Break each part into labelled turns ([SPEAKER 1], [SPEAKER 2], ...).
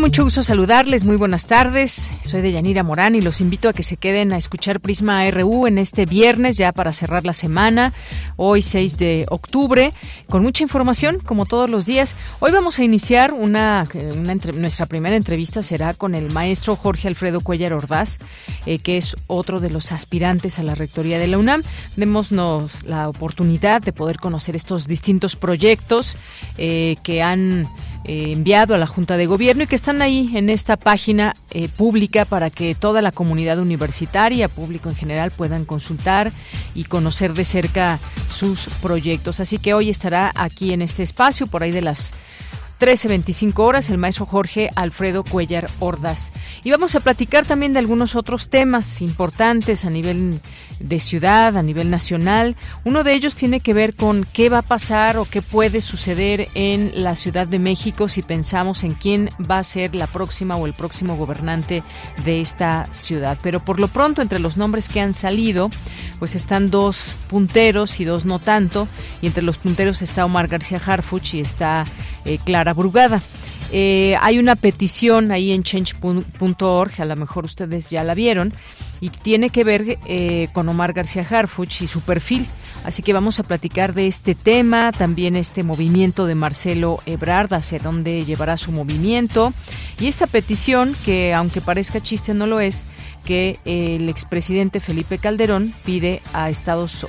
[SPEAKER 1] Mucho gusto saludarles, muy buenas tardes. Soy de Yanira Morán y los invito a que se queden a escuchar Prisma RU en este viernes ya para cerrar la semana, hoy 6 de octubre, con mucha información como todos los días. Hoy vamos a iniciar una, nuestra primera entrevista será con el maestro Jorge Alfredo Cuellar Ordaz, eh, que es otro de los aspirantes a la rectoría de la UNAM. Démonos la oportunidad de poder conocer estos distintos proyectos eh, que han eh, enviado a la Junta de Gobierno y que están ahí en esta página eh, pública para que toda la comunidad universitaria, público en general, puedan consultar y conocer de cerca sus proyectos. Así que hoy estará aquí en este espacio, por ahí de las 13.25 horas, el maestro Jorge Alfredo Cuellar Ordaz. Y vamos a platicar también de algunos otros temas importantes a nivel de ciudad, a nivel nacional. Uno de ellos tiene que ver con qué va a pasar o qué puede suceder en la Ciudad de México si pensamos en quién va a ser la próxima o el próximo gobernante de esta ciudad. Pero por lo pronto, entre los nombres que han salido, pues están dos punteros y dos no tanto. Y entre los punteros está Omar García Harfuch y está eh, Clara Brugada. Eh, hay una petición ahí en change.org, a lo mejor ustedes ya la vieron, y tiene que ver eh, con Omar García Harfuch y su perfil. Así que vamos a platicar de este tema, también este movimiento de Marcelo Ebrard, hacia dónde llevará su movimiento. Y esta petición, que aunque parezca chiste, no lo es, que el expresidente Felipe Calderón pide a Estados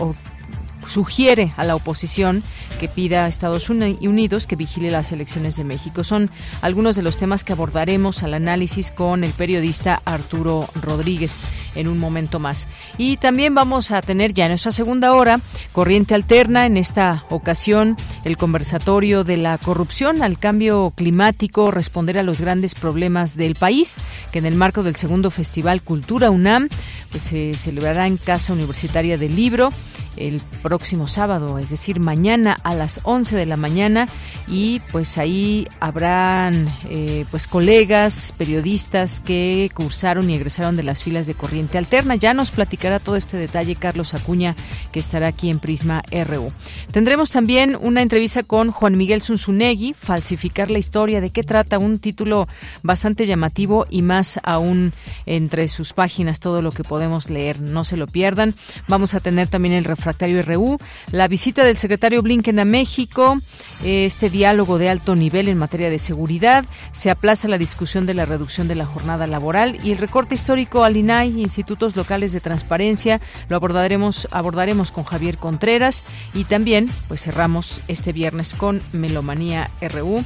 [SPEAKER 1] sugiere a la oposición que pida a Estados Unidos que vigile las elecciones de México. Son algunos de los temas que abordaremos al análisis con el periodista Arturo Rodríguez en un momento más. Y también vamos a tener ya en nuestra segunda hora corriente alterna, en esta ocasión el conversatorio de la corrupción al cambio climático, responder a los grandes problemas del país, que en el marco del segundo Festival Cultura UNAM pues, se celebrará en Casa Universitaria del Libro el próximo sábado, es decir, mañana a las 11 de la mañana y pues ahí habrán eh, pues colegas, periodistas que cursaron y egresaron de las filas de Corriente Alterna. Ya nos platicará todo este detalle Carlos Acuña que estará aquí en Prisma RU. Tendremos también una entrevista con Juan Miguel Zunzunegui, falsificar la historia, de qué trata un título bastante llamativo y más aún entre sus páginas todo lo que podemos leer, no se lo pierdan. Vamos a tener también el RU, la visita del secretario Blinken a México, este diálogo de alto nivel en materia de seguridad, se aplaza la discusión de la reducción de la jornada laboral y el recorte histórico al INAI, institutos locales de transparencia, lo abordaremos abordaremos con Javier Contreras y también pues cerramos este viernes con Melomanía RU.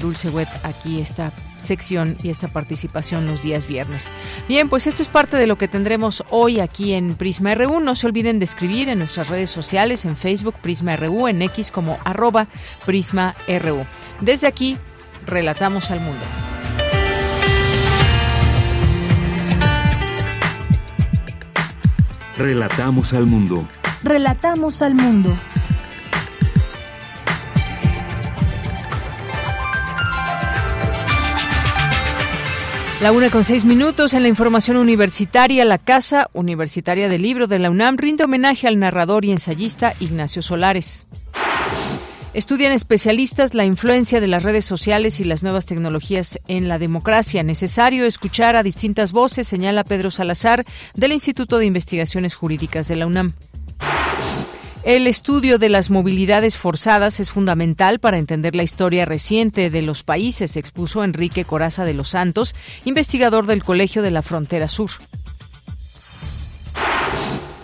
[SPEAKER 1] Dulce Wet aquí esta sección y esta participación los días viernes. Bien, pues esto es parte de lo que tendremos hoy aquí en Prisma RU. No se olviden de escribir en nuestras redes sociales, en Facebook Prisma RU, en X como arroba Prisma RU. Desde aquí, relatamos al mundo.
[SPEAKER 2] Relatamos al mundo.
[SPEAKER 3] Relatamos al mundo.
[SPEAKER 1] La una con seis minutos en la información universitaria, la Casa Universitaria del Libro de la UNAM rinde homenaje al narrador y ensayista Ignacio Solares. Estudian especialistas la influencia de las redes sociales y las nuevas tecnologías en la democracia. Necesario escuchar a distintas voces, señala Pedro Salazar del Instituto de Investigaciones Jurídicas de la UNAM. El estudio de las movilidades forzadas es fundamental para entender la historia reciente de los países, expuso Enrique Coraza de los Santos, investigador del Colegio de la Frontera Sur.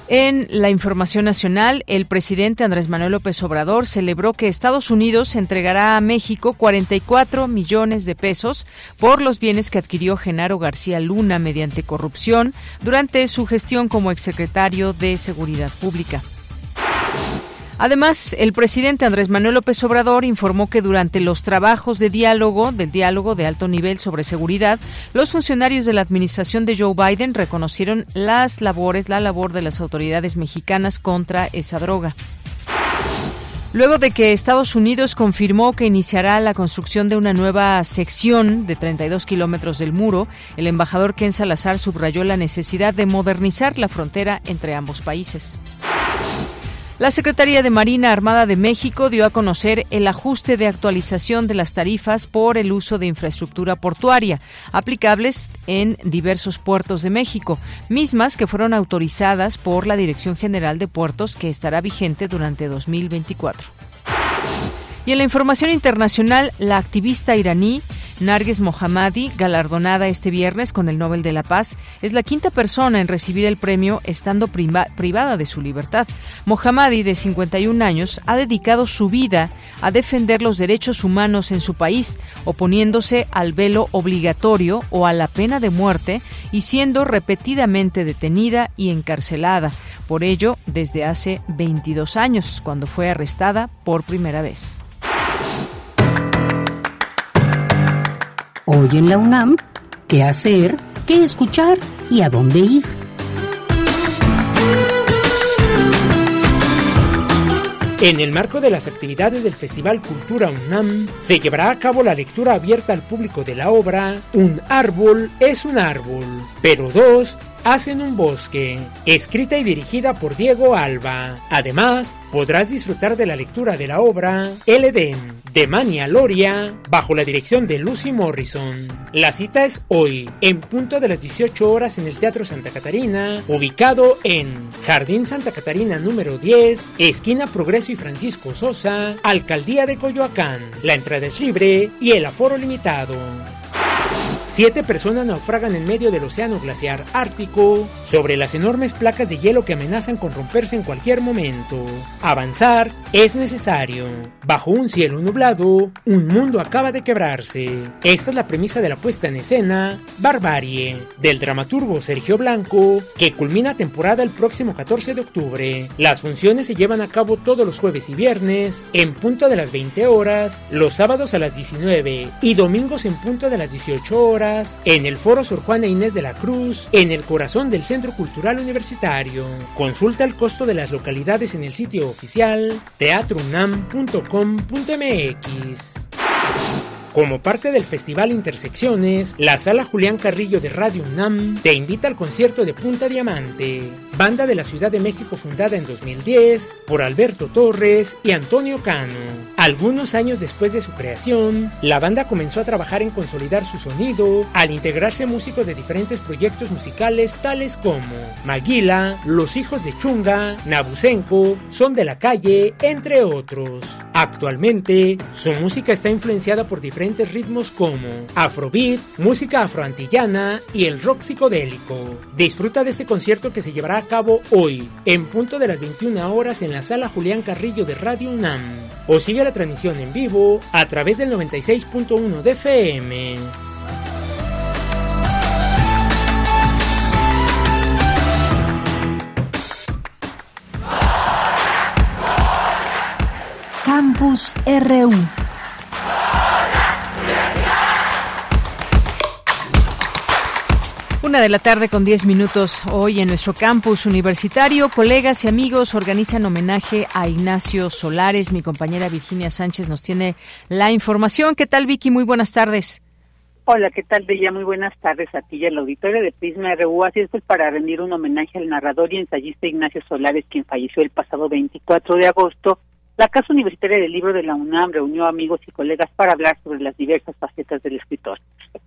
[SPEAKER 1] En la información nacional, el presidente Andrés Manuel López Obrador celebró que Estados Unidos entregará a México 44 millones de pesos por los bienes que adquirió Genaro García Luna mediante corrupción durante su gestión como exsecretario de Seguridad Pública. Además, el presidente Andrés Manuel López Obrador informó que durante los trabajos de diálogo, del diálogo de alto nivel sobre seguridad, los funcionarios de la administración de Joe Biden reconocieron las labores, la labor de las autoridades mexicanas contra esa droga. Luego de que Estados Unidos confirmó que iniciará la construcción de una nueva sección de 32 kilómetros del muro, el embajador Ken Salazar subrayó la necesidad de modernizar la frontera entre ambos países. La Secretaría de Marina Armada de México dio a conocer el ajuste de actualización de las tarifas por el uso de infraestructura portuaria, aplicables en diversos puertos de México, mismas que fueron autorizadas por la Dirección General de Puertos que estará vigente durante 2024. Y en la información internacional, la activista iraní Narges Mohammadi, galardonada este viernes con el Nobel de la Paz, es la quinta persona en recibir el premio estando privada de su libertad. Mohammadi, de 51 años, ha dedicado su vida a defender los derechos humanos en su país, oponiéndose al velo obligatorio o a la pena de muerte y siendo repetidamente detenida y encarcelada. Por ello, desde hace 22 años, cuando fue arrestada por primera vez.
[SPEAKER 4] Hoy en la UNAM, ¿qué hacer? ¿Qué escuchar? ¿Y a dónde ir?
[SPEAKER 5] En el marco de las actividades del Festival Cultura UNAM, se llevará a cabo la lectura abierta al público de la obra Un árbol es un árbol, pero dos hacen un bosque, escrita y dirigida por Diego Alba. Además, podrás disfrutar de la lectura de la obra El Edén de Mania Loria bajo la dirección de Lucy Morrison. La cita es hoy, en punto de las 18 horas en el Teatro Santa Catarina, ubicado en Jardín Santa Catarina número 10, esquina Progreso y Francisco Sosa, Alcaldía de Coyoacán. La entrada es libre y el aforo limitado. Siete personas naufragan en medio del océano glaciar ártico sobre las enormes placas de hielo que amenazan con romperse en cualquier momento. Avanzar es necesario. Bajo un cielo nublado, un mundo acaba de quebrarse. Esta es la premisa de la puesta en escena Barbarie, del dramaturgo Sergio Blanco, que culmina temporada el próximo 14 de octubre. Las funciones se llevan a cabo todos los jueves y viernes, en punto de las 20 horas, los sábados a las 19 y domingos en punto de las 18 horas en el Foro Sor Juana Inés de la Cruz, en el corazón del Centro Cultural Universitario. Consulta el costo de las localidades en el sitio oficial teatrunam.com.mx. Como parte del Festival Intersecciones, la Sala Julián Carrillo de Radio UNAM te invita al concierto de Punta Diamante, banda de la Ciudad de México fundada en 2010 por Alberto Torres y Antonio Cano. Algunos años después de su creación, la banda comenzó a trabajar en consolidar su sonido al integrarse músicos de diferentes proyectos musicales tales como Maguila, Los Hijos de Chunga, Nabucenco, Son de la Calle, entre otros. Actualmente, su música está influenciada por diferentes ritmos como afrobeat, música afroantillana y el rock psicodélico. Disfruta de este concierto que se llevará cabo hoy, en punto de las 21 horas en la sala Julián Carrillo de Radio UNAM. O sigue la transmisión en vivo a través del 96.1 de FM.
[SPEAKER 4] Campus RU
[SPEAKER 1] Una de la tarde con 10 minutos hoy en nuestro campus universitario. Colegas y amigos organizan homenaje a Ignacio Solares. Mi compañera Virginia Sánchez nos tiene la información. ¿Qué tal, Vicky? Muy buenas tardes.
[SPEAKER 6] Hola, ¿qué tal, Bella? Muy buenas tardes a ti y al auditorio de Prisma RU. Así es, pues, para rendir un homenaje al narrador y ensayista Ignacio Solares, quien falleció el pasado 24 de agosto la Casa Universitaria del Libro de la UNAM reunió amigos y colegas para hablar sobre las diversas facetas del escritor.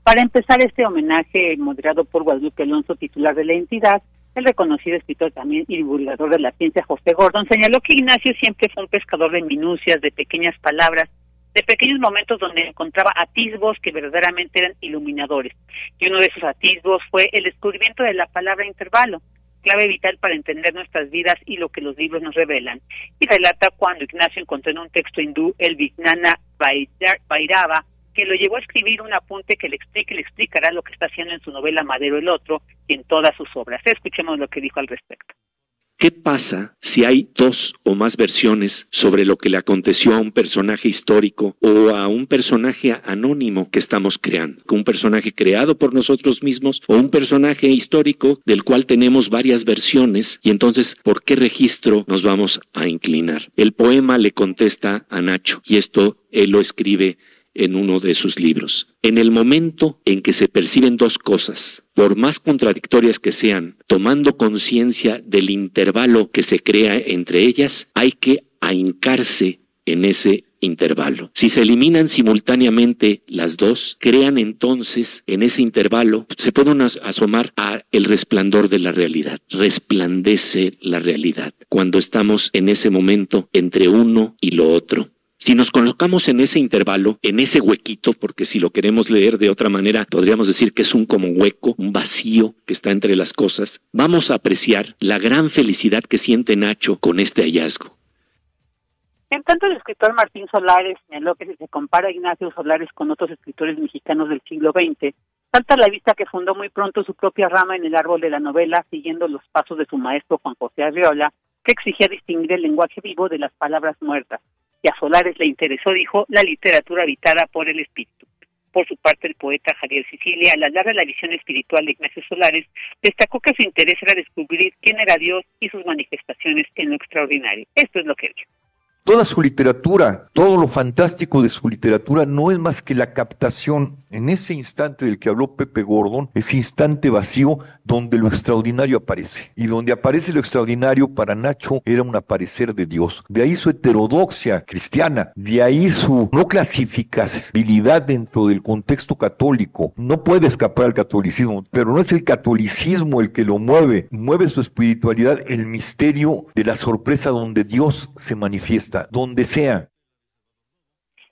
[SPEAKER 6] Para empezar este homenaje moderado por Guadalupe Alonso, titular de la entidad, el reconocido escritor también y divulgador de la ciencia José Gordon señaló que Ignacio siempre fue un pescador de minucias, de pequeñas palabras, de pequeños momentos donde encontraba atisbos que verdaderamente eran iluminadores. Y uno de esos atisbos fue el descubrimiento de la palabra intervalo, clave vital para entender nuestras vidas y lo que los libros nos revelan. Y relata cuando Ignacio encontró en un texto hindú el Vignana Vairava, que lo llevó a escribir un apunte que le explique y le explicará lo que está haciendo en su novela Madero el Otro y en todas sus obras. Escuchemos lo que dijo al respecto.
[SPEAKER 7] ¿Qué pasa si hay dos o más versiones sobre lo que le aconteció a un personaje histórico o a un personaje anónimo que estamos creando? Un personaje creado por nosotros mismos o un personaje histórico del cual tenemos varias versiones y entonces, ¿por qué registro nos vamos a inclinar? El poema le contesta a Nacho y esto él lo escribe en uno de sus libros. En el momento en que se perciben dos cosas, por más contradictorias que sean, tomando conciencia del intervalo que se crea entre ellas, hay que ahincarse en ese intervalo. Si se eliminan simultáneamente las dos, crean entonces en ese intervalo, se pueden asomar a el resplandor de la realidad. Resplandece la realidad cuando estamos en ese momento entre uno y lo otro. Si nos colocamos en ese intervalo, en ese huequito, porque si lo queremos leer de otra manera, podríamos decir que es un como hueco, un vacío que está entre las cosas, vamos a apreciar la gran felicidad que siente Nacho con este hallazgo.
[SPEAKER 6] En tanto, el escritor Martín Solares señaló que si se compara a Ignacio Solares con otros escritores mexicanos del siglo XX, salta a la vista que fundó muy pronto su propia rama en el árbol de la novela, siguiendo los pasos de su maestro Juan José Arriola, que exigía distinguir el lenguaje vivo de las palabras muertas y a Solares le interesó, dijo, la literatura habitada por el espíritu. Por su parte, el poeta Javier Sicilia, al hablar de la visión espiritual de Ignacio Solares, destacó que su interés era descubrir quién era Dios y sus manifestaciones en lo extraordinario. Esto es lo que dijo.
[SPEAKER 8] Toda su literatura, todo lo fantástico de su literatura no es más que la captación en ese instante del que habló Pepe Gordon, ese instante vacío donde lo extraordinario aparece. Y donde aparece lo extraordinario para Nacho era un aparecer de Dios. De ahí su heterodoxia cristiana, de ahí su no clasificabilidad dentro del contexto católico. No puede escapar al catolicismo, pero no es el catolicismo el que lo mueve, mueve su espiritualidad, el misterio de la sorpresa donde Dios se manifiesta donde sea.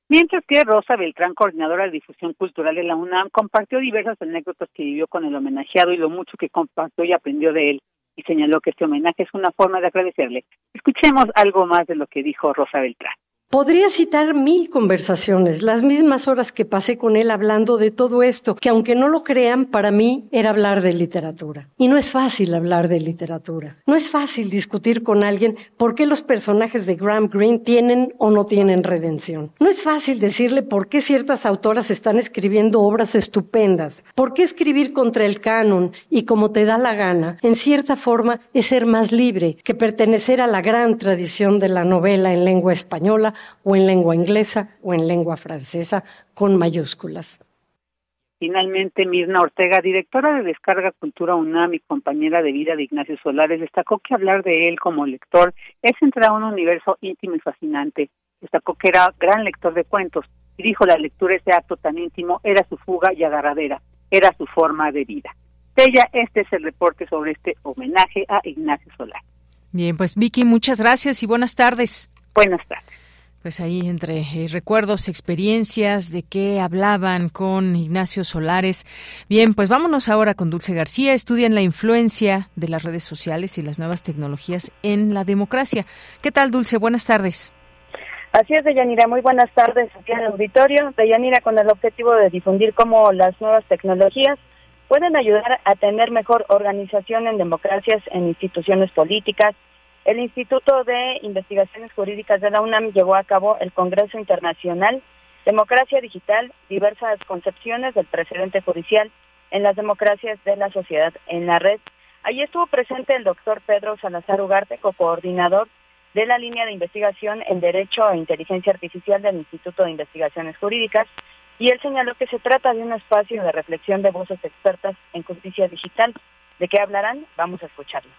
[SPEAKER 6] Mientras que Rosa Beltrán, coordinadora de difusión cultural de la UNAM, compartió diversas anécdotas que vivió con el homenajeado y lo mucho que compartió y aprendió de él, y señaló que este homenaje es una forma de agradecerle. Escuchemos algo más de lo que dijo Rosa Beltrán.
[SPEAKER 9] Podría citar mil conversaciones, las mismas horas que pasé con él hablando de todo esto, que aunque no lo crean, para mí era hablar de literatura. Y no es fácil hablar de literatura. No es fácil discutir con alguien por qué los personajes de Graham Greene tienen o no tienen redención. No es fácil decirle por qué ciertas autoras están escribiendo obras estupendas. Por qué escribir contra el canon y como te da la gana, en cierta forma, es ser más libre que pertenecer a la gran tradición de la novela en lengua española o en lengua inglesa o en lengua francesa con mayúsculas.
[SPEAKER 6] Finalmente, Mirna Ortega, directora de Descarga Cultura UNAM y compañera de vida de Ignacio Solares, destacó que hablar de él como lector es entrar a un universo íntimo y fascinante. Destacó que era gran lector de cuentos y dijo la lectura ese acto tan íntimo era su fuga y agarradera, era su forma de vida. Ella, este es el reporte sobre este homenaje a Ignacio Solares.
[SPEAKER 1] Bien, pues Vicky, muchas gracias y buenas tardes.
[SPEAKER 6] Buenas tardes.
[SPEAKER 1] Pues ahí entre eh, recuerdos, experiencias de qué hablaban con Ignacio Solares. Bien, pues vámonos ahora con Dulce García. Estudian la influencia de las redes sociales y las nuevas tecnologías en la democracia. ¿Qué tal, Dulce? Buenas tardes.
[SPEAKER 10] Así es, Deyanira. Muy buenas tardes aquí en el auditorio. Deyanira, con el objetivo de difundir cómo las nuevas tecnologías pueden ayudar a tener mejor organización en democracias, en instituciones políticas, el Instituto de Investigaciones Jurídicas de la UNAM llevó a cabo el Congreso Internacional Democracia Digital, diversas concepciones del precedente judicial en las democracias de la sociedad en la red. Allí estuvo presente el doctor Pedro Salazar Ugarte, coordinador de la línea de investigación en Derecho e Inteligencia Artificial del Instituto de Investigaciones Jurídicas, y él señaló que se trata de un espacio de reflexión de voces expertas en justicia digital. ¿De qué hablarán? Vamos a escucharlo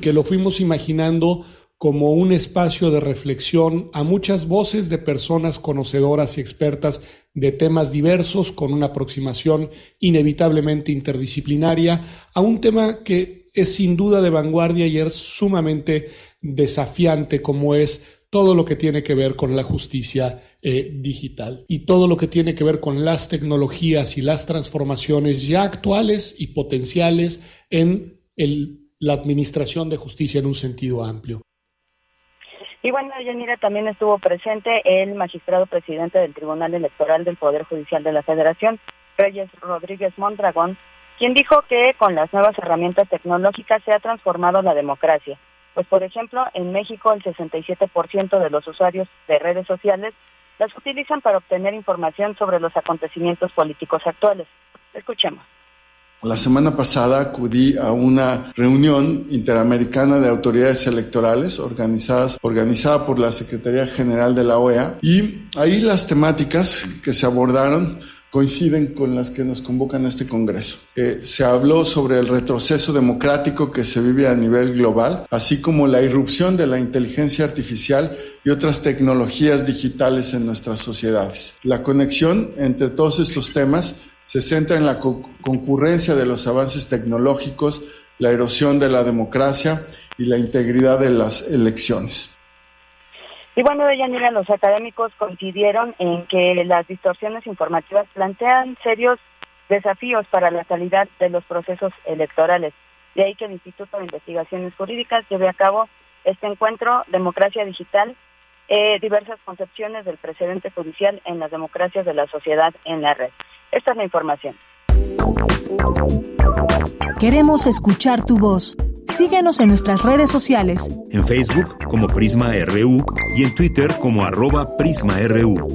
[SPEAKER 11] que lo fuimos imaginando como un espacio de reflexión a muchas voces de personas conocedoras y expertas de temas diversos con una aproximación inevitablemente interdisciplinaria a un tema que es sin duda de vanguardia y es sumamente desafiante como es todo lo que tiene que ver con la justicia eh, digital y todo lo que tiene que ver con las tecnologías y las transformaciones ya actuales y potenciales en el la administración de justicia en un sentido amplio.
[SPEAKER 10] Y bueno, Yanira, también estuvo presente el magistrado presidente del Tribunal Electoral del Poder Judicial de la Federación, Reyes Rodríguez Mondragón, quien dijo que con las nuevas herramientas tecnológicas se ha transformado la democracia. Pues, por ejemplo, en México el 67% de los usuarios de redes sociales las utilizan para obtener información sobre los acontecimientos políticos actuales. Escuchemos.
[SPEAKER 12] La semana pasada acudí a una reunión interamericana de autoridades electorales organizadas, organizada por la Secretaría General de la OEA y ahí las temáticas que se abordaron coinciden con las que nos convocan a este Congreso. Eh, se habló sobre el retroceso democrático que se vive a nivel global, así como la irrupción de la inteligencia artificial y otras tecnologías digitales en nuestras sociedades. La conexión entre todos estos temas se centra en la concurrencia de los avances tecnológicos, la erosión de la democracia y la integridad de las elecciones.
[SPEAKER 10] Y bueno, Yanira, los académicos coincidieron en que las distorsiones informativas plantean serios desafíos para la calidad de los procesos electorales. De ahí que el Instituto de Investigaciones Jurídicas lleve a cabo este encuentro Democracia Digital, eh, diversas concepciones del precedente judicial en las democracias de la sociedad en la red. Esta es la información.
[SPEAKER 3] Queremos escuchar tu voz. Síguenos en nuestras redes sociales.
[SPEAKER 2] En Facebook como Prisma RU y en Twitter como arroba PrismaRU.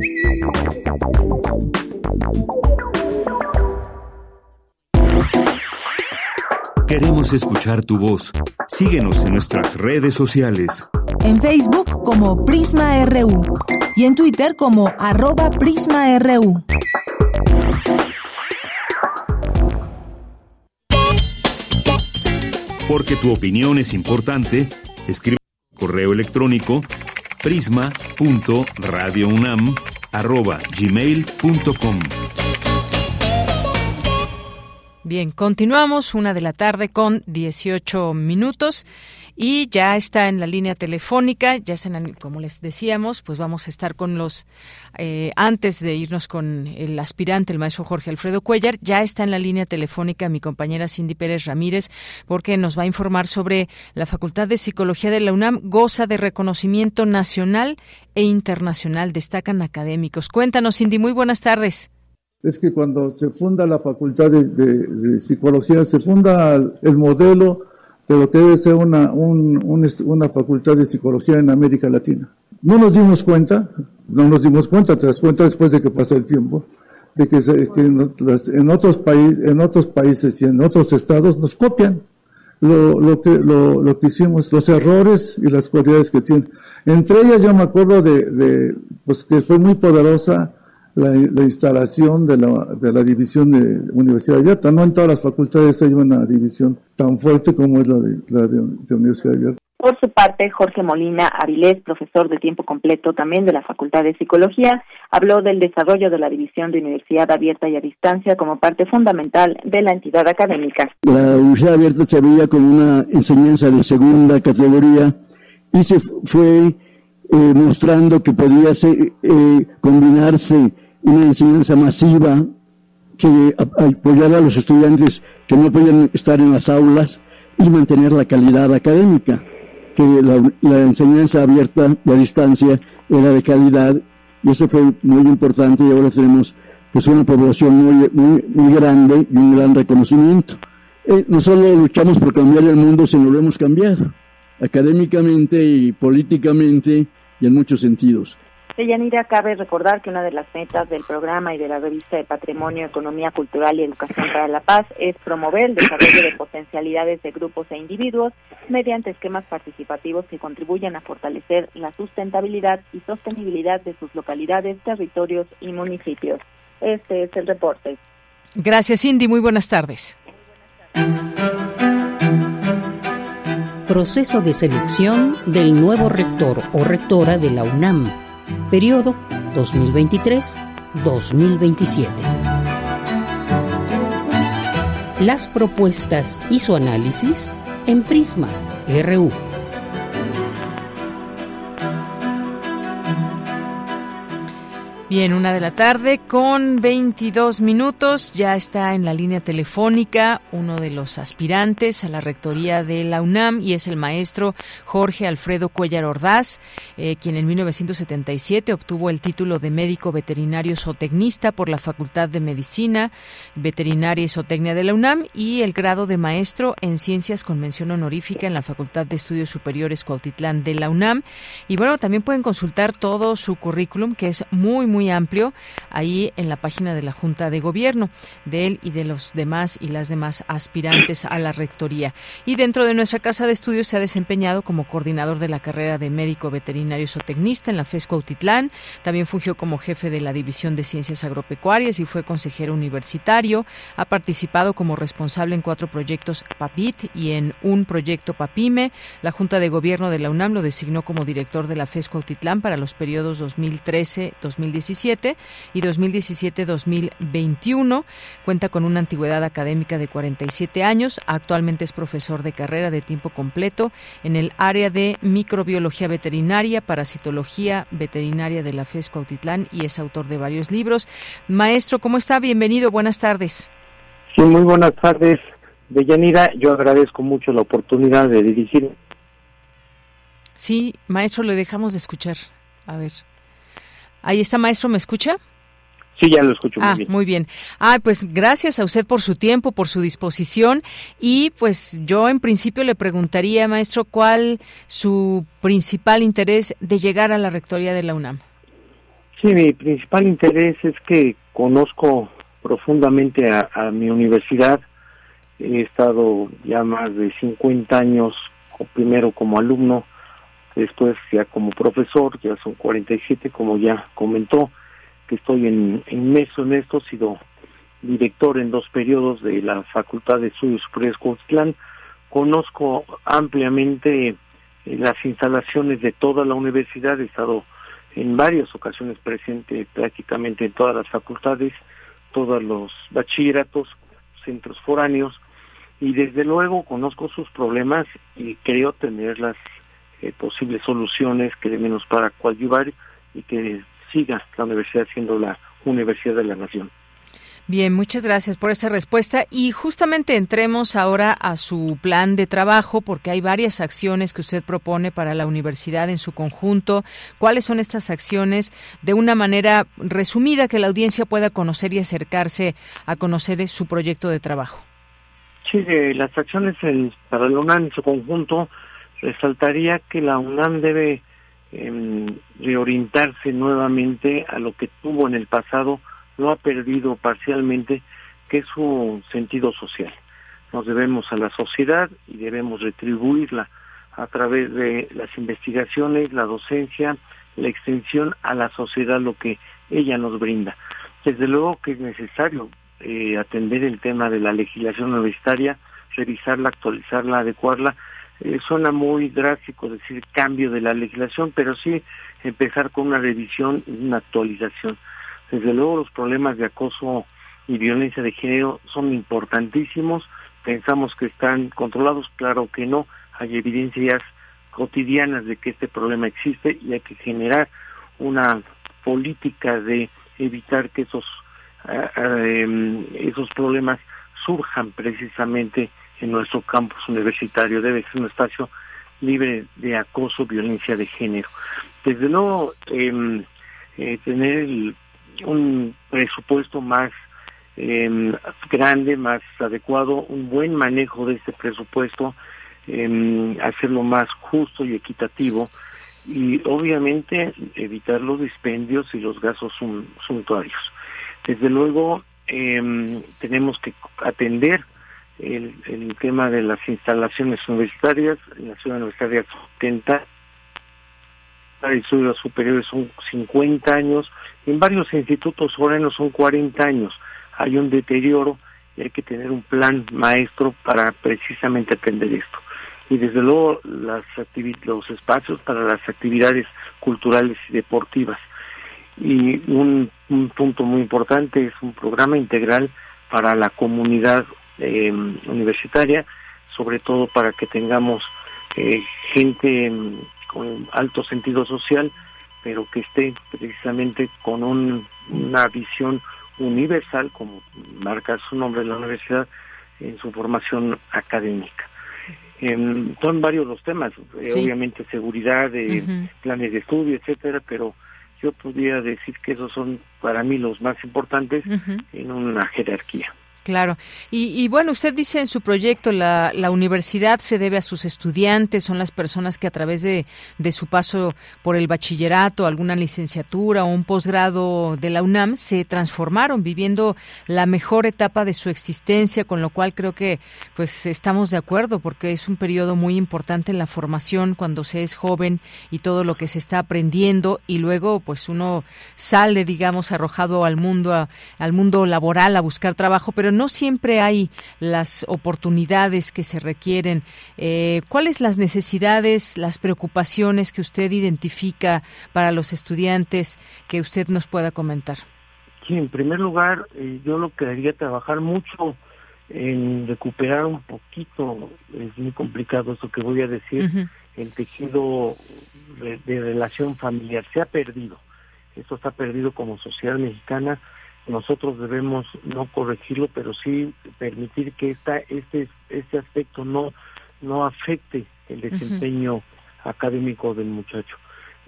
[SPEAKER 2] Queremos escuchar tu voz. Síguenos en nuestras redes sociales.
[SPEAKER 3] En Facebook como Prisma RU y en Twitter como arroba PrismaRU.
[SPEAKER 2] Porque tu opinión es importante, escribe correo electrónico prisma.radiounam@gmail.com.
[SPEAKER 1] Bien, continuamos, una de la tarde con 18 minutos y ya está en la línea telefónica, ya están, como les decíamos, pues vamos a estar con los, eh, antes de irnos con el aspirante, el maestro Jorge Alfredo Cuellar, ya está en la línea telefónica mi compañera Cindy Pérez Ramírez, porque nos va a informar sobre la Facultad de Psicología de la UNAM, goza de reconocimiento nacional e internacional, destacan académicos. Cuéntanos, Cindy, muy buenas tardes
[SPEAKER 13] es que cuando se funda la Facultad de, de, Psicología, se funda el modelo de lo que debe ser una, una facultad de psicología en América Latina. No nos dimos cuenta, no nos dimos cuenta, te das cuenta después de que pasa el tiempo, de que, en, otros países en otros países y en otros estados nos copian lo, lo, que, lo, lo, que hicimos, los errores y las cualidades que tienen. Entre ellas yo me acuerdo de, de pues que fue muy poderosa la, instalación de la, de la división de Universidad Abierta. No en todas las facultades hay una división tan fuerte como es la de, la de, Universidad Abierta.
[SPEAKER 14] Por su parte, Jorge Molina Avilés, profesor de tiempo completo también de la Facultad de Psicología, habló del desarrollo de la división de Universidad Abierta y a Distancia como parte fundamental de la entidad académica.
[SPEAKER 15] La Universidad Abierta se veía como una enseñanza de segunda categoría y se fue eh, mostrando que podía eh, combinarse una enseñanza masiva que apoyara a los estudiantes que no podían estar en las aulas y mantener la calidad académica, que la, enseñanza abierta y a distancia era de calidad y eso fue muy importante y ahora tenemos pues una población muy, muy, muy grande y un gran reconocimiento. Eh, no solo luchamos por cambiar el mundo, sino lo hemos cambiado, académicamente y políticamente y en muchos sentidos.
[SPEAKER 14] Yanira, cabe recordar que una de las metas del programa y de la revista de Patrimonio, Economía Cultural y Educación para la Paz es promover el desarrollo de potencialidades de grupos e individuos mediante esquemas participativos que contribuyan a fortalecer la sustentabilidad y sostenibilidad de sus localidades, territorios y municipios. Este es el reporte.
[SPEAKER 1] Gracias, Cindy. Muy buenas tardes.
[SPEAKER 4] Proceso de selección del nuevo rector o rectora de la UNAM periodo 2023-2027. Las propuestas y su análisis en Prisma RU.
[SPEAKER 1] Bien, una de la tarde con 22 minutos. Ya está en la línea telefónica uno de los aspirantes a la rectoría de la UNAM y es el maestro Jorge Alfredo Cuellar Ordaz, eh, quien en 1977 obtuvo el título de médico veterinario zootecnista por la Facultad de Medicina, Veterinaria y Zootecnia de la UNAM y el grado de maestro en ciencias con mención honorífica en la Facultad de Estudios Superiores Cuautitlán de la UNAM. Y bueno, también pueden consultar todo su currículum, que es muy, muy amplio ahí en la página de la Junta de Gobierno, de él y de los demás y las demás aspirantes a la rectoría. Y dentro de nuestra casa de estudios se ha desempeñado como coordinador de la carrera de médico veterinario zootecnista en la FES Cuautitlán. También fungió como jefe de la División de Ciencias Agropecuarias y fue consejero universitario. Ha participado como responsable en cuatro proyectos PAPIT y en un proyecto PAPIME. La Junta de Gobierno de la UNAM lo designó como director de la FES Cuautitlán para los periodos 2013-2017 y 2017-2021. Cuenta con una antigüedad académica de 47 años. Actualmente es profesor de carrera de tiempo completo en el área de microbiología veterinaria, parasitología veterinaria de la FES Cuautitlán y es autor de varios libros. Maestro, ¿cómo está? Bienvenido. Buenas tardes.
[SPEAKER 16] Sí, muy buenas tardes. Deyanira, yo agradezco mucho la oportunidad de dirigir.
[SPEAKER 1] Sí, maestro, le dejamos de escuchar. A ver. Ahí está, maestro, ¿me escucha?
[SPEAKER 16] Sí, ya lo escucho muy
[SPEAKER 1] ah,
[SPEAKER 16] bien.
[SPEAKER 1] Muy bien. Ah, pues gracias a usted por su tiempo, por su disposición y pues yo en principio le preguntaría, maestro, ¿cuál su principal interés de llegar a la rectoría de la UNAM?
[SPEAKER 16] Sí, mi principal interés es que conozco profundamente a, a mi universidad. He estado ya más de 50 años, primero como alumno, después ya como profesor, ya son 47 como ya comentó, que estoy en, MESO en esto, he sido director en dos periodos de la Facultad de Estudios Superiores Coautitlán, conozco ampliamente eh, las instalaciones de toda la universidad, he estado en varias ocasiones presente prácticamente en todas las facultades, todos los bachilleratos, centros foráneos, y desde luego conozco sus problemas y creo tener las eh, posibles soluciones que de menos para coadyuvar y que siga la universidad siendo la universidad de la nación.
[SPEAKER 1] Bien, muchas gracias por esa respuesta y justamente entremos ahora a su plan de trabajo porque hay varias acciones que usted propone para la universidad en su conjunto. ¿Cuáles son estas acciones de una manera resumida que la audiencia pueda conocer y acercarse a conocer su proyecto de trabajo?
[SPEAKER 16] Sí, las acciones para la UNAM en su conjunto resaltaría que la UNAM debe eh, reorientarse nuevamente a lo que tuvo en el pasado, lo ha perdido parcialmente, que es su sentido social. Nos debemos a la sociedad y debemos retribuirla a través de las investigaciones, la docencia, la extensión a la sociedad, lo que ella nos brinda. Desde luego que es necesario eh, atender el tema de la legislación universitaria, revisarla, actualizarla, adecuarla, eh, suena muy drástico decir cambio de la legislación, pero sí empezar con una revisión y una actualización. Desde luego los problemas de acoso y violencia de género son importantísimos, pensamos que están controlados, claro que no, hay evidencias cotidianas de que este problema existe y hay que generar una política de evitar que esos eh, eh, esos problemas surjan precisamente en nuestro campus universitario. Debe ser un espacio libre de acoso, violencia de género. Desde luego, em, eh, tener un presupuesto más em, grande, más adecuado, un buen manejo de este presupuesto, em, hacerlo más justo y equitativo y obviamente evitar los dispendios y los gastos suntuarios. Desde luego, tenemos que atender el, tema de las instalaciones universitarias, en la ciudad universitaria 70, para estudios superiores son 50 años, en varios institutos foráneos son 40 años. Hay un deterioro y hay que tener un plan maestro para precisamente atender esto. Y desde luego las los espacios para las actividades culturales y deportivas. Y un punto muy importante es un programa integral para la comunidad eh, universitaria, sobre todo para que tengamos eh, gente con alto sentido social pero que esté precisamente con una visión universal, como marca su nombre la universidad, en su formación académica. son varios los temas, eh, obviamente seguridad, planes de estudio, etcétera, pero yo podría decir que esos son para mí los más importantes en una jerarquía.
[SPEAKER 1] Claro. Y, bueno, usted dice en su proyecto, la, la, universidad se debe a sus estudiantes, son las personas que a través de, de su paso por el bachillerato, alguna licenciatura o un posgrado de la UNAM se transformaron, viviendo la mejor etapa de su existencia, con lo cual creo que pues estamos de acuerdo, porque es un periodo muy importante en la formación cuando se es joven y todo lo que se está aprendiendo y luego pues uno sale, digamos, arrojado al mundo, al mundo laboral a buscar trabajo, pero no siempre hay las oportunidades que se requieren. Eh, ¿Cuáles las necesidades, las preocupaciones que usted identifica para los estudiantes que usted nos pueda comentar?
[SPEAKER 16] Sí, en primer lugar, eh, yo lo quería trabajar mucho en recuperar un poquito, es muy complicado eso que voy a decir, el tejido de, relación familiar. Se ha perdido. Esto está perdido como sociedad mexicana nosotros debemos no corregirlo, pero sí permitir que esta, este, este aspecto no, no afecte el desempeño académico del muchacho.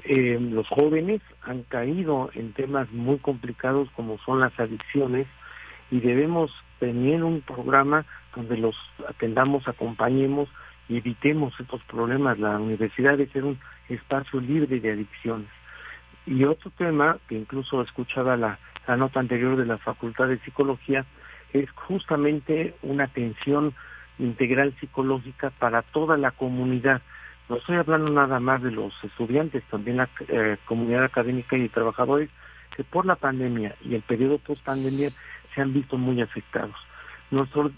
[SPEAKER 16] Eh, los jóvenes han caído en temas muy complicados como son las adicciones y debemos tener un programa donde los atendamos, acompañemos y evitemos estos problemas. La universidad debe ser un espacio libre de adicciones. Y otro tema que incluso escuchaba la la nota anterior de la Facultad de Psicología, es justamente una atención integral psicológica para toda la comunidad. No estoy hablando nada más de los estudiantes, también la eh, comunidad académica y trabajadores que por la pandemia y el periodo post pandemia se han visto muy afectados. Nuestra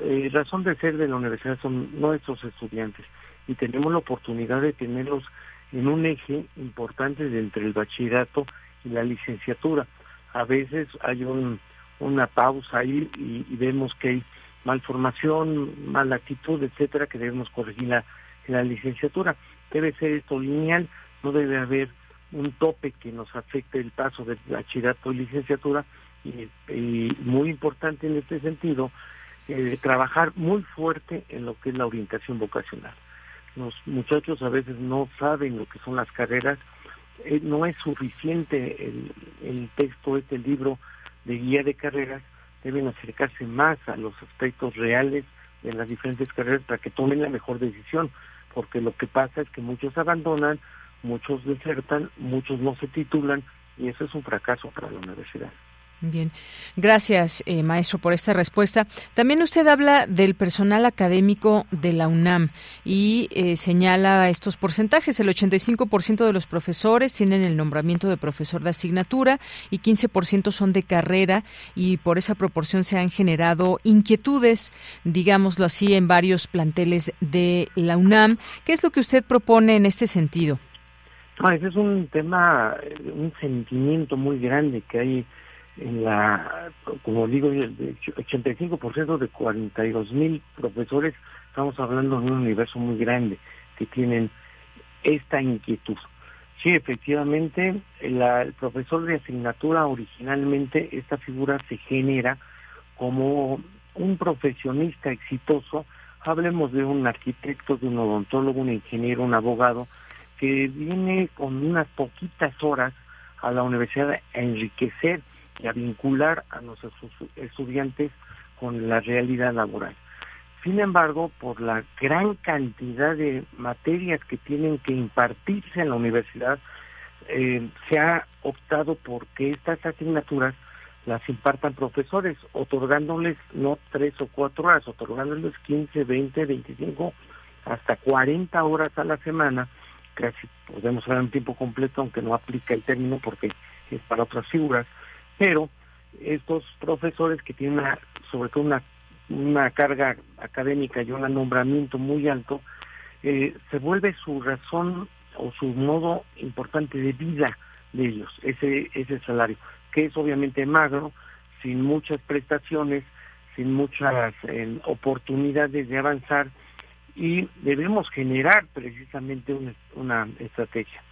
[SPEAKER 16] eh, razón de ser de la universidad son nuestros estudiantes y tenemos la oportunidad de tenerlos en un eje importante entre el bachillerato y la licenciatura a veces hay un, una pausa ahí y, vemos que hay malformación, mala actitud, etcétera, que debemos corregir la, la licenciatura. Debe ser esto lineal, no debe haber un tope que nos afecte el paso de bachillerato y licenciatura y, muy importante en este sentido, eh, trabajar muy fuerte en lo que es la orientación vocacional. Los muchachos a veces no saben lo que son las carreras eh, no es suficiente el, el texto, este libro de guía de carreras, deben acercarse más a los aspectos reales de las diferentes carreras para que tomen la mejor decisión, porque lo que pasa es que muchos abandonan, muchos desertan, muchos no se titulan y eso es un fracaso para la universidad.
[SPEAKER 1] Bien, gracias, eh, maestro, por esta respuesta. También usted habla del personal académico de la UNAM y eh, señala estos porcentajes. El 85% de los profesores tienen el nombramiento de profesor de asignatura y 15% son de carrera y por esa proporción se han generado inquietudes, digámoslo así, en varios planteles de la UNAM. ¿Qué es lo que usted propone en este sentido?
[SPEAKER 16] ese es un tema, un sentimiento muy grande que hay en la, como digo, el 85% de 42 mil profesores, estamos hablando de un universo muy grande que tienen esta inquietud. Sí, efectivamente, el profesor de asignatura originalmente, esta figura se genera como un profesionista exitoso, hablemos de un arquitecto, de un odontólogo, un ingeniero, un abogado, que viene con unas poquitas horas a la universidad a enriquecer y a vincular a nuestros estudiantes con la realidad laboral. Sin embargo, por la gran cantidad de materias que tienen que impartirse en la universidad, eh, se ha optado por que estas asignaturas las impartan profesores, otorgándoles no tres o cuatro horas, otorgándoles 15, 20, 25, hasta 40 horas a la semana, casi podemos hablar un tiempo completo, aunque no aplica el término porque es para otras figuras, pero estos profesores que tienen sobre todo una, una carga académica y un nombramiento muy alto, eh, se vuelve su razón o su modo importante de vida de ellos, ese, ese salario, que es obviamente magro, sin muchas prestaciones, sin muchas eh, oportunidades de avanzar y debemos generar precisamente una, una estrategia.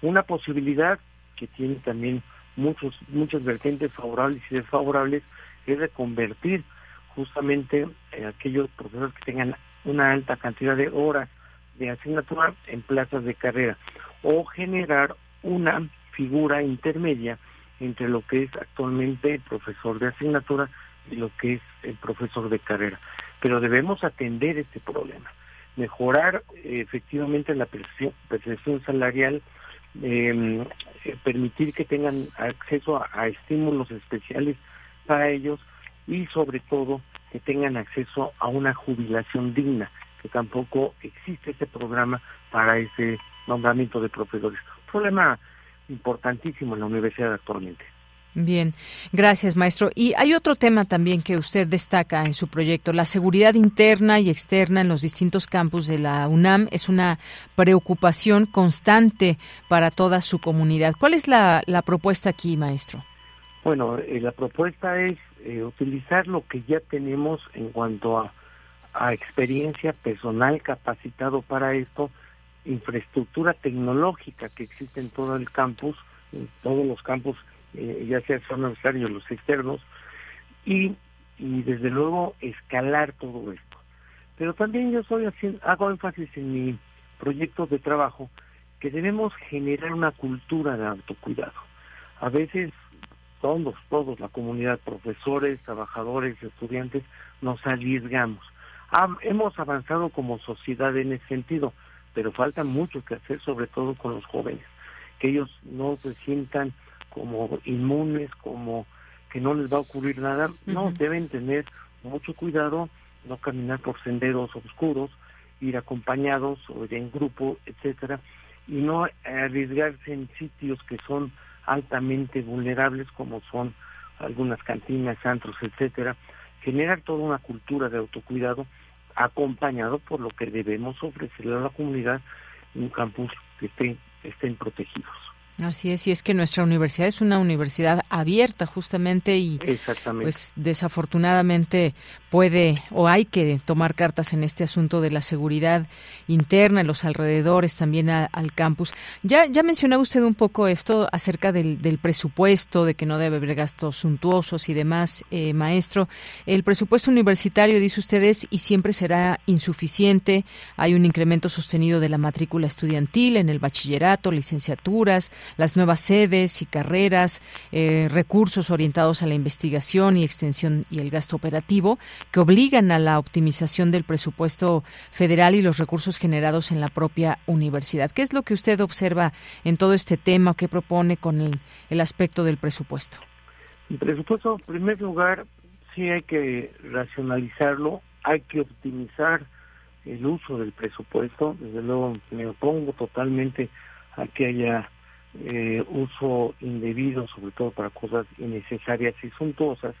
[SPEAKER 16] Una posibilidad que tiene también muchos muchas vertientes favorables y desfavorables, es reconvertir justamente eh, aquellos profesores que tengan una alta cantidad de horas de asignatura en plazas de carrera o generar una figura intermedia entre lo que es actualmente el profesor de asignatura y lo que es el profesor de carrera. Pero debemos atender este problema, mejorar eh, efectivamente la percepción, salarial, em, eh, permitir que tengan acceso a estímulos especiales para ellos y sobre todo que tengan acceso a una jubilación digna, que tampoco existe ese programa para ese nombramiento de profesores. Problema importantísimo en la universidad actualmente.
[SPEAKER 1] Bien, gracias maestro. Y hay otro tema también que usted destaca en su proyecto, la seguridad interna y externa en los distintos campus de la UNAM es una preocupación constante para toda su comunidad. ¿Cuál es la, propuesta aquí, maestro?
[SPEAKER 16] Bueno, eh, la propuesta es eh, utilizar lo que ya tenemos en cuanto a, a experiencia personal capacitado para esto, infraestructura tecnológica que existe en todo el campus, en todos los campus, eh, ya sea son necesarios los externos, y, y desde luego escalar todo esto. Pero también yo soy haciendo, hago énfasis en mi proyecto de trabajo que debemos generar una cultura de autocuidado. A veces todos, todos, la comunidad, profesores, trabajadores, estudiantes, nos arriesgamos. hemos avanzado como sociedad en ese sentido, pero falta mucho que hacer, sobre todo con los jóvenes, que ellos no se sientan como inmunes, como que no les va a ocurrir nada. No, deben tener mucho cuidado, no caminar por senderos oscuros, ir acompañados o ir en grupo, etcétera, y no arriesgarse en sitios que son altamente vulnerables como son algunas cantinas, antros, etcétera, generar toda una cultura de autocuidado acompañado por lo que debemos ofrecerle a la comunidad un campus que estén, estén protegidos.
[SPEAKER 1] Así es, y es que nuestra universidad es una universidad abierta justamente y pues desafortunadamente puede o hay que tomar cartas en este asunto de la seguridad interna en los alrededores, también al campus. Ya ya mencionaba usted un poco esto acerca del, del presupuesto, de que no debe haber gastos suntuosos y demás, eh, maestro. El presupuesto universitario, dice ustedes, y siempre será insuficiente. Hay un incremento sostenido de la matrícula estudiantil en el bachillerato, licenciaturas, las nuevas sedes y carreras, eh, recursos orientados a la investigación y extensión y el gasto operativo, que obligan a la optimización del presupuesto federal y los recursos generados en la propia universidad. ¿Qué es lo que usted observa en todo este tema o qué propone con el, el aspecto del presupuesto?
[SPEAKER 16] El presupuesto, en primer lugar, sí hay que racionalizarlo, hay que optimizar el uso del presupuesto. Desde luego me opongo totalmente a que haya eh, uso indebido, sobre todo para cosas innecesarias y suntuosas,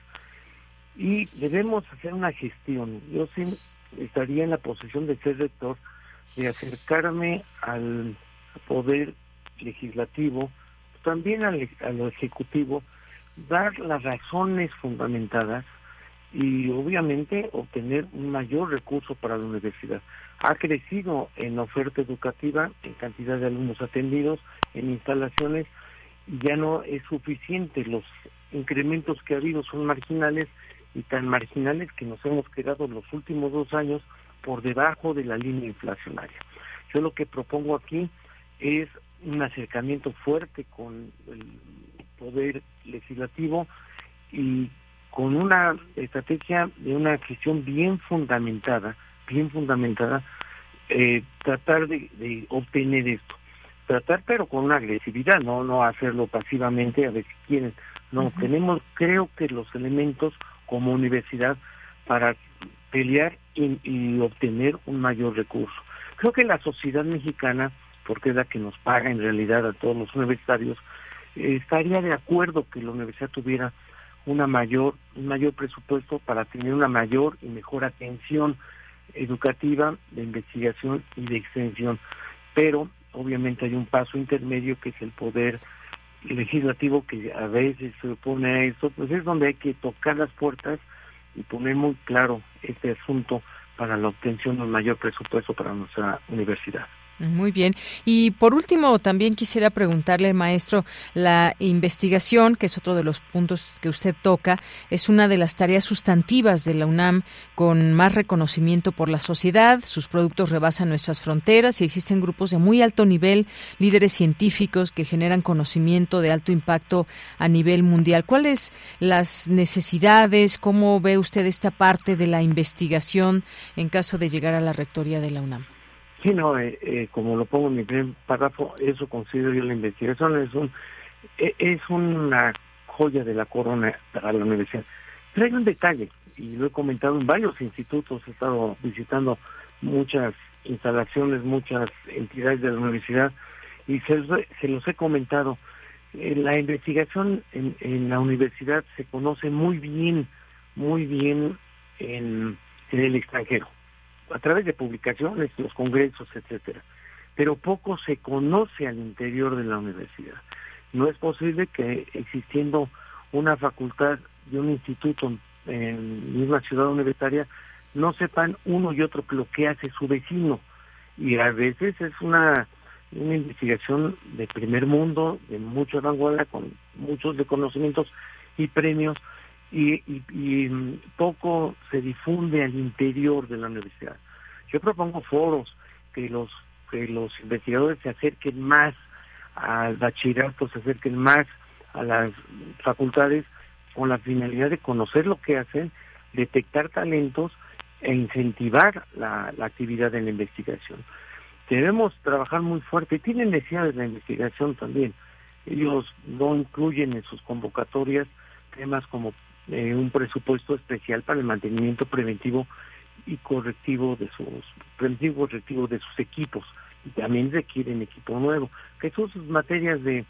[SPEAKER 16] y debemos hacer una gestión. Yo sí estaría en la posición de ser rector, de acercarme al poder legislativo, también al, a lo ejecutivo, dar las razones fundamentadas y obviamente obtener un mayor recurso para la universidad. Ha crecido en oferta educativa, en cantidad de alumnos atendidos, en instalaciones, y ya no es suficiente. Los incrementos que ha habido son marginales y tan marginales que nos hemos quedado los últimos dos años por debajo de la línea inflacionaria. Yo lo que propongo aquí es un acercamiento fuerte con el poder legislativo y con una estrategia de una gestión bien fundamentada, bien fundamentada, eh, tratar de, obtener esto. Tratar pero con una agresividad, no no hacerlo pasivamente a ver si quieren. No, tenemos creo que los elementos como universidad para pelear y, obtener un mayor recurso. Creo que la sociedad mexicana, porque es la que nos paga en realidad a todos los universitarios, eh, estaría de acuerdo que la universidad tuviera una mayor, un mayor presupuesto para tener una mayor y mejor atención educativa, de investigación y de extensión. Pero obviamente hay un paso intermedio que es el poder legislativo que a veces se opone a eso, pues es donde hay que tocar las puertas y poner muy claro este asunto para la obtención de un mayor presupuesto para nuestra universidad.
[SPEAKER 1] Muy bien. Y por último, también quisiera preguntarle, maestro, la investigación, que es otro de los puntos que usted toca, es una de las tareas sustantivas de la UNAM con más reconocimiento por la sociedad. Sus productos rebasan nuestras fronteras y existen grupos de muy alto nivel, líderes científicos que generan conocimiento de alto impacto a nivel mundial. ¿Cuáles las necesidades? ¿Cómo ve usted esta parte de la investigación en caso de llegar a la rectoría de la UNAM?
[SPEAKER 16] Sí, no, eh, eh, como lo pongo en mi primer párrafo, eso considero yo la investigación, es un e, es una joya de la corona para la universidad. Pero hay un detalle, y lo he comentado en varios institutos, he estado visitando muchas instalaciones, muchas entidades de la universidad, y se, los he comentado. Eh, la investigación en, en, la universidad se conoce muy bien, muy bien en el extranjero a través de publicaciones, los congresos, etcétera. Pero poco se conoce al interior de la universidad. No es posible que existiendo una facultad y un instituto en misma ciudad universitaria no sepan uno y otro lo que hace su vecino. Y a veces es una, una investigación de primer mundo, de mucha vanguardia, con muchos reconocimientos y premios, y, y, poco se difunde al interior de la universidad. Yo propongo foros que los que los investigadores se acerquen más al bachillerato, se acerquen más a las facultades con la finalidad de conocer lo que hacen, detectar talentos e incentivar la, la actividad de la investigación. Debemos trabajar muy fuerte, tienen necesidades de la investigación también. Ellos no incluyen en sus convocatorias temas como eh, un presupuesto especial para el mantenimiento preventivo y correctivo de sus preventivo correctivo de sus equipos. Y también requieren equipo nuevo. Que son sus materias de,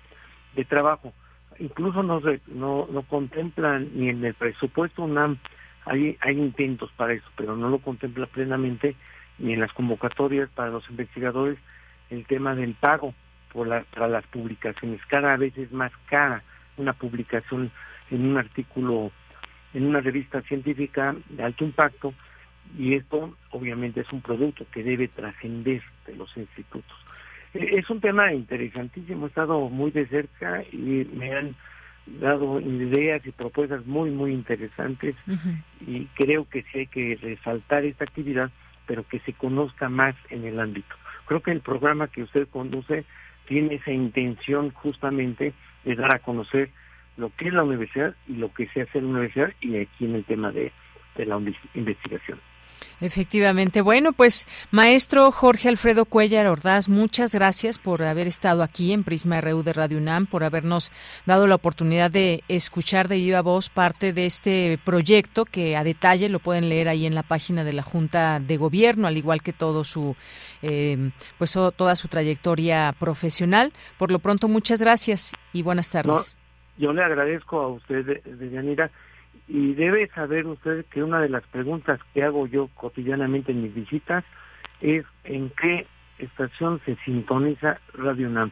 [SPEAKER 16] de trabajo. Incluso no, no no contemplan ni en el presupuesto UNAM. Hay hay intentos para eso pero no lo contempla plenamente ni en las convocatorias para los investigadores el tema del pago por la, para las publicaciones. Cada vez es más cara una publicación en un artículo en una revista científica de alto impacto y esto obviamente es un producto que debe trascender de los institutos. E, es un tema interesantísimo, he estado muy de cerca y me han dado ideas y propuestas muy, muy interesantes y creo que sí hay que resaltar esta actividad, pero que se conozca más en el ámbito. Creo que el programa que usted conduce tiene esa intención justamente de dar a conocer lo que es la universidad y lo que se hace en la universidad y aquí en el tema de, de la investigación.
[SPEAKER 1] Efectivamente. Bueno, pues maestro Jorge Alfredo Cuellar Ordaz, muchas gracias por haber estado aquí en Prisma RU de Radio UNAM, por habernos dado la oportunidad de escuchar de viva voz parte de este proyecto que a detalle lo pueden leer ahí en la página de la Junta de Gobierno, al igual que todo su, eh, pues toda su trayectoria profesional. Por lo pronto, muchas gracias y buenas tardes.
[SPEAKER 16] Yo le agradezco a usted, de Yanira y debe saber usted que una de las preguntas que hago yo cotidianamente en mis visitas es en qué estación se sintoniza Radio UNAM.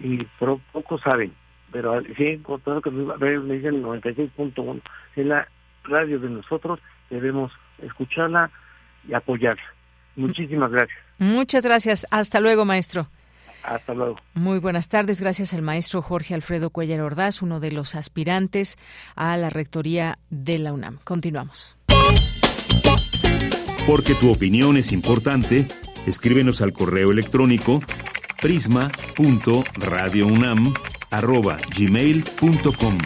[SPEAKER 16] Y por poco saben, pero sí he encontrado que me dicen 96.1 es la radio de nosotros, debemos escucharla y apoyarla. Muchísimas gracias.
[SPEAKER 1] Muchas gracias. Hasta luego, maestro.
[SPEAKER 16] Hasta luego.
[SPEAKER 1] Muy buenas tardes. Gracias al maestro Jorge Alfredo Cuellar Ordaz, uno de los aspirantes a la rectoría de la UNAM. Continuamos.
[SPEAKER 2] Porque tu opinión es importante, escríbenos al correo electrónico prisma.radiounam@gmail.com.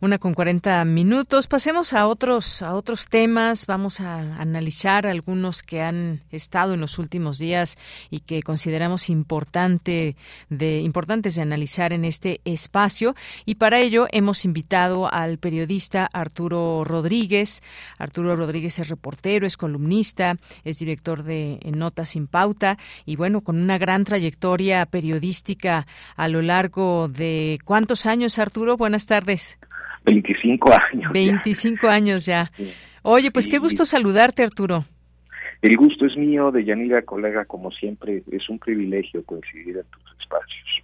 [SPEAKER 1] Una con 40 minutos. Pasemos a otros, a otros temas. Vamos a analizar algunos que han estado en los últimos días y que consideramos importante de, importantes de analizar en este espacio. Y para ello hemos invitado al periodista Arturo Rodríguez. Arturo Rodríguez es reportero, es columnista, es director de Notas sin Pauta y bueno, con una gran trayectoria periodística a lo largo de ¿cuántos años, Arturo? Buenas tardes.
[SPEAKER 17] 25 años.
[SPEAKER 1] 25 años ya. Oye, pues qué gusto saludarte, Arturo.
[SPEAKER 17] El gusto es mío, de Yanira, colega, como siempre, es un privilegio coincidir en tus espacios.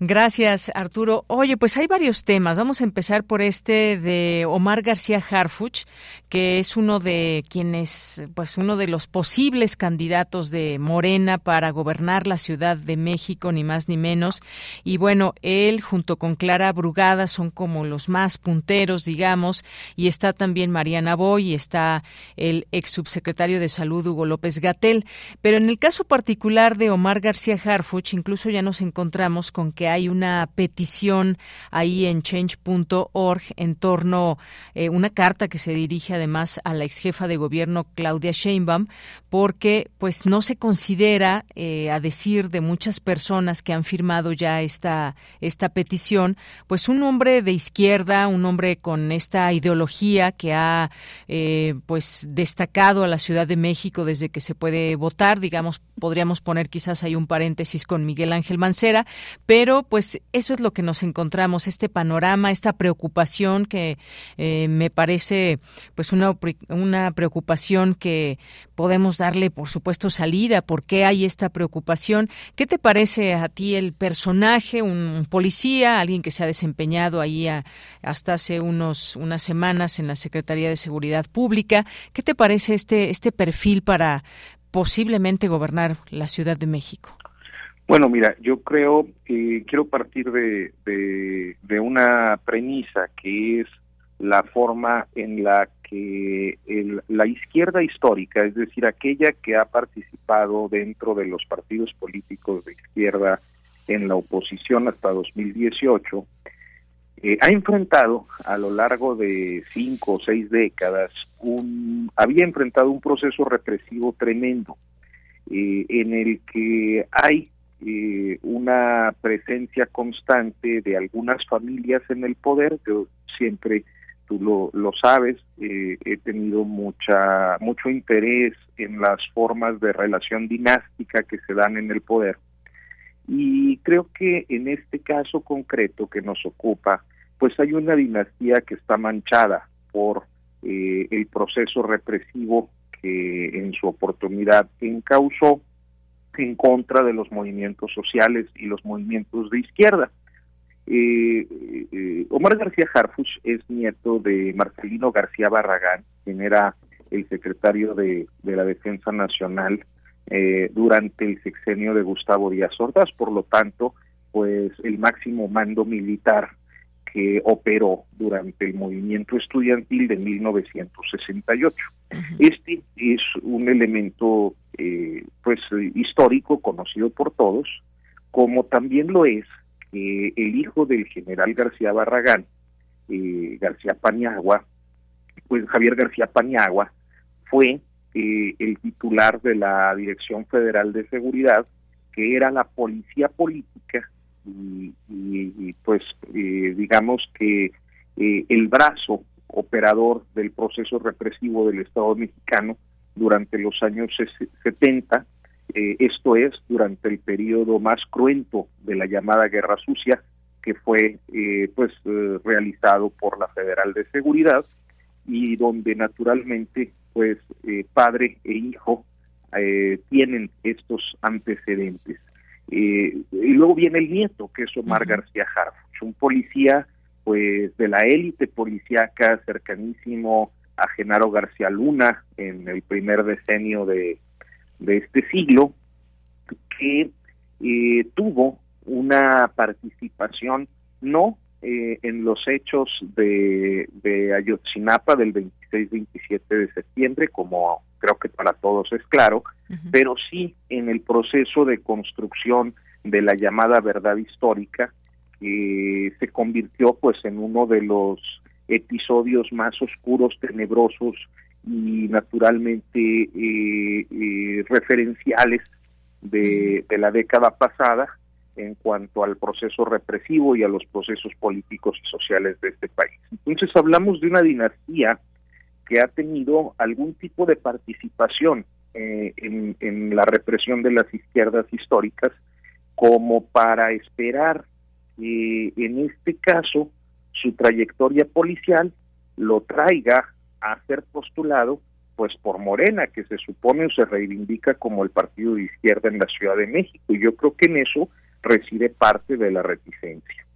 [SPEAKER 1] Gracias, Arturo. Oye, pues hay varios temas. Vamos a empezar por este de Omar García Harfuch, que es uno de quienes, pues uno de los posibles candidatos de Morena para gobernar la Ciudad de México, ni más ni menos. Y bueno, él junto con Clara Brugada son como los más punteros, digamos, y está también Mariana Boy y está el ex subsecretario de Salud Hugo López Gatel. Pero en el caso particular de Omar García Harfuch, incluso ya nos encontramos con que hay una petición ahí en change.org en torno eh, una carta que se dirige además a la ex jefa de gobierno Claudia Sheinbaum porque pues no se considera eh, a decir de muchas personas que han firmado ya esta esta petición pues un hombre de izquierda un hombre con esta ideología que ha eh, pues destacado a la Ciudad de México desde que se puede votar digamos podríamos poner quizás hay un paréntesis con Miguel Ángel Mancera pero pues eso es lo que nos encontramos, este panorama, esta preocupación que eh, me parece pues una, una preocupación que podemos darle, por supuesto, salida. ¿Por qué hay esta preocupación? ¿Qué te parece a ti el personaje, un, policía, alguien que se ha desempeñado ahí hasta hace unos unas semanas en la Secretaría de Seguridad Pública? ¿Qué te parece este este perfil para posiblemente gobernar la Ciudad de México?
[SPEAKER 17] Bueno, mira, yo creo que quiero partir de, de, una premisa que es la forma en la que la izquierda histórica, es decir, aquella que ha participado dentro de los partidos políticos de izquierda en la oposición hasta 2018, eh, ha enfrentado a lo largo de cinco o seis décadas un había enfrentado un proceso represivo tremendo eh, en el que hay eh, una presencia constante de algunas familias en el poder. Yo siempre, tú lo, lo sabes, eh, he tenido mucha mucho interés en las formas de relación dinástica que se dan en el poder. Y creo que en este caso concreto que nos ocupa, pues hay una dinastía que está manchada por eh, el proceso represivo que en su oportunidad encausó en contra de los movimientos sociales y los movimientos de izquierda. Eh, eh, Omar García Harfuch es nieto de Marcelino García Barragán, quien era el secretario de, la Defensa Nacional eh, durante el sexenio de Gustavo Díaz Ordaz, por lo tanto, pues el máximo mando militar que operó durante el movimiento estudiantil de 1968. Este es un elemento eh, pues histórico conocido por todos, como también lo es que el hijo del general García Barragán, eh, García Paniagua, pues Javier García Paniagua fue eh, el titular de la Dirección Federal de Seguridad, que era la policía política y, pues eh, digamos que eh, el brazo operador del proceso represivo del Estado mexicano durante los años 70, eh, esto es, durante el periodo más cruento de la llamada Guerra Sucia, que fue pues realizado por la Federal de Seguridad y donde naturalmente pues padre e hijo tienen estos antecedentes. Eh, y luego viene el nieto, que es Omar García Harfuch, un policía pues de la élite policíaca cercanísimo a Genaro García Luna en el primer decenio de, este siglo, que eh, tuvo una participación no eh, en los hechos de, de Ayotzinapa del 26-27 de septiembre, como creo que para todos es claro, pero sí en el proceso de construcción de la llamada verdad histórica, que se convirtió pues en uno de los episodios más oscuros, tenebrosos y naturalmente eh, eh, referenciales de, de la década pasada en cuanto al proceso represivo y a los procesos políticos y sociales de este país. Entonces hablamos de una dinastía que ha tenido algún tipo de participación eh, en, la represión de las izquierdas históricas, como para esperar que en este caso su trayectoria policial lo traiga a ser postulado pues por Morena, que se supone o se reivindica como el partido de izquierda en la Ciudad de México. Y yo creo que en eso reside parte de la reticencia.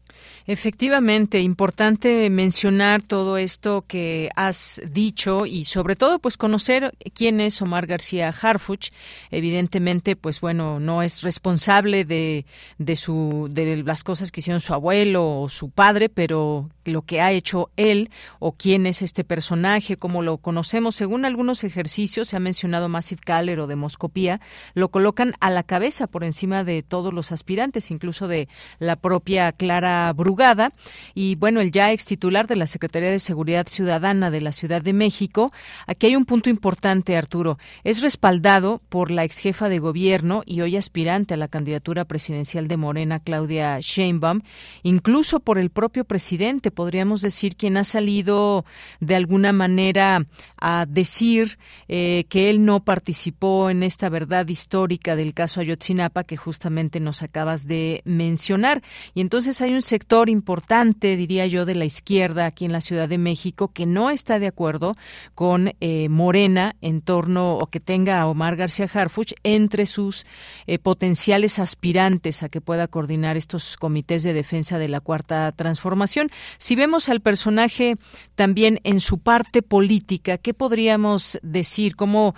[SPEAKER 1] Efectivamente, importante mencionar todo esto que has dicho y sobre todo pues conocer quién es Omar García Harfuch. Evidentemente, pues bueno, no es responsable de, de su de las cosas que hicieron su abuelo o su padre, pero lo que ha hecho él o quién es este personaje, cómo lo conocemos, según algunos ejercicios se ha mencionado Massive Caller o Demoscopía, lo colocan a la cabeza por encima de todos los aspirantes, incluso de la propia Clara Brugada y bueno, el ya ex titular de la Secretaría de Seguridad Ciudadana de la Ciudad de México. Aquí hay un punto importante, Arturo. Es respaldado por la ex jefa de gobierno y hoy aspirante a la candidatura presidencial de Morena, Claudia Sheinbaum, incluso por el propio presidente, podríamos decir, quien ha salido de alguna manera a decir eh, que él no participó en esta verdad histórica del caso Ayotzinapa que justamente nos acabas de mencionar. Y entonces hay un sector importante, diría yo, de la izquierda aquí en la Ciudad de México que no está de acuerdo con eh, Morena en torno o que tenga a Omar García Harfuch entre sus eh, potenciales aspirantes a que pueda coordinar estos comités de defensa de la cuarta transformación. Si vemos al personaje también en su parte política, ¿qué podríamos decir? ¿Cómo,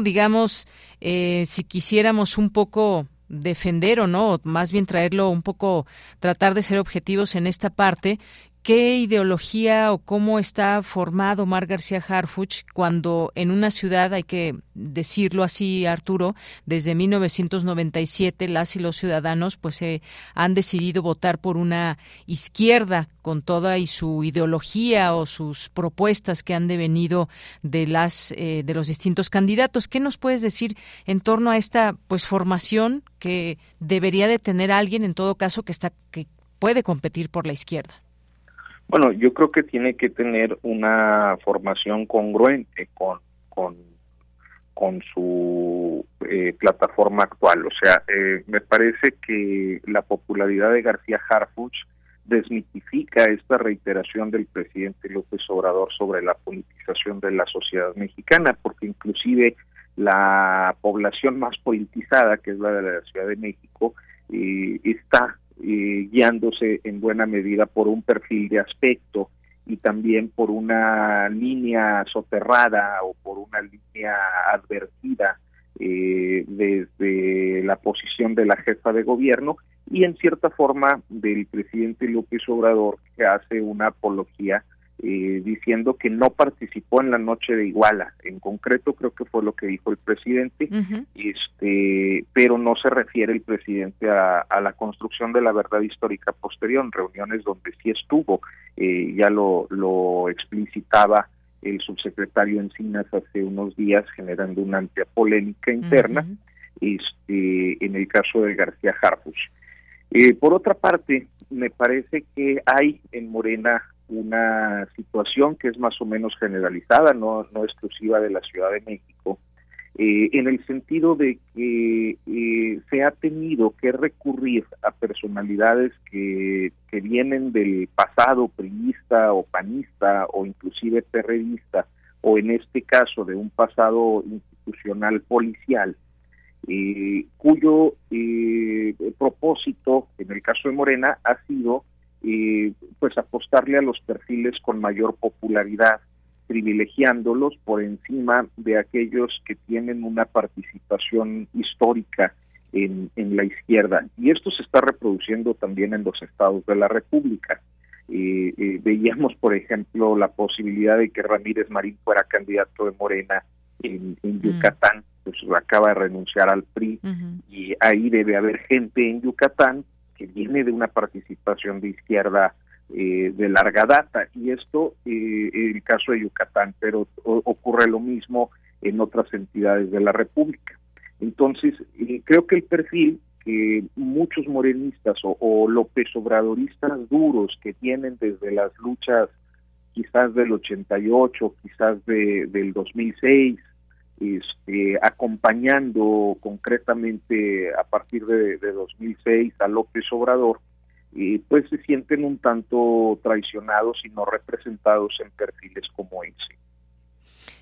[SPEAKER 1] digamos, eh, si quisiéramos un poco defender o no, más bien traerlo un poco, tratar de ser objetivos en esta parte, ¿Qué ideología o cómo está formado Mar García Harfuch cuando en una ciudad, hay que decirlo así, Arturo, desde 1997 las y los ciudadanos pues eh, han decidido votar por una izquierda con toda y su ideología o sus propuestas que han devenido de las eh, de los distintos candidatos. ¿Qué nos puedes decir en torno a esta pues formación que debería de tener alguien en todo caso que está que puede competir por la izquierda?
[SPEAKER 17] Bueno, yo creo que tiene que tener una formación congruente con, con, su eh, plataforma actual. O sea, eh, me parece que la popularidad de García Harfuch desmitifica esta reiteración del presidente López Obrador sobre la politización de la sociedad mexicana, porque inclusive la población más politizada, que es la de la Ciudad de México, eh, está guiándose en buena medida por un perfil de aspecto y también por una línea soterrada o por una línea advertida eh, desde la posición de la jefa de gobierno y en cierta forma del presidente López Obrador que hace una apología eh, diciendo que no participó en la noche de Iguala. En concreto, creo que fue lo que dijo el presidente, este, pero no se refiere el presidente a, la construcción de la verdad histórica posterior, en reuniones donde sí estuvo, eh, ya lo, lo explicitaba el subsecretario Encinas hace unos días, generando una amplia polémica interna, este, en el caso de García Harfus. Eh, por otra parte, me parece que hay en Morena una situación que es más o menos generalizada, no, no exclusiva de la Ciudad de México, eh, en el sentido de que eh, se ha tenido que recurrir a personalidades que, que vienen del pasado priista o panista o inclusive perredista, o en este caso de un pasado institucional policial, eh, cuyo propósito, en el caso de Morena, ha sido pues apostarle a los perfiles con mayor popularidad, privilegiándolos por encima de aquellos que tienen una participación histórica en, en la izquierda. Y esto se está reproduciendo también en los estados de la República. Eh, eh, veíamos, por ejemplo, la posibilidad de que Ramírez Marín fuera candidato de Morena en, en mm. Yucatán, pues acaba de renunciar al PRI y ahí debe haber gente en Yucatán que viene de una participación de izquierda eh, de larga data y esto eh, el caso de Yucatán, pero ocurre lo mismo en otras entidades de la República. Entonces, eh, creo que el perfil que muchos morenistas o, o López Obradoristas duros que tienen desde las luchas quizás del 88, quizás de, del 2006, este, acompañando concretamente a partir de, 2006 a López Obrador, y pues se sienten un tanto traicionados y no representados en perfiles como ese.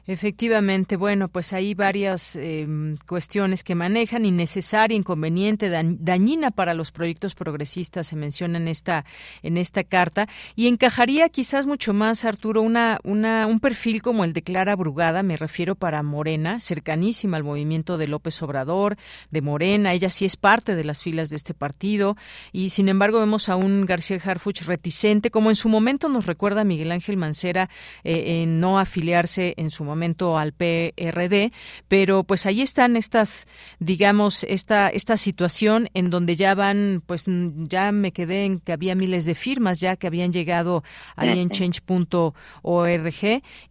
[SPEAKER 1] Efectivamente, bueno, pues hay varias em, cuestiones que manejan, innecesaria, inconveniente, dañina para los proyectos progresistas, se menciona en esta, en esta carta, y encajaría quizás mucho más, Arturo, una, una, un perfil como el de Clara Brugada, me refiero para Morena, cercanísima al movimiento de López Obrador, de Morena, ella sí es parte de las filas de este partido, y sin embargo vemos a un García Harfuch reticente, como en su momento nos recuerda Miguel Ángel Mancera, eh, en no afiliarse en su momento momento al PRD, pero pues ahí están estas, digamos, esta, esta situación en donde ya van, pues ya me quedé en que había miles de firmas ya que habían llegado ahí en change.org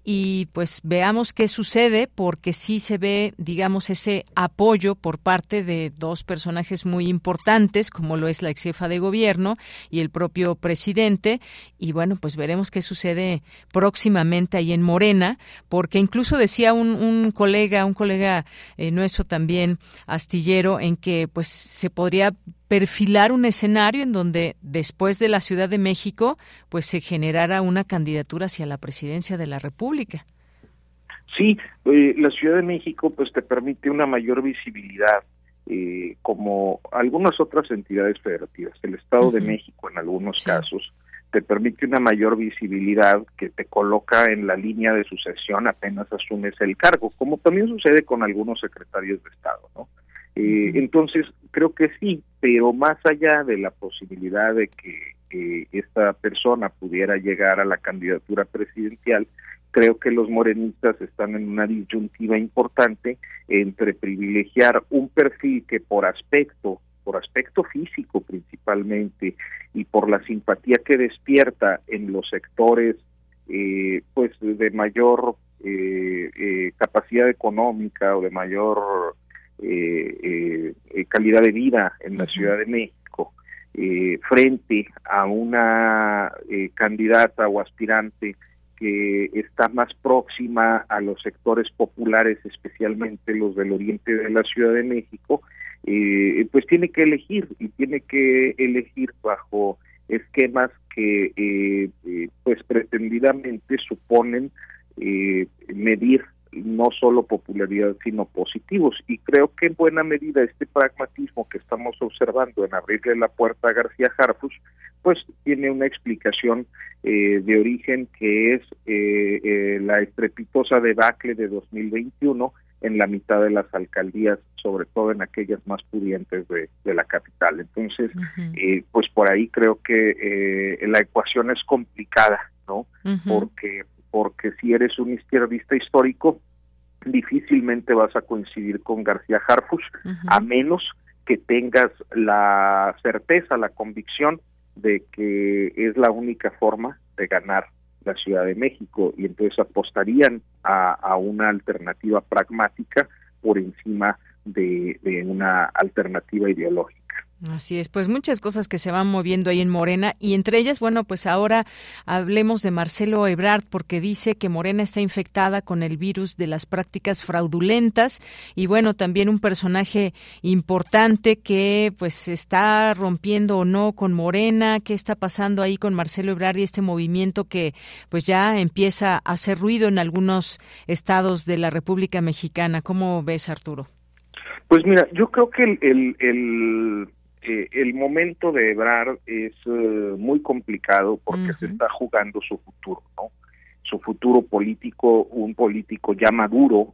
[SPEAKER 1] y pues veamos qué sucede porque sí se ve, digamos, ese apoyo por parte de dos personajes muy importantes como lo es la ex jefa de gobierno y el propio presidente y bueno, pues veremos qué sucede próximamente ahí en Morena porque incluso decía un, colega, un colega eh, nuestro también, astillero, en que pues se podría perfilar un escenario en donde después de la Ciudad de México pues se generara una candidatura hacia la presidencia de la República.
[SPEAKER 17] Sí, eh, la Ciudad de México pues te permite una mayor visibilidad eh, como algunas otras entidades federativas. El Estado de México en algunos casos te permite una mayor visibilidad que te coloca en la línea de sucesión apenas asumes el cargo, como también sucede con algunos secretarios de Estado, ¿no? Eh, entonces, creo que sí, pero más allá de la posibilidad de que esta persona pudiera llegar a la candidatura presidencial, creo que los morenistas están en una disyuntiva importante entre privilegiar un perfil que por aspecto por aspecto físico principalmente y por la simpatía que despierta en los sectores eh, pues de mayor eh, eh, capacidad económica o de mayor calidad de vida en la Ciudad de México frente a una candidata o aspirante que está más próxima a los sectores populares, especialmente los del oriente de la Ciudad de México, eh, pues tiene que elegir y tiene que elegir bajo esquemas que eh, eh, pues pretendidamente suponen medir no solo popularidad sino positivos. Y creo que en buena medida este pragmatismo que estamos observando en abrirle la puerta a García Harfus pues tiene una explicación de origen que es la estrepitosa debacle de 2021 en la mitad de las alcaldías, sobre todo en aquellas más pudientes de, la capital. Entonces, eh, pues por ahí creo que eh, la ecuación es complicada, ¿no? Porque porque si eres un izquierdista histórico, difícilmente vas a coincidir con García Harfuch, a menos que tengas la certeza, la convicción de que es la única forma de ganar la Ciudad de México y entonces apostarían a, una alternativa pragmática por encima de una alternativa ideológica.
[SPEAKER 1] Así es, pues muchas cosas que se van moviendo ahí en Morena y entre ellas, bueno, pues ahora hablemos de Marcelo Ebrard porque dice que Morena está infectada con el virus de las prácticas fraudulentas y bueno, también un personaje importante que pues está rompiendo o no con Morena, qué está pasando ahí con Marcelo Ebrard y este movimiento que pues ya empieza a hacer ruido en algunos estados de la República Mexicana. ¿Cómo ves, Arturo?
[SPEAKER 17] Pues mira, yo creo que el, eh, el momento de Ebrard es eh, muy complicado porque se está jugando su futuro, ¿no? Su futuro político, un político ya maduro,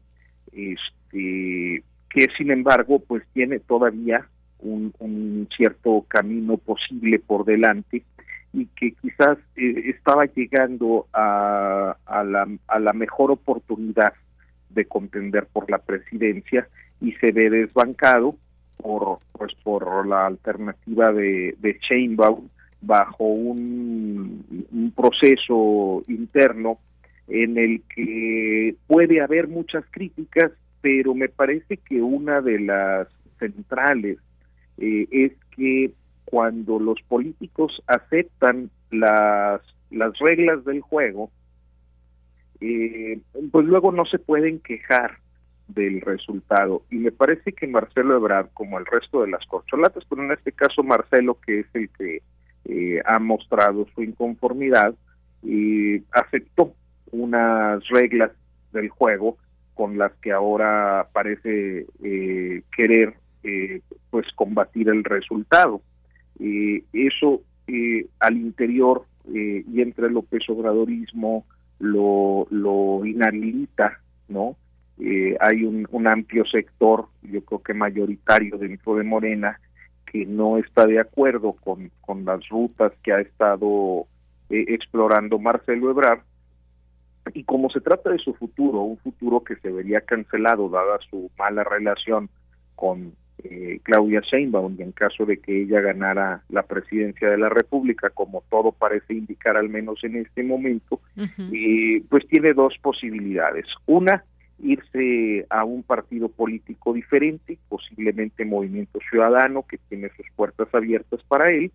[SPEAKER 17] este, que sin embargo, pues tiene todavía un, un cierto camino posible por delante y que quizás eh, estaba llegando a, a, la, a la mejor oportunidad de contender por la presidencia y se ve desbancado por pues por la alternativa de, de Chainbaum bajo un, proceso interno en el que puede haber muchas críticas, pero me parece que una de las centrales eh, es que cuando los políticos aceptan las, las reglas del juego, eh, pues luego no se pueden quejar del resultado. Y me parece que Marcelo Ebrard, como el resto de las corcholatas, pero en este caso Marcelo, que es el que eh, ha mostrado su inconformidad, y aceptó unas reglas del juego con las que ahora parece eh, querer eh, pues combatir el resultado. Eh, eso al interior y entre el López Obradorismo lo, lo inhabilita, ¿no? Hay un, un amplio sector, yo creo que mayoritario dentro de Morena, que no está de acuerdo con, con las rutas que ha estado explorando Marcelo Ebrard y como se trata de su futuro, un futuro que se vería cancelado dada su mala relación con eh, Claudia Sheinbaum y en caso de que ella ganara la presidencia de la República, como todo parece indicar al menos en este momento, y pues tiene dos posibilidades. Una, irse a un partido político diferente, posiblemente Movimiento Ciudadano, que tiene sus puertas abiertas para él,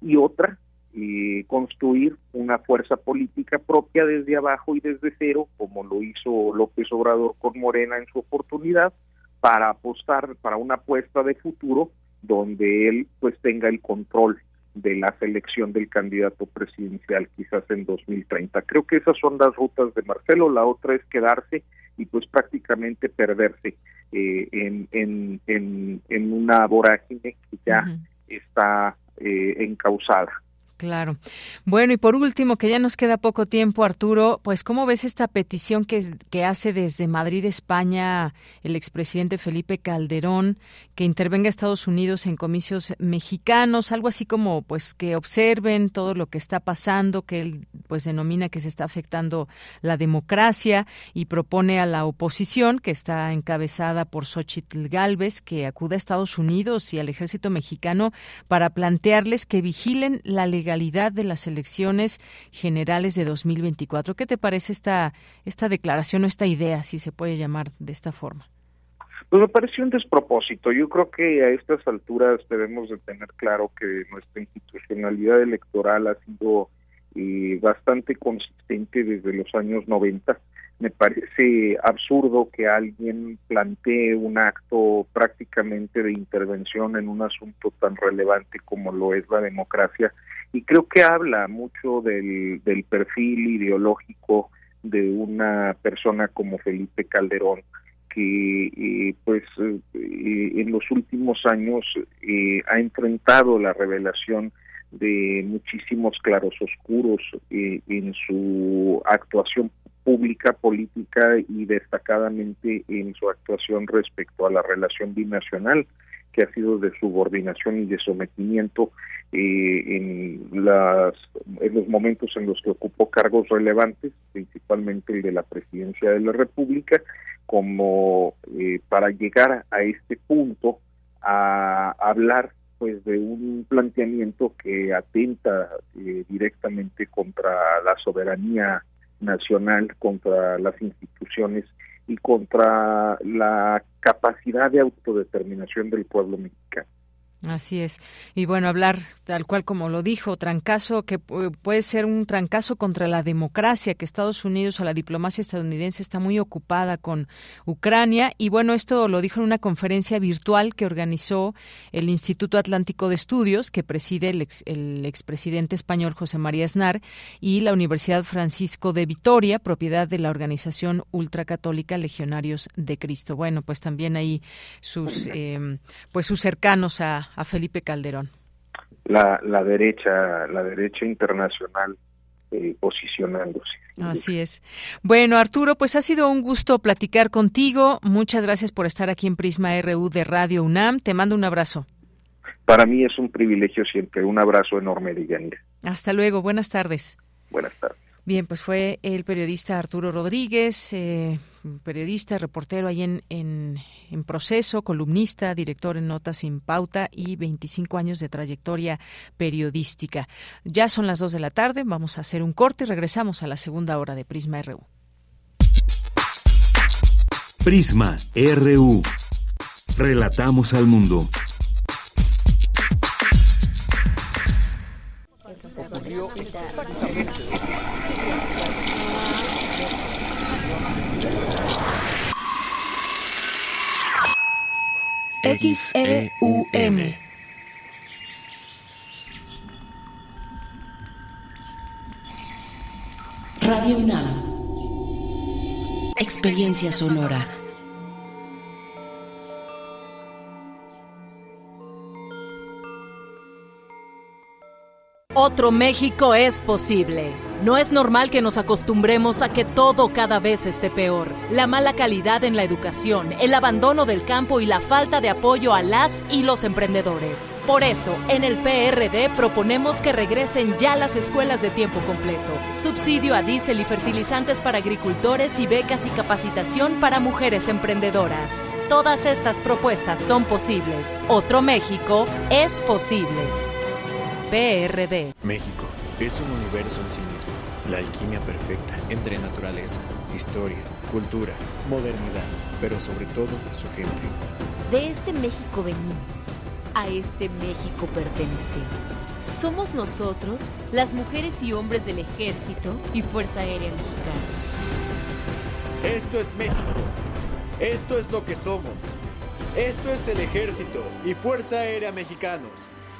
[SPEAKER 17] y otra, y construir una fuerza política propia desde abajo y desde cero, como lo hizo López Obrador con Morena en su oportunidad, para apostar para una apuesta de futuro donde él pues tenga el control de la selección del candidato presidencial quizás en 2030. Creo que esas son las rutas de Marcelo, la otra es quedarse y pues prácticamente perderse eh, en, en, en, en, una vorágine que ya está eh, encausada.
[SPEAKER 1] Claro. Bueno, y por último, que ya nos queda poco tiempo, Arturo, pues ¿cómo ves esta petición que, hace desde Madrid, España, el expresidente Felipe Calderón, que intervenga Estados Unidos en comicios mexicanos, algo así como pues que observen todo lo que está pasando, que él pues denomina que se está afectando la democracia y propone a la oposición, que está encabezada por Xochitl Galvez, que acude a Estados Unidos y al ejército mexicano para plantearles que vigilen la legalidad de las elecciones generales de 2024. ¿Qué te parece esta, esta declaración o esta idea, si se puede llamar de esta forma?
[SPEAKER 17] Pues me pareció un despropósito. Yo creo que a estas alturas debemos de tener claro que nuestra institucionalidad electoral ha sido eh, bastante consistente desde los años 90 me parece absurdo que alguien plantee un acto prácticamente de intervención en un asunto tan relevante como lo es la democracia y creo que habla mucho del, perfil ideológico de una persona como Felipe Calderón que eh, pues eh, en los últimos años eh, ha enfrentado la revelación de muchísimos claros oscuros en su actuación pública, política y destacadamente en su actuación respecto a la relación binacional que ha sido de subordinación y de sometimiento eh, en, las, los momentos en los que ocupó cargos relevantes, principalmente el de la presidencia de la República, como eh, para llegar a este punto a hablar pues de un planteamiento que atenta eh, directamente contra la soberanía nacional, contra las instituciones y contra la capacidad de autodeterminación del pueblo mexicano.
[SPEAKER 1] Así es. Y bueno, hablar tal cual como lo dijo, trancazo que puede ser un trancazo contra la democracia, que Estados Unidos o la diplomacia estadounidense está muy ocupada con Ucrania. Y bueno, esto lo dijo en una conferencia virtual que organizó el Instituto Atlántico de Estudios, que preside el, ex, el expresidente español José María Aznar, y la Universidad Francisco de Vitoria, propiedad de la organización ultracatólica Legionarios de Cristo. Bueno, pues también ahí sus, eh, pues sus cercanos a a Felipe Calderón?
[SPEAKER 17] La, la derecha, la derecha internacional eh, posicionándose.
[SPEAKER 1] Así es. Bueno, Arturo, pues ha sido un gusto platicar contigo. Muchas gracias por estar aquí en Prisma RU de Radio UNAM. Te mando un abrazo.
[SPEAKER 17] Para mí es un privilegio siempre. Un abrazo enorme, Yanira.
[SPEAKER 1] Hasta luego. Buenas tardes.
[SPEAKER 17] Buenas tardes.
[SPEAKER 1] Bien, pues fue el periodista Arturo Rodríguez, eh, periodista, reportero ahí en, en, en, proceso, columnista, director en Notas sin Pauta y 25 años de trayectoria periodística. Ya son las 2 de la tarde, vamos a hacer un corte y regresamos a la segunda hora de Prisma RU.
[SPEAKER 2] Prisma RU. Relatamos al mundo.
[SPEAKER 3] XEUM. Radio UNAM.
[SPEAKER 18] Experiencia Sonora.
[SPEAKER 19] Otro México es posible. No es normal que nos acostumbremos a que todo cada vez esté peor. La mala calidad en la educación, el abandono del campo y la falta de apoyo a las y los emprendedores. Por eso, en el PRD proponemos que regresen ya las escuelas de tiempo completo, subsidio a diésel y fertilizantes para agricultores y becas y capacitación para mujeres emprendedoras. Todas estas propuestas son posibles. Otro México es posible. PRD.
[SPEAKER 20] México es un universo en sí mismo, la alquimia perfecta entre naturaleza, historia, cultura, modernidad, pero sobre todo su gente.
[SPEAKER 21] De este México venimos, a este México pertenecemos. Somos nosotros, las mujeres y hombres del Ejército y Fuerza Aérea Mexicanos.
[SPEAKER 22] Esto es México. Esto es lo que somos. Esto es el Ejército y Fuerza Aérea Mexicanos.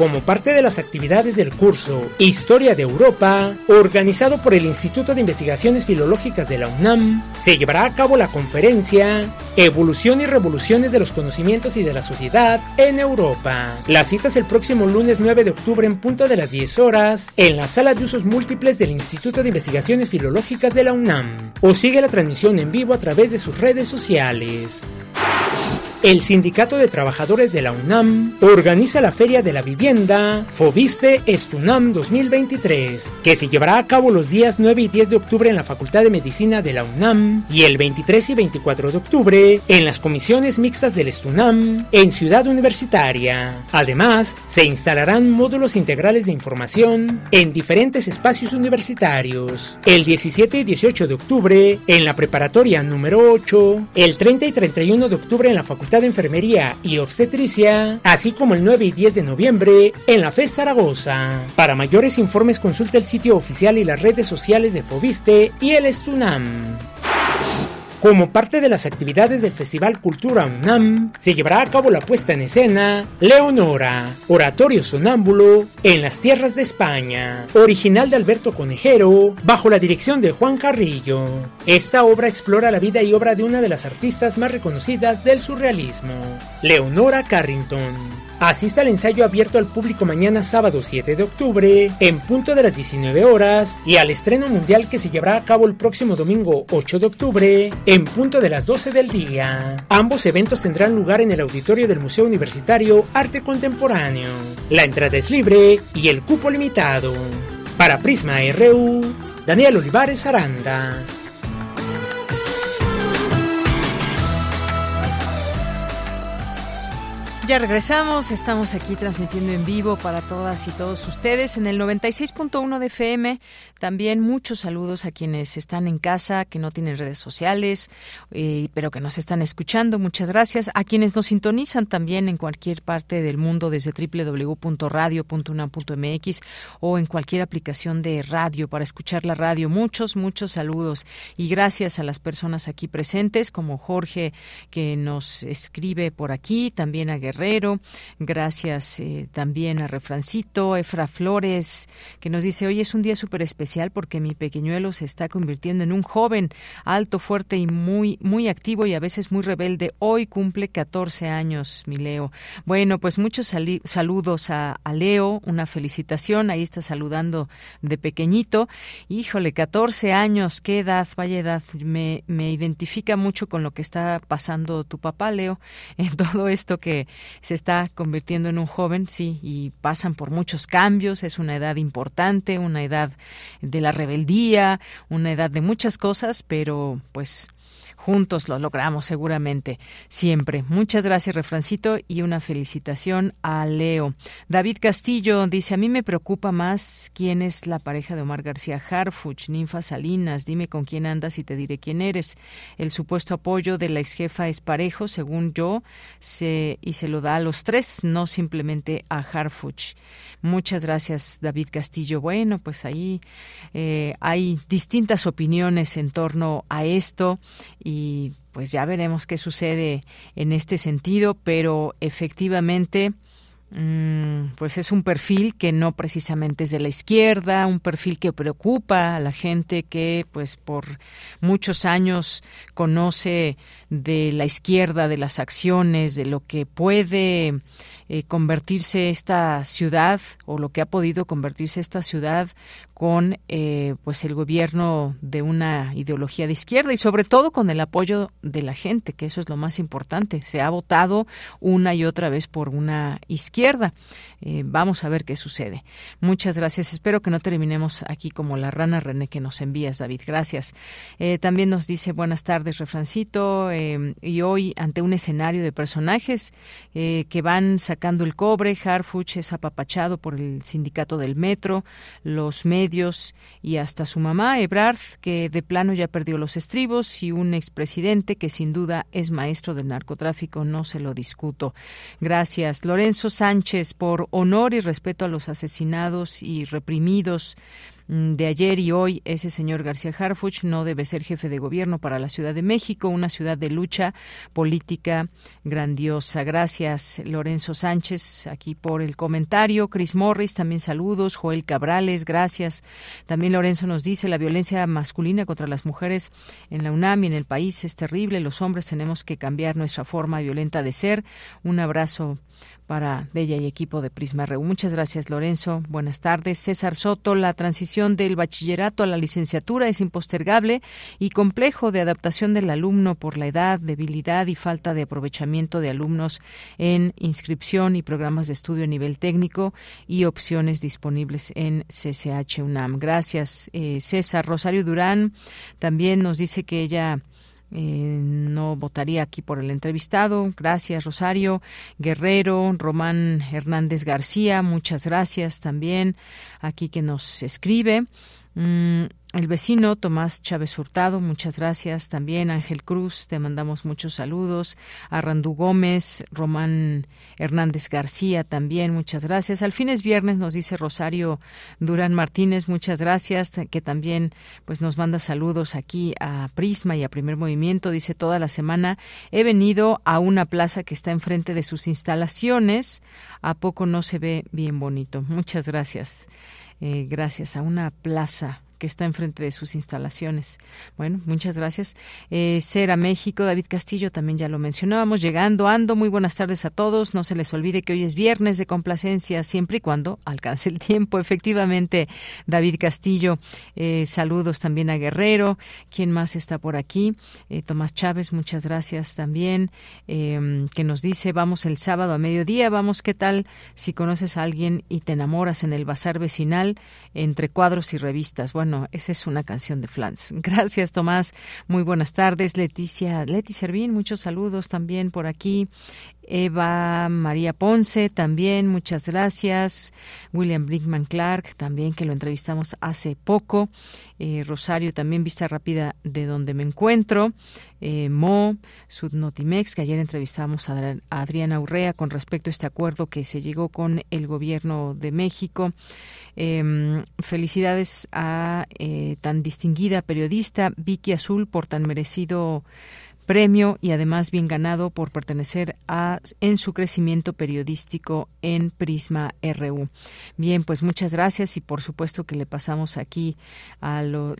[SPEAKER 5] Como parte de las actividades del curso Historia de Europa, organizado por el Instituto de Investigaciones Filológicas de la UNAM, se llevará a cabo la conferencia Evolución y Revoluciones de los Conocimientos y de la Sociedad en Europa. La cita es el próximo lunes 9 de octubre en punto de las 10 horas en la sala de usos múltiples del Instituto de Investigaciones Filológicas de la UNAM o sigue la transmisión en vivo a través de sus redes sociales. El Sindicato de Trabajadores de la UNAM organiza la Feria de la Vivienda Fobiste Estunam 2023, que se llevará a cabo los días 9 y 10 de octubre en la Facultad de Medicina de la UNAM y el 23 y 24 de octubre en las comisiones mixtas del Estunam en Ciudad Universitaria. Además, se instalarán módulos integrales de información en diferentes espacios universitarios. El 17 y 18 de octubre en la preparatoria número 8, el 30 y 31 de octubre en la Facultad de Enfermería y Obstetricia, así como el 9 y 10 de noviembre en la FES Zaragoza. Para mayores informes consulta el sitio oficial y las redes sociales de Fobiste y el Estunam. Como parte de las actividades del Festival Cultura UNAM, se llevará a cabo la puesta en escena Leonora, oratorio sonámbulo en las tierras de España, original de Alberto Conejero, bajo la dirección de Juan Carrillo. Esta obra explora la vida y obra de una de las artistas más reconocidas del surrealismo, Leonora Carrington. Asista al ensayo abierto al público mañana sábado 7 de octubre en punto de las 19 horas y al estreno mundial que se llevará a cabo el próximo domingo 8 de octubre en punto de las 12 del día. Ambos eventos tendrán lugar en el auditorio del Museo Universitario Arte Contemporáneo. La entrada es libre y el cupo limitado. Para Prisma RU, Daniel Olivares Aranda.
[SPEAKER 1] Ya regresamos, estamos aquí transmitiendo en vivo para todas y todos ustedes en el 96.1 de FM. También muchos saludos a quienes están en casa, que no tienen redes sociales, eh, pero que nos están escuchando. Muchas gracias. A quienes nos sintonizan también en cualquier parte del mundo desde www.radio.unam.mx o en cualquier aplicación de radio para escuchar la radio. Muchos, muchos saludos. Y gracias a las personas aquí presentes, como Jorge, que nos escribe por aquí, también a Guerrero gracias eh, también a Refrancito, Efra Flores, que nos dice, hoy es un día súper especial porque mi pequeñuelo se está convirtiendo en un joven alto, fuerte y muy, muy activo y a veces muy rebelde. Hoy cumple 14 años, mi Leo. Bueno, pues muchos saludos a, Leo, una felicitación, ahí está saludando de pequeñito. Híjole, 14 años, qué edad, vaya edad, me, me identifica mucho con lo que está pasando tu papá, Leo, en todo esto que se está convirtiendo en un joven, sí, y pasan por muchos cambios, es una edad importante, una edad de la rebeldía, una edad de muchas cosas, pero pues Juntos lo logramos seguramente, siempre. Muchas gracias, Refrancito, y una felicitación a Leo. David Castillo dice, a mí me preocupa más quién es la pareja de Omar García Harfuch, Ninfa Salinas, dime con quién andas y te diré quién eres. El supuesto apoyo de la ex jefa es parejo, según yo, se, y se lo da a los tres, no simplemente a Harfuch. Muchas gracias, David Castillo. Bueno, pues ahí eh, hay distintas opiniones en torno a esto pues ya veremos qué sucede en este sentido, pero efectivamente mm, pues es un perfil que no precisamente es de la izquierda, un perfil que preocupa a la gente que pues por muchos años conoce de la izquierda, de las acciones, de lo que puede eh, convertirse esta ciudad o lo que ha podido convertirse esta ciudad con eh, pues el gobierno de una ideología de izquierda y sobre todo con el apoyo de la gente que eso es lo más importante. Se ha votado una y otra vez por una izquierda. Eh, vamos a ver qué sucede. Muchas gracias. Espero que no terminemos aquí como la rana René que nos envías David. Gracias. También nos dice buenas tardes refrancito y hoy ante un escenario de personajes que van sacando el cobre. Harfuch es apapachado por el sindicato del metro, los medios y hasta su mamá, Ebrard, que de plano ya perdió los estribos, y un expresidente que sin duda es maestro del narcotráfico, no se lo discuto. Gracias. Lorenzo Sánchez, por honor y respeto a los asesinados y reprimidos de ayer y hoy, ese señor García Harfuch no debe ser jefe de gobierno para la Ciudad de México, una ciudad de lucha política grandiosa. Gracias, Lorenzo Sánchez, aquí por el comentario. Chris Morris, también saludos. Joel Cabrales, gracias. También Lorenzo nos dice, la violencia masculina contra las mujeres en la UNAM y en el país es terrible. Los hombres tenemos que cambiar nuestra forma violenta de ser. Un abrazo para Bella y equipo de Prisma RU. Muchas gracias, Lorenzo. Buenas tardes. César Soto, la transición del bachillerato a la licenciatura es impostergable y complejo de adaptación del alumno por la edad, debilidad y falta de aprovechamiento de alumnos en inscripción y programas de estudio a nivel técnico y opciones disponibles en CCH UNAM. Gracias, eh, César. Rosario Durán también nos dice que ella eh, no votaría aquí por el entrevistado. Gracias, Rosario. Guerrero, Román Hernández García, muchas gracias también aquí que nos escribe. Mm, el vecino Tomás Chávez Hurtado, muchas gracias. También Ángel Cruz, te mandamos muchos saludos. A Randú Gómez, Román Hernández García, también muchas gracias. Al fin es viernes, nos dice Rosario Durán Martínez, muchas gracias, que también pues nos manda saludos aquí a Prisma y a Primer Movimiento. Dice toda la semana he venido a una plaza que está enfrente de sus instalaciones. A poco no se ve bien bonito. Muchas gracias. Eh, gracias a una plaza que está enfrente de sus instalaciones. Bueno, muchas gracias. Eh, Cera México, David Castillo, también ya lo mencionábamos. Llegando, ando. Muy buenas tardes a todos. No se les olvide que hoy es viernes de complacencia, siempre y cuando alcance el tiempo. Efectivamente, David Castillo. Eh, saludos también a Guerrero. ¿Quién más está por aquí? Eh, Tomás Chávez, muchas gracias también. Em, que nos dice, vamos el sábado a mediodía. Vamos, ¿qué tal si conoces a alguien y te enamoras en el bazar vecinal entre cuadros y revistas? Bueno, no, esa es una canción de Flans. Gracias, Tomás. Muy buenas tardes. Leticia, Leti Servín, muchos saludos también por aquí. Eva María Ponce, también, muchas gracias. William Brinkman Clark, también, que lo entrevistamos hace poco. Eh, Rosario, también, vista rápida de donde me encuentro. Eh, Mo, Sudnotimex, que ayer entrevistamos a Adriana Urrea con respecto a este acuerdo que se llegó con el gobierno de México. Em, felicidades a eh, tan distinguida periodista Vicky Azul por tan merecido premio y además bien ganado por pertenecer a en su crecimiento periodístico en Prisma RU. Bien, pues muchas gracias y por supuesto que le pasamos aquí a, lo,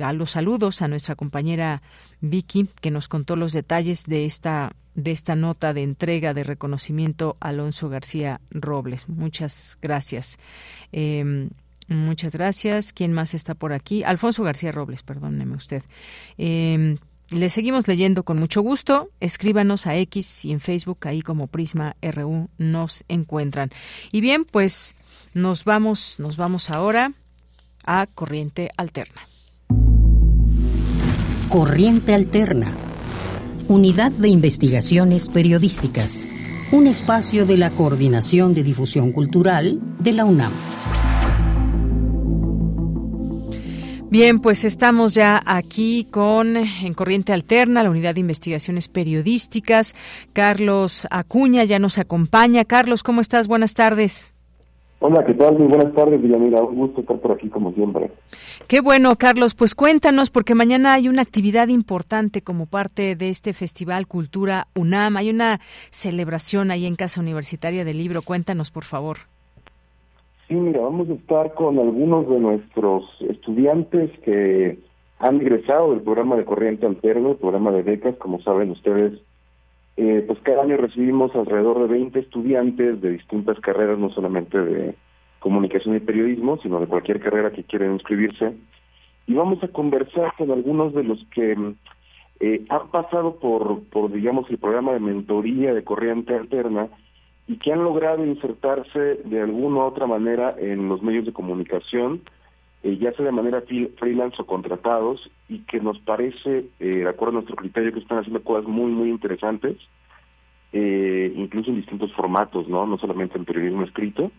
[SPEAKER 1] a los saludos a nuestra compañera Vicky que nos contó los detalles de esta de esta nota de entrega de reconocimiento a Alonso García Robles. Muchas gracias. Em, Muchas gracias. ¿Quién más está por aquí? Alfonso García Robles, perdóneme usted. Eh, le seguimos leyendo con mucho gusto. Escríbanos a X y en Facebook, ahí como Prisma RU nos encuentran. Y bien, pues nos vamos, nos vamos ahora a Corriente Alterna.
[SPEAKER 4] Corriente Alterna. Unidad de Investigaciones Periodísticas. Un espacio de la Coordinación de Difusión Cultural de la UNAM.
[SPEAKER 1] Bien, pues estamos ya aquí con En Corriente Alterna, la unidad de investigaciones periodísticas. Carlos Acuña ya nos acompaña. Carlos, ¿cómo estás? Buenas tardes.
[SPEAKER 23] Hola, ¿qué tal? Muy buenas tardes, Villamira. Un gusto estar por aquí como siempre.
[SPEAKER 1] Qué bueno, Carlos. Pues cuéntanos, porque mañana hay una actividad importante como parte de este Festival Cultura UNAM. Hay una celebración ahí en Casa Universitaria del Libro. Cuéntanos, por favor.
[SPEAKER 23] Sí, mira, vamos a estar con algunos de nuestros estudiantes que han ingresado del programa de Corriente Alterno, el programa de becas, como saben ustedes, eh, pues cada año recibimos alrededor de 20 estudiantes de distintas carreras, no solamente de comunicación y periodismo, sino de cualquier carrera que quieran inscribirse. Y vamos a conversar con algunos de los que eh, han pasado por, por, digamos, el programa de mentoría de Corriente Alterna y que han logrado insertarse de alguna u otra manera en los medios de comunicación, eh, ya sea de manera freelance o contratados, y que nos parece, eh, de acuerdo a nuestro criterio, que están haciendo cosas muy, muy interesantes, eh, incluso en distintos formatos, ¿no? No solamente en periodismo escrito,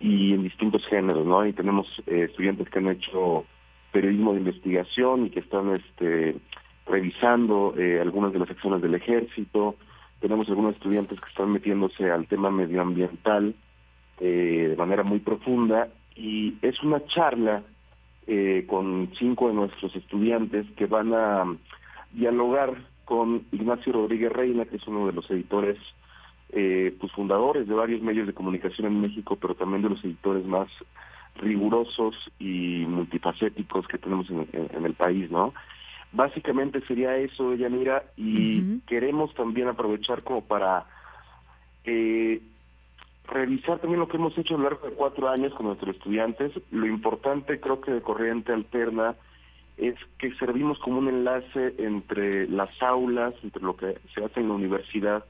[SPEAKER 23] y en distintos géneros, ¿no? Y tenemos estudiantes que han hecho periodismo de investigación y que están este, revisando algunas de las acciones del ejército, tenemos algunos estudiantes que están metiéndose al tema medioambiental eh, de manera muy profunda y es una charla eh, con cinco de nuestros estudiantes que van a dialogar con Ignacio Rodríguez Reina, que es uno de los editores eh, pues fundadores de varios medios de comunicación en México, pero también de los editores más rigurosos y multifacéticos que tenemos en, en el país, ¿no? Básicamente sería eso, ella mira, y queremos también aprovechar como para eh, revisar también lo que hemos hecho a lo largo de cuatro años con nuestros estudiantes. Lo importante creo que de Corriente Alterna es que servimos como un enlace entre las aulas, entre lo que se hace en la universidad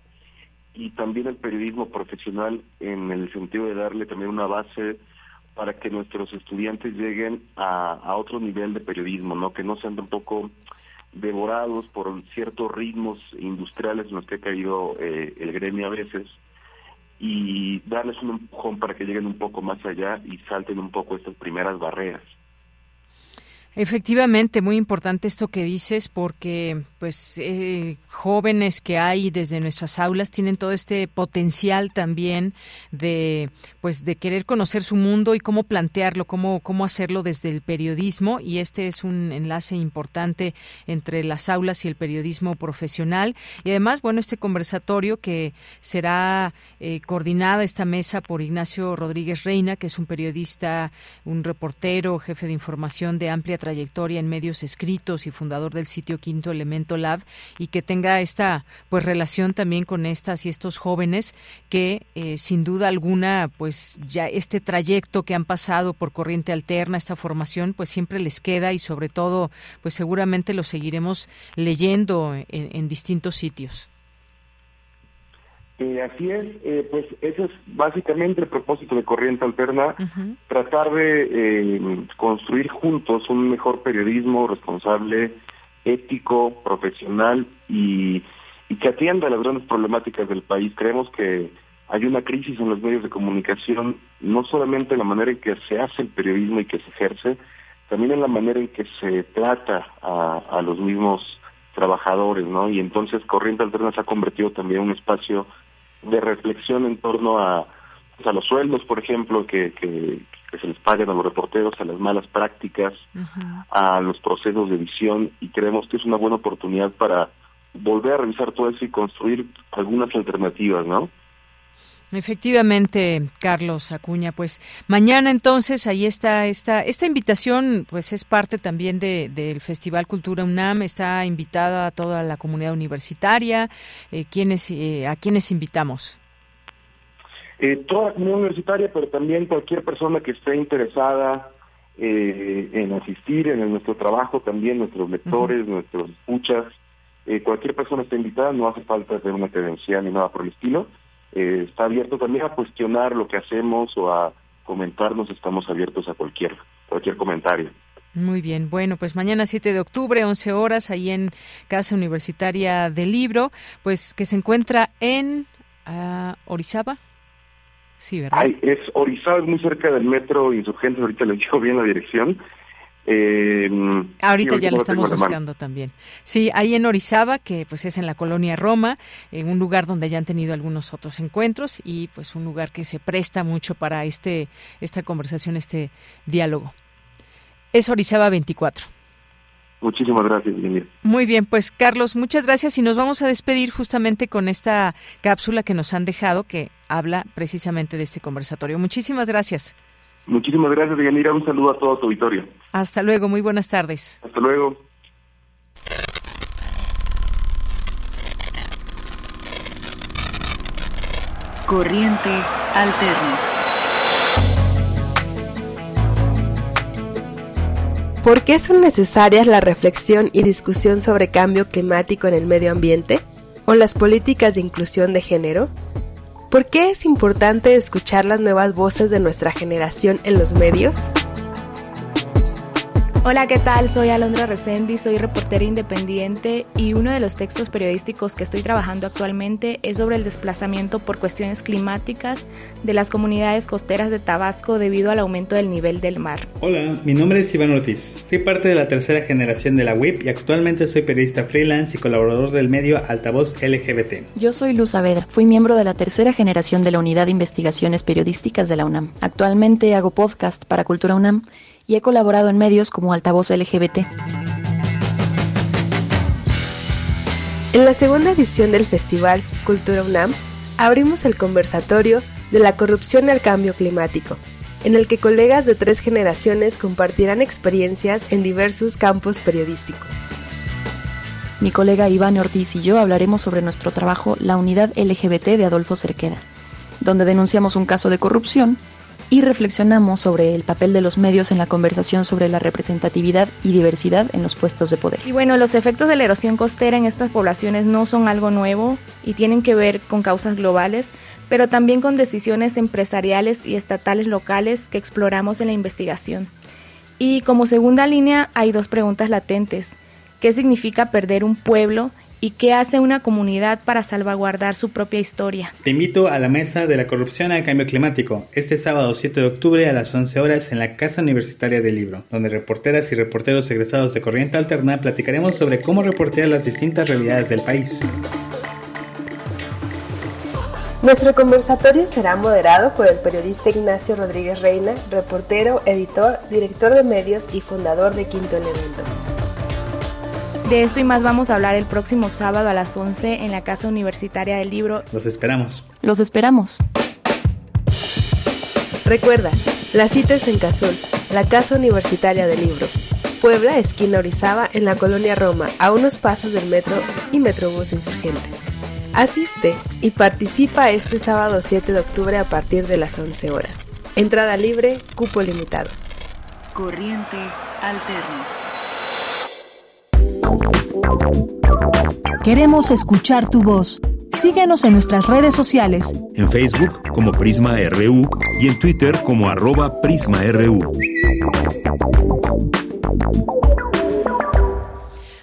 [SPEAKER 23] y también el periodismo profesional en el sentido de darle también una base para que nuestros estudiantes lleguen a, otro nivel de periodismo, ¿no? Que no sean tampoco devorados por ciertos ritmos industriales en los que ha caído eh, el gremio a veces y darles un empujón para que lleguen un poco más allá y salten un poco estas primeras barreras.
[SPEAKER 1] Efectivamente, muy importante esto que dices porque pues eh, jóvenes que hay desde nuestras aulas tienen todo este potencial también de pues de querer conocer su mundo y cómo plantearlo, cómo cómo hacerlo desde el periodismo. Y este es un enlace importante entre las aulas y el periodismo profesional. Y además bueno este conversatorio que será eh, coordinado esta mesa por Ignacio Rodríguez Reina que es un periodista, un reportero, jefe de información de amplia trayectoria en medios escritos y fundador del sitio Quinto Elemento Lab y que tenga esta pues relación también con estas y estos jóvenes que eh, sin duda alguna pues ya este trayecto que han pasado por corriente alterna, esta formación pues siempre les queda y sobre todo pues seguramente lo seguiremos leyendo en, distintos sitios.
[SPEAKER 23] Eh, así es, eh, pues ese es básicamente el propósito de Corriente Alterna, tratar de eh, construir juntos un mejor periodismo responsable, ético, profesional y, y que atienda las grandes problemáticas del país. Creemos que hay una crisis en los medios de comunicación, no solamente en la manera en que se hace el periodismo y que se ejerce, también en la manera en que se trata a, a los mismos trabajadores, ¿no? Y entonces Corriente Alterna se ha convertido también en un espacio de reflexión en torno a, pues, a los sueldos, por ejemplo, que, que, se les paguen a los reporteros, a las malas prácticas, a los procesos de edición, y creemos que es una buena oportunidad para volver a revisar todo eso y construir algunas alternativas, ¿no?
[SPEAKER 1] Efectivamente, Carlos Acuña, pues mañana entonces ahí está esta esta invitación, pues es parte también de, del Festival Cultura UNAM, está invitada a toda la comunidad universitaria, eh, ¿quiénes, eh, ¿a quiénes invitamos?
[SPEAKER 23] Eh, toda la comunidad universitaria, pero también cualquier persona que esté interesada eh, en asistir en nuestro trabajo, también nuestros lectores, nuestros escuchas, eh, cualquier persona está invitada, no hace falta tener una credencial ni nada por el estilo eh, está abierto también a cuestionar lo que hacemos o a comentarnos, estamos abiertos a cualquier, cualquier comentario.
[SPEAKER 1] Muy bien, bueno, pues mañana 7 de octubre, 11 horas, ahí en Casa Universitaria del Libro, pues que se encuentra en uh, Orizaba. Sí, ¿verdad?
[SPEAKER 23] es Orizaba, es muy cerca del metro Insurgentes, ahorita le digo bien la dirección. Eh,
[SPEAKER 1] Ahorita ya lo estamos buscando también. Sí, ahí en Orizaba, que pues es en la colonia Roma, en un lugar donde ya han tenido algunos otros encuentros y pues un lugar que se presta mucho para este esta conversación, este diálogo. Es Orizaba 24.
[SPEAKER 23] Muchísimas gracias,
[SPEAKER 1] Muy bien, pues Carlos, muchas gracias y nos vamos a despedir justamente con esta cápsula que nos han dejado que habla precisamente de este conversatorio. Muchísimas gracias.
[SPEAKER 23] Muchísimas gracias, Yanira. Un saludo a todo tu auditorio.
[SPEAKER 1] Hasta luego, muy buenas tardes.
[SPEAKER 23] Hasta luego.
[SPEAKER 18] Corriente Alterna.
[SPEAKER 24] ¿Por qué son necesarias la reflexión y discusión sobre cambio climático en el medio ambiente o las políticas de inclusión de género? ¿Por qué es importante escuchar las nuevas voces de nuestra generación en los medios?
[SPEAKER 25] Hola, ¿qué tal? Soy Alondra Resendi, soy reportera independiente y uno de los textos periodísticos que estoy trabajando actualmente es sobre el desplazamiento por cuestiones climáticas de las comunidades costeras de Tabasco debido al aumento del nivel del mar.
[SPEAKER 26] Hola, mi nombre es Iván Ortiz. Fui parte de la tercera generación de la WIP y actualmente soy periodista freelance y colaborador del medio Altavoz LGBT.
[SPEAKER 27] Yo soy Luz Saavedra. Fui miembro de la tercera generación de la Unidad de Investigaciones Periodísticas de la UNAM. Actualmente hago podcast para Cultura UNAM y he colaborado en medios como Altavoz LGBT.
[SPEAKER 24] En la segunda edición del Festival Cultura UNAM, abrimos el conversatorio de la corrupción al cambio climático, en el que colegas de tres generaciones compartirán experiencias en diversos campos periodísticos.
[SPEAKER 27] Mi colega Iván Ortiz y yo hablaremos sobre nuestro trabajo La Unidad LGBT de Adolfo Cerqueda, donde denunciamos un caso de corrupción y reflexionamos sobre el papel de los medios en la conversación sobre la representatividad y diversidad en los puestos de poder.
[SPEAKER 25] Y bueno, los efectos de la erosión costera en estas poblaciones no son algo nuevo y tienen que ver con causas globales, pero también con decisiones empresariales y estatales locales que exploramos en la investigación. Y como segunda línea hay dos preguntas latentes. ¿Qué significa perder un pueblo y qué hace una comunidad para salvaguardar su propia historia.
[SPEAKER 26] Te invito a la mesa de la corrupción al cambio climático, este sábado 7 de octubre a las 11 horas en la Casa Universitaria del Libro, donde reporteras y reporteros egresados de Corriente Alterna platicaremos sobre cómo reportear las distintas realidades del país.
[SPEAKER 24] Nuestro conversatorio será moderado por el periodista Ignacio Rodríguez Reina, reportero, editor, director de medios y fundador de Quinto Elemento.
[SPEAKER 25] De esto y más vamos a hablar el próximo sábado a las 11 en la Casa Universitaria del Libro.
[SPEAKER 26] Los esperamos.
[SPEAKER 27] Los esperamos.
[SPEAKER 24] Recuerda, la cita es en Cazul, la Casa Universitaria del Libro. Puebla, esquina Orizaba, en la colonia Roma, a unos pasos del metro y Metrobús Insurgentes. Asiste y participa este sábado 7 de octubre a partir de las 11 horas. Entrada libre, cupo limitado.
[SPEAKER 18] Corriente Alterna.
[SPEAKER 28] Queremos escuchar tu voz.
[SPEAKER 3] Síguenos en nuestras redes sociales.
[SPEAKER 2] En Facebook como Prisma RU y en Twitter como arroba PrismaRU.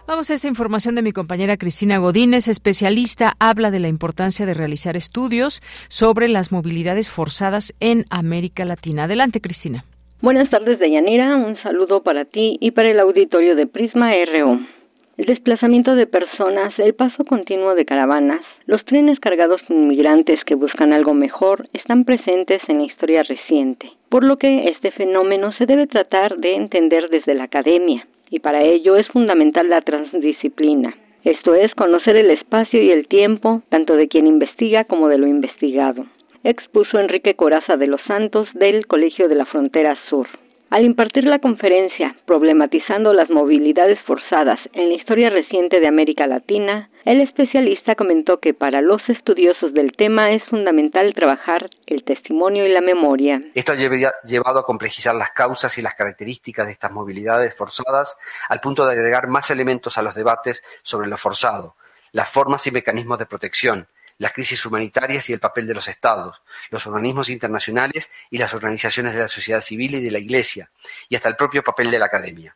[SPEAKER 1] Vamos a esta información de mi compañera Cristina Godínez, especialista, habla de la importancia de realizar estudios sobre las movilidades forzadas en América Latina. Adelante, Cristina.
[SPEAKER 29] Buenas tardes, Deyanira. Un saludo para ti y para el auditorio de Prisma RU. El desplazamiento de personas, el paso continuo de caravanas, los trenes cargados con inmigrantes que buscan algo mejor están presentes en la historia reciente, por lo que este fenómeno se debe tratar de entender desde la academia, y para ello es fundamental la transdisciplina. Esto es conocer el espacio y el tiempo tanto de quien investiga como de lo investigado, expuso Enrique Coraza de los Santos del Colegio de la Frontera Sur. Al impartir la conferencia Problematizando las movilidades forzadas en la historia reciente de América Latina, el especialista comentó que para los estudiosos del tema es fundamental trabajar el testimonio y la memoria.
[SPEAKER 30] Esto ha llevado a complejizar las causas y las características de estas movilidades forzadas al punto de agregar más elementos a los debates sobre lo forzado, las formas y mecanismos de protección, las crisis humanitarias y el papel de los Estados, los organismos internacionales y las organizaciones de la sociedad civil y de la Iglesia, y hasta el propio papel de la academia.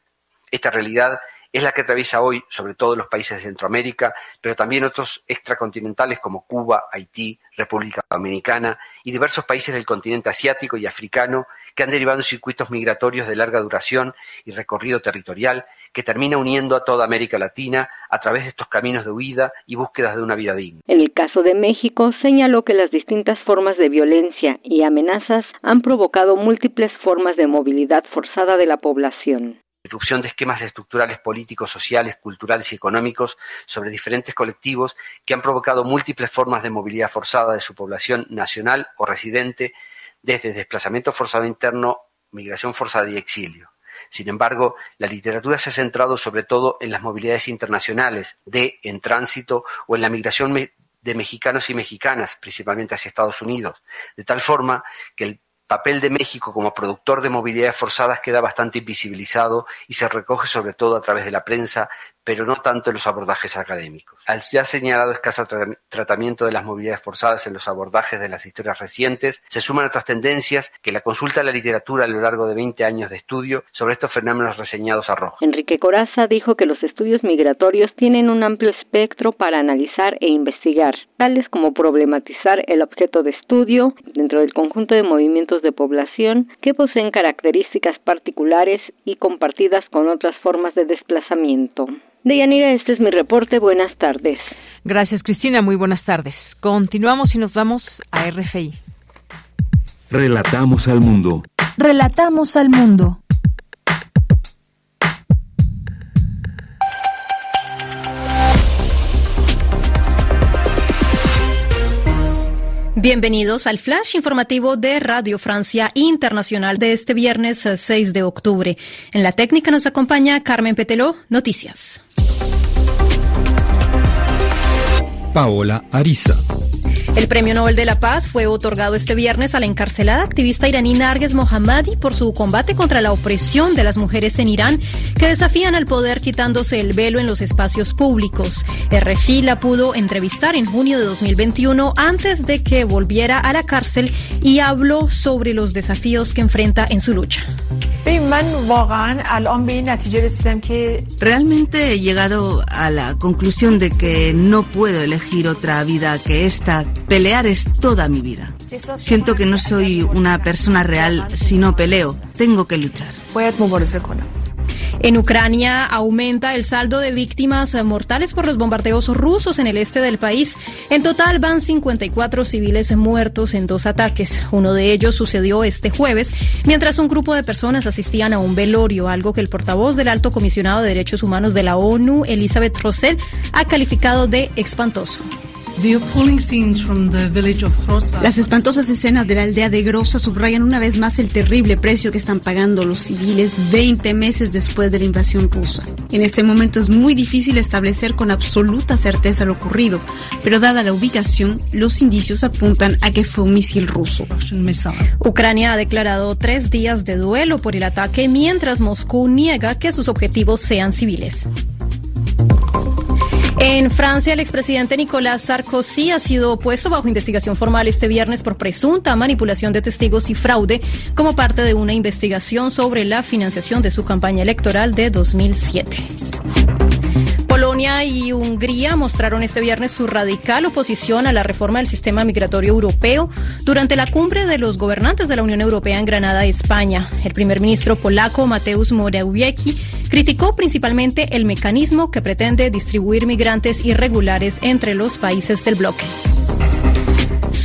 [SPEAKER 30] Esta realidad es la que atraviesa hoy sobre todo los países de Centroamérica, pero también otros extracontinentales como Cuba, Haití, República Dominicana y diversos países del continente asiático y africano que han derivado en circuitos migratorios de larga duración y recorrido territorial que termina uniendo a toda América Latina a través de estos caminos de huida y búsquedas de una vida digna.
[SPEAKER 29] En el caso de México, señaló que las distintas formas de violencia y amenazas han provocado múltiples formas de movilidad forzada de la población
[SPEAKER 30] irrupción de esquemas estructurales políticos, sociales, culturales y económicos sobre diferentes colectivos que han provocado múltiples formas de movilidad forzada de su población nacional o residente, desde desplazamiento forzado interno, migración forzada y exilio. Sin embargo, la literatura se ha centrado sobre todo en las movilidades internacionales de, en tránsito o en la migración de mexicanos y mexicanas, principalmente hacia Estados Unidos, de tal forma que el papel de México como productor de movilidades forzadas queda bastante invisibilizado y se recoge sobre todo a través de la prensa, pero no tanto en los abordajes académicos. Al ya señalado escaso tratamiento de las movilidades forzadas en los abordajes de las historias recientes, se suman otras tendencias que la consulta de la literatura a lo largo de 20 años de estudio sobre estos fenómenos reseñados arroja.
[SPEAKER 29] Enrique Coraza dijo que los estudios migratorios tienen un amplio espectro para analizar e investigar, tales como problematizar el objeto de estudio dentro del conjunto de movimientos de población que poseen características particulares y compartidas con otras formas de desplazamiento. Deyanira, este es mi reporte. Buenas tardes.
[SPEAKER 1] Gracias, Cristina. Muy buenas tardes. Continuamos y nos vamos a RFI.
[SPEAKER 2] Relatamos al mundo.
[SPEAKER 3] Relatamos al mundo.
[SPEAKER 31] Bienvenidos al flash informativo de Radio Francia Internacional de este viernes 6 eh, de octubre. En la técnica nos acompaña Carmen Peteló, Noticias.
[SPEAKER 32] Paola Ariza.
[SPEAKER 31] El Premio Nobel de la Paz fue otorgado este viernes a la encarcelada activista iraní Narges Mohammadi por su combate contra la opresión de las mujeres en Irán que desafían al poder quitándose el velo en los espacios públicos. RFI la pudo entrevistar en junio de 2021 antes de que volviera a la cárcel y habló sobre los desafíos que enfrenta en su lucha.
[SPEAKER 28] Realmente he llegado a la conclusión de que no puedo elegir otra vida que esta Pelear es toda mi vida. Siento que no soy una persona real si no peleo. Tengo que luchar.
[SPEAKER 31] En Ucrania aumenta el saldo de víctimas mortales por los bombardeos rusos en el este del país. En total van 54 civiles muertos en dos ataques. Uno de ellos sucedió este jueves mientras un grupo de personas asistían a un velorio, algo que el portavoz del Alto Comisionado de Derechos Humanos de la ONU, Elizabeth Rossell, ha calificado de espantoso.
[SPEAKER 33] Las espantosas escenas de la aldea de Grossa subrayan una vez más el terrible precio que están pagando los civiles 20 meses después de la invasión rusa. En este momento es muy difícil establecer con absoluta certeza lo ocurrido, pero dada la ubicación, los indicios apuntan a que fue un misil ruso.
[SPEAKER 31] Ucrania ha declarado tres días de duelo por el ataque, mientras Moscú niega que sus objetivos sean civiles. En Francia, el expresidente Nicolás Sarkozy ha sido puesto bajo investigación formal este viernes por presunta manipulación de testigos y fraude como parte de una investigación sobre la financiación de su campaña electoral de 2007. Polonia y Hungría mostraron este viernes su radical oposición a la reforma del sistema migratorio europeo durante la cumbre de los gobernantes de la Unión Europea en Granada, España. El primer ministro polaco Mateusz Morawiecki criticó principalmente el mecanismo que pretende distribuir migrantes irregulares entre los países del bloque.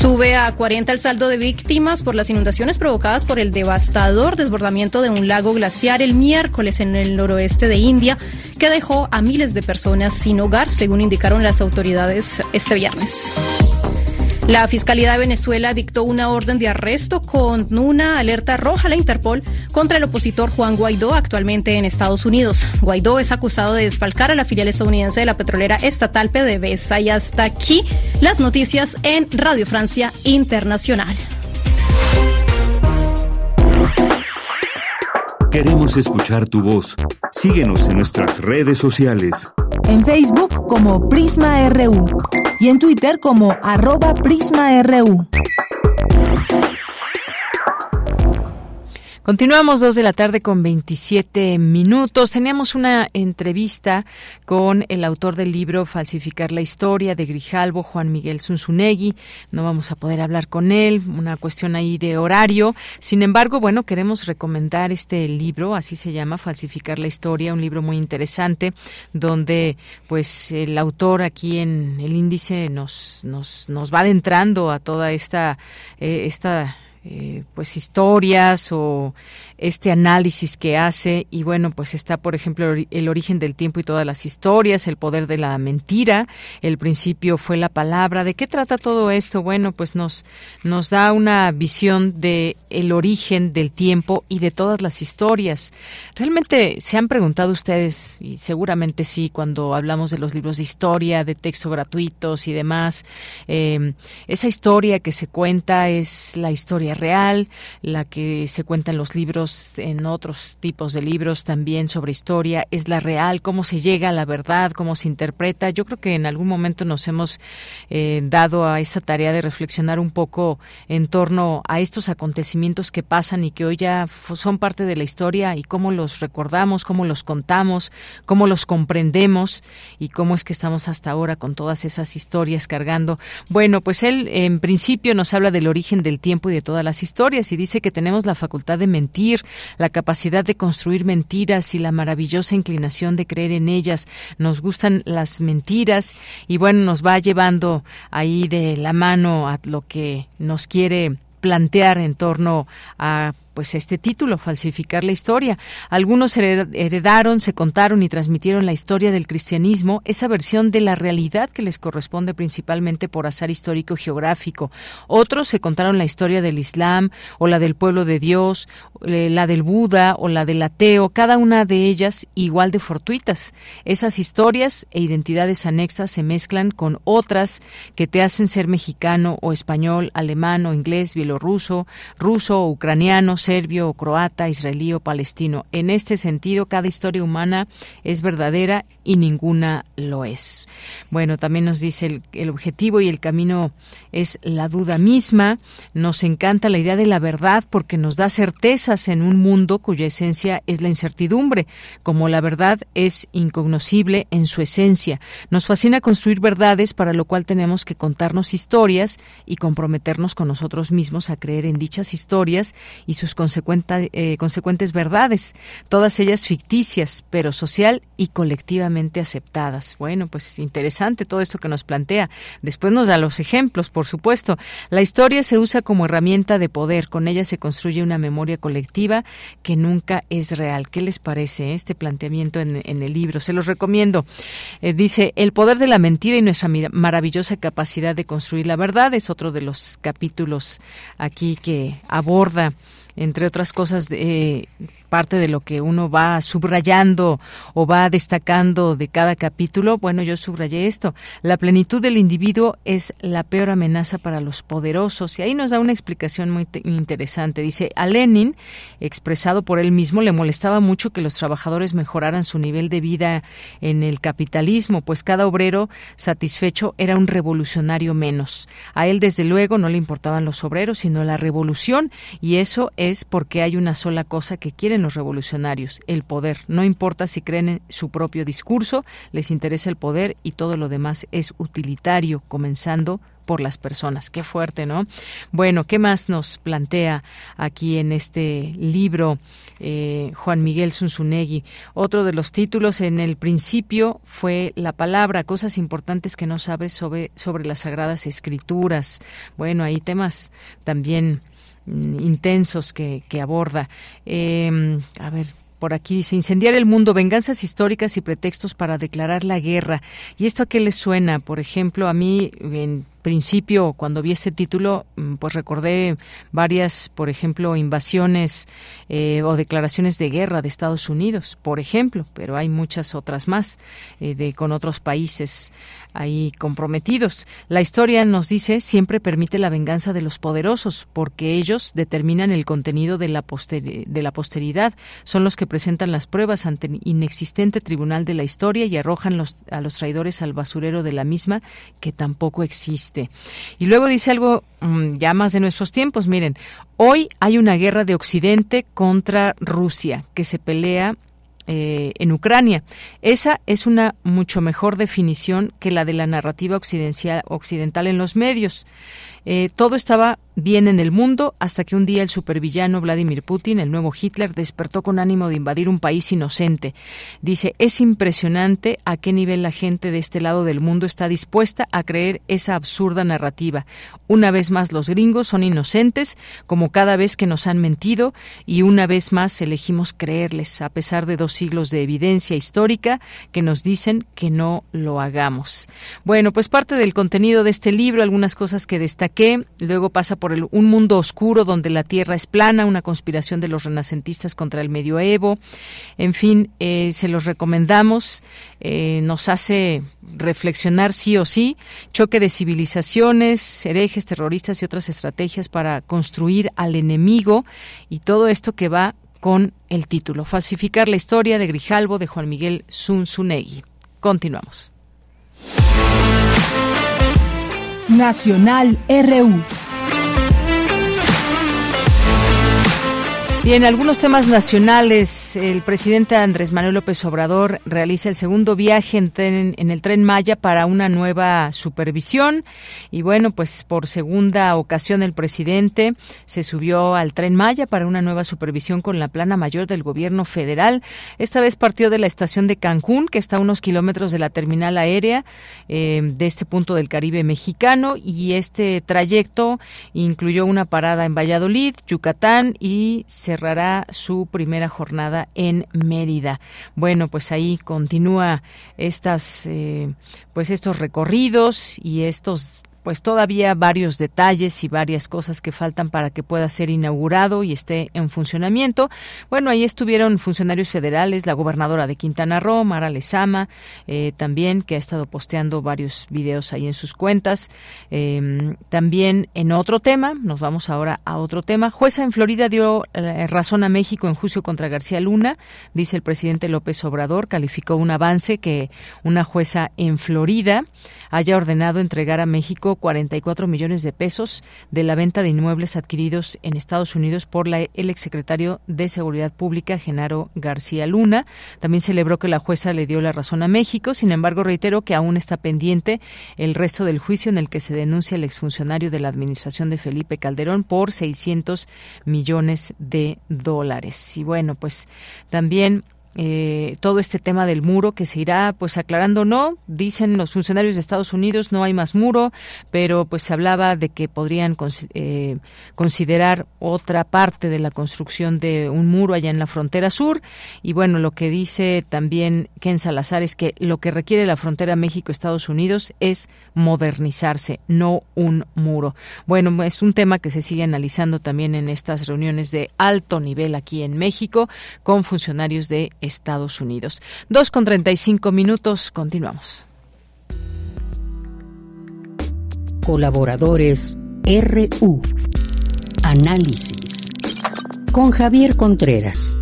[SPEAKER 31] Sube a 40 el saldo de víctimas por las inundaciones provocadas por el devastador desbordamiento de un lago glaciar el miércoles en el noroeste de India, que dejó a miles de personas sin hogar, según indicaron las autoridades este viernes. La Fiscalía de Venezuela dictó una orden de arresto con una alerta roja a la Interpol contra el opositor Juan Guaidó, actualmente en Estados Unidos. Guaidó es acusado de desfalcar a la filial estadounidense de la petrolera estatal PDVSA. Y hasta aquí las noticias en Radio Francia Internacional.
[SPEAKER 2] Queremos escuchar tu voz. Síguenos en nuestras redes sociales.
[SPEAKER 3] En Facebook como Prisma RU y en Twitter como arroba PrismaRU.
[SPEAKER 1] Continuamos dos de la tarde con 27 minutos. Teníamos una entrevista con el autor del libro Falsificar la historia de Grijalvo, Juan Miguel Zunzunegui. No vamos a poder hablar con él, una cuestión ahí de horario. Sin embargo, bueno, queremos recomendar este libro, así se llama, Falsificar la historia, un libro muy interesante donde pues el autor aquí en el índice nos nos nos va adentrando a toda esta eh, esta eh, pues historias o este análisis que hace. Y bueno pues está por ejemplo el origen del tiempo y todas las historias el poder de la mentira. El principio fue la palabra. De qué trata todo esto bueno pues nos nos da una visión de el origen del tiempo y de todas las historias. Realmente se han preguntado ustedes y seguramente sí cuando hablamos de los libros de historia de texto gratuitos y demás eh, esa historia que se cuenta es la historia real la que se cuenta en los libros en otros tipos de libros también sobre historia, es la real, cómo se llega a la verdad, cómo se interpreta. Yo creo que en algún momento nos hemos eh, dado a esta tarea de reflexionar un poco en torno a estos acontecimientos que pasan y que hoy ya son parte de la historia y cómo los recordamos, cómo los contamos, cómo los comprendemos y cómo es que estamos hasta ahora con todas esas historias cargando. Bueno, pues él en principio nos habla del origen del tiempo y de todas las historias y dice que tenemos la facultad de mentir la capacidad de construir mentiras y la maravillosa inclinación de creer en ellas. Nos gustan las mentiras y bueno, nos va llevando ahí de la mano a lo que nos quiere plantear en torno a pues este título, falsificar la historia. Algunos heredaron, se contaron y transmitieron la historia del cristianismo, esa versión de la realidad que les corresponde principalmente por azar histórico geográfico. Otros se contaron la historia del Islam o la del pueblo de Dios, la del Buda o la del ateo, cada una de ellas igual de fortuitas. Esas historias e identidades anexas se mezclan con otras que te hacen ser mexicano o español, alemán o inglés, bielorruso, ruso o ucraniano, serbio o croata, israelí o palestino. En este sentido, cada historia humana es verdadera y ninguna lo es. Bueno, también nos dice el, el objetivo y el camino es la duda misma. Nos encanta la idea de la verdad porque nos da certezas en un mundo cuya esencia es la incertidumbre, como la verdad es incognoscible en su esencia. Nos fascina construir verdades para lo cual tenemos que contarnos historias y comprometernos con nosotros mismos a creer en dichas historias y sus eh, consecuentes verdades, todas ellas ficticias, pero social y colectivamente aceptadas. Bueno, pues interesante todo esto que nos plantea. Después nos da los ejemplos, por supuesto. La historia se usa como herramienta de poder, con ella se construye una memoria colectiva que nunca es real. ¿Qué les parece este planteamiento en, el libro? Se los recomiendo. Eh, dice, el poder de la mentira y nuestra maravillosa capacidad de construir la verdad es otro de los capítulos aquí que aborda entre otras cosas, de, parte de lo que uno va subrayando o va destacando de cada capítulo, bueno, yo subrayé esto. La plenitud del individuo es la peor amenaza para los poderosos. Y ahí nos da una explicación muy interesante. Dice, a Lenin, expresado por él mismo, le molestaba mucho que los trabajadores mejoraran su nivel de vida en el capitalismo, pues cada obrero satisfecho era un revolucionario menos. A él, desde luego, no le importaban los obreros, sino la revolución, y eso es porque hay una sola cosa que quieren los revolucionarios, el poder. No importa si creen en su propio discurso, les interesa el poder y todo lo demás es utilitario, comenzando por las personas. Qué fuerte, ¿no? Bueno, ¿qué más nos plantea aquí en este libro eh, Juan Miguel Zunzunegui? Otro de los títulos en el principio fue La palabra, cosas importantes que no sabes sobre, sobre las sagradas escrituras. Bueno, hay temas también intensos que, que aborda. Eh, a ver, por aquí dice incendiar el mundo, venganzas históricas y pretextos para declarar la guerra. ¿Y esto a qué le suena? Por ejemplo, a mí en principio, cuando vi este título, mm, pues recordé varias, por ejemplo, invasiones eh, o declaraciones de guerra de Estados Unidos, por ejemplo, pero hay muchas otras más eh, de con otros países ahí comprometidos. La historia nos dice siempre permite la venganza de los poderosos, porque ellos determinan el contenido de la, de la posteridad, son los que presentan las pruebas ante el inexistente tribunal de la historia y arrojan a los traidores al basurero de la misma, que tampoco existe. Y luego dice algo mm, ya más de nuestros tiempos, miren, hoy hay una guerra de Occidente contra Rusia que se pelea eh, en Ucrania. Esa es una mucho mejor definición que la de la narrativa occidental en los medios. Eh, todo estaba bien en el mundo hasta que un día el supervillano Vladimir Putin, el nuevo Hitler, despertó con ánimo de invadir un país inocente. Dice, es impresionante a qué nivel la gente de este lado del mundo está dispuesta a creer esa absurda narrativa. Una vez más los gringos son inocentes, como cada vez que nos han mentido, y una vez más elegimos creerles, a pesar de dos siglos de evidencia histórica que nos dicen que no lo hagamos. Bueno, pues parte del contenido de este libro, algunas cosas que destaqué, luego pasa por por un mundo oscuro donde la Tierra es plana, una conspiración de los renacentistas contra el medioevo. En fin, eh, se los recomendamos. Eh, nos hace reflexionar sí o sí, choque de civilizaciones, herejes, terroristas y otras estrategias para construir al enemigo y todo esto que va con el título, Falsificar la historia de Grijalvo de Juan Miguel Zunzunegui. Continuamos.
[SPEAKER 3] Nacional RU.
[SPEAKER 1] Y en algunos temas nacionales, el presidente Andrés Manuel López Obrador realiza el segundo viaje en, el tren Maya para una nueva supervisión. Y bueno, pues por segunda ocasión el presidente se subió al tren Maya para una nueva supervisión con la plana mayor del gobierno federal. Esta vez partió de la estación de Cancún, que está a unos kilómetros de la terminal aérea eh, de este punto del Caribe mexicano. Y este trayecto incluyó una parada en Valladolid, Yucatán y se cerrará su primera jornada en Mérida. Bueno, pues ahí continúa estas, eh, pues estos recorridos y estos pues todavía varios detalles y varias cosas que faltan para que pueda ser inaugurado y esté en funcionamiento. Bueno, ahí estuvieron funcionarios federales, la gobernadora de Quintana Roo, Mara Lezama, eh, también, que ha estado posteando varios videos ahí en sus cuentas. Em, también en otro tema, nos vamos ahora a otro tema. Jueza en Florida dio eh, razón a México en juicio contra García Luna, dice el presidente López Obrador, calificó un avance que una jueza en Florida haya ordenado entregar a México 44 millones de pesos de la venta de inmuebles adquiridos en Estados Unidos por el exsecretario de Seguridad Pública, Genaro García Luna. También celebró que la jueza le dio la razón a México. Sin embargo, reiteró que aún está pendiente el resto del juicio en el que se denuncia al exfuncionario de la administración de Felipe Calderón por 600 millones de dólares. Y bueno, pues también eh, todo este tema del muro que se irá pues aclarando no dicen los funcionarios de Estados Unidos no hay más muro pero pues se hablaba de que podrían eh, considerar otra parte de la construcción de un muro allá en la frontera sur. Y bueno lo que dice también Ken Salazar es que lo que requiere la frontera México-Estados Unidos es modernizarse no un muro. Bueno es un tema que se sigue analizando también en estas reuniones de alto nivel aquí en México con funcionarios de Estados Unidos. Dos con treinta y cinco minutos, continuamos.
[SPEAKER 4] Colaboradores RU. Análisis. Con Javier Contreras.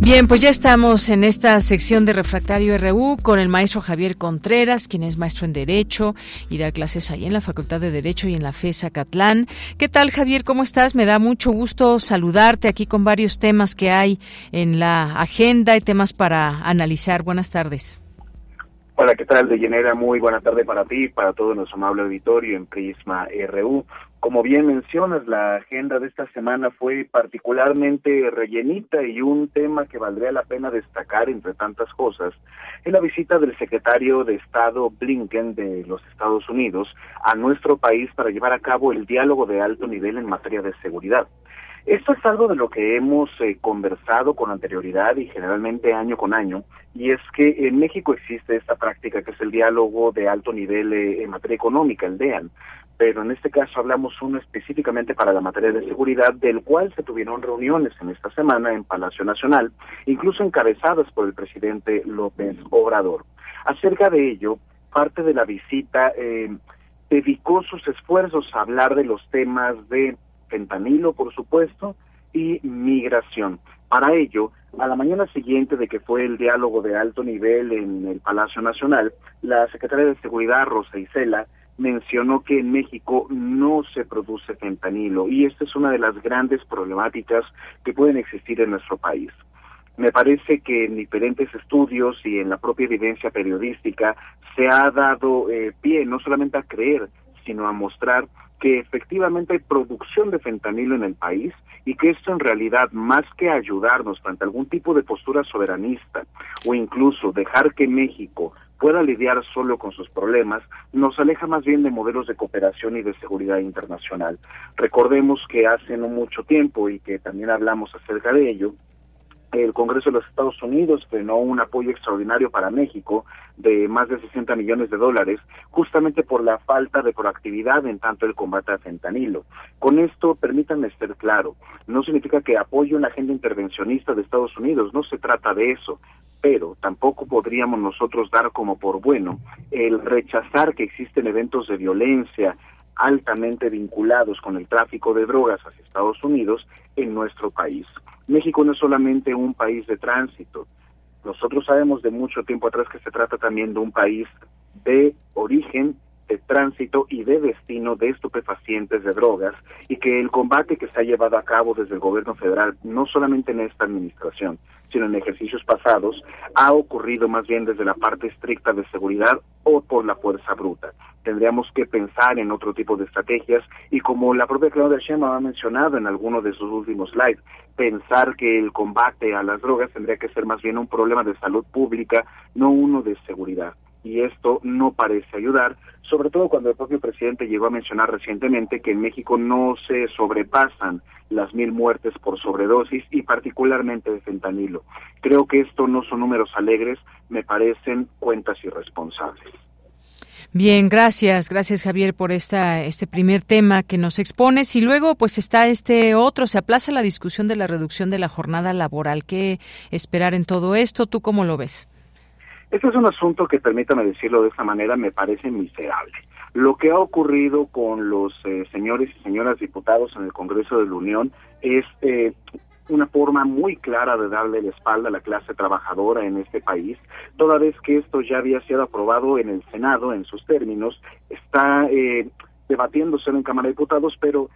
[SPEAKER 1] Bien, pues ya estamos en esta sección de Refractario RU con el maestro Javier Contreras, quien es maestro en Derecho y da clases ahí en la Facultad de Derecho y en la FESA Catlán. ¿Qué tal, Javier? ¿Cómo estás? Me da mucho gusto saludarte aquí con varios temas que hay en la agenda y temas para analizar. Buenas tardes.
[SPEAKER 34] Hola, ¿qué tal, Deyanira? Muy buena tarde para ti, para todo nuestro amable auditorio en Prisma RU. Como bien mencionas, la agenda de esta semana fue particularmente rellenita y un tema que valdría la pena destacar, entre tantas cosas, es la visita del secretario de Estado Blinken de los Estados Unidos a nuestro país para llevar a cabo el diálogo de alto nivel en materia de seguridad. Esto es algo de lo que hemos eh, conversado con anterioridad y generalmente año con año, y es que en México existe esta práctica que es el diálogo de alto nivel eh, en materia económica, el DEAN, pero en este caso hablamos uno específicamente para la materia de seguridad, del cual se tuvieron reuniones en esta semana en Palacio Nacional, incluso encabezadas por el presidente López Obrador. Acerca de ello, parte de la visita eh, dedicó sus esfuerzos a hablar de los temas de fentanilo, por supuesto, y migración. Para ello, a la mañana siguiente de que fue el diálogo de alto nivel en el Palacio Nacional, la secretaria de Seguridad, Rosa Isela, mencionó que en México no se produce fentanilo y esta es una de las grandes problemáticas que pueden existir en nuestro país. Me parece que en diferentes estudios y en la propia evidencia periodística se ha dado eh, pie no solamente a creer, sino a mostrar que efectivamente hay producción de fentanilo en el país y que esto en realidad, más que ayudarnos frente a algún tipo de postura soberanista o incluso dejar que México pueda lidiar solo con sus problemas, nos aleja más bien de modelos de cooperación y de seguridad internacional. Recordemos que hace no mucho tiempo y que también hablamos acerca de ello, el Congreso de los Estados Unidos frenó un apoyo extraordinario para México de más de 60 millones de dólares, justamente por la falta de proactividad en tanto el combate al fentanilo. Con esto, permítanme ser claro, no significa que apoye una agenda intervencionista de Estados Unidos, no se trata de eso, pero tampoco podríamos nosotros dar como por bueno el rechazar que existen eventos de violencia altamente vinculados con el tráfico de drogas hacia Estados Unidos en nuestro país. México no es solamente un país de tránsito. Nosotros sabemos de mucho tiempo atrás que se trata también de un país de origen de tránsito y de destino de estupefacientes, de drogas, y que el combate que se ha llevado a cabo desde el gobierno federal, no solamente en esta administración, sino en ejercicios pasados, ha ocurrido más bien desde la parte estricta de seguridad o por la fuerza bruta. Tendríamos que pensar en otro tipo de estrategias y como la propia Claudia Sheinbaum ha mencionado en alguno de sus últimos slides, pensar que el combate a las drogas tendría que ser más bien un problema de salud pública, no uno de seguridad y esto no parece ayudar, sobre todo cuando el propio presidente llegó a mencionar recientemente que en México no se sobrepasan las mil muertes por sobredosis y particularmente de fentanilo. Creo que esto no son números alegres, me parecen cuentas irresponsables.
[SPEAKER 1] Bien, gracias, gracias Javier por esta, este primer tema que nos expones y luego pues está este otro, se aplaza la discusión de la reducción de la jornada laboral. ¿Qué esperar en todo esto? ¿Tú cómo lo ves?
[SPEAKER 34] Este es un asunto que, permítame decirlo de esta manera, me parece miserable. Lo que ha ocurrido con los eh, señores y señoras diputados en el Congreso de la Unión es eh, una forma muy clara de darle la espalda a la clase trabajadora en este país, toda vez que esto ya había sido aprobado en el Senado en sus términos, está eh, debatiéndose en Cámara de Diputados, pero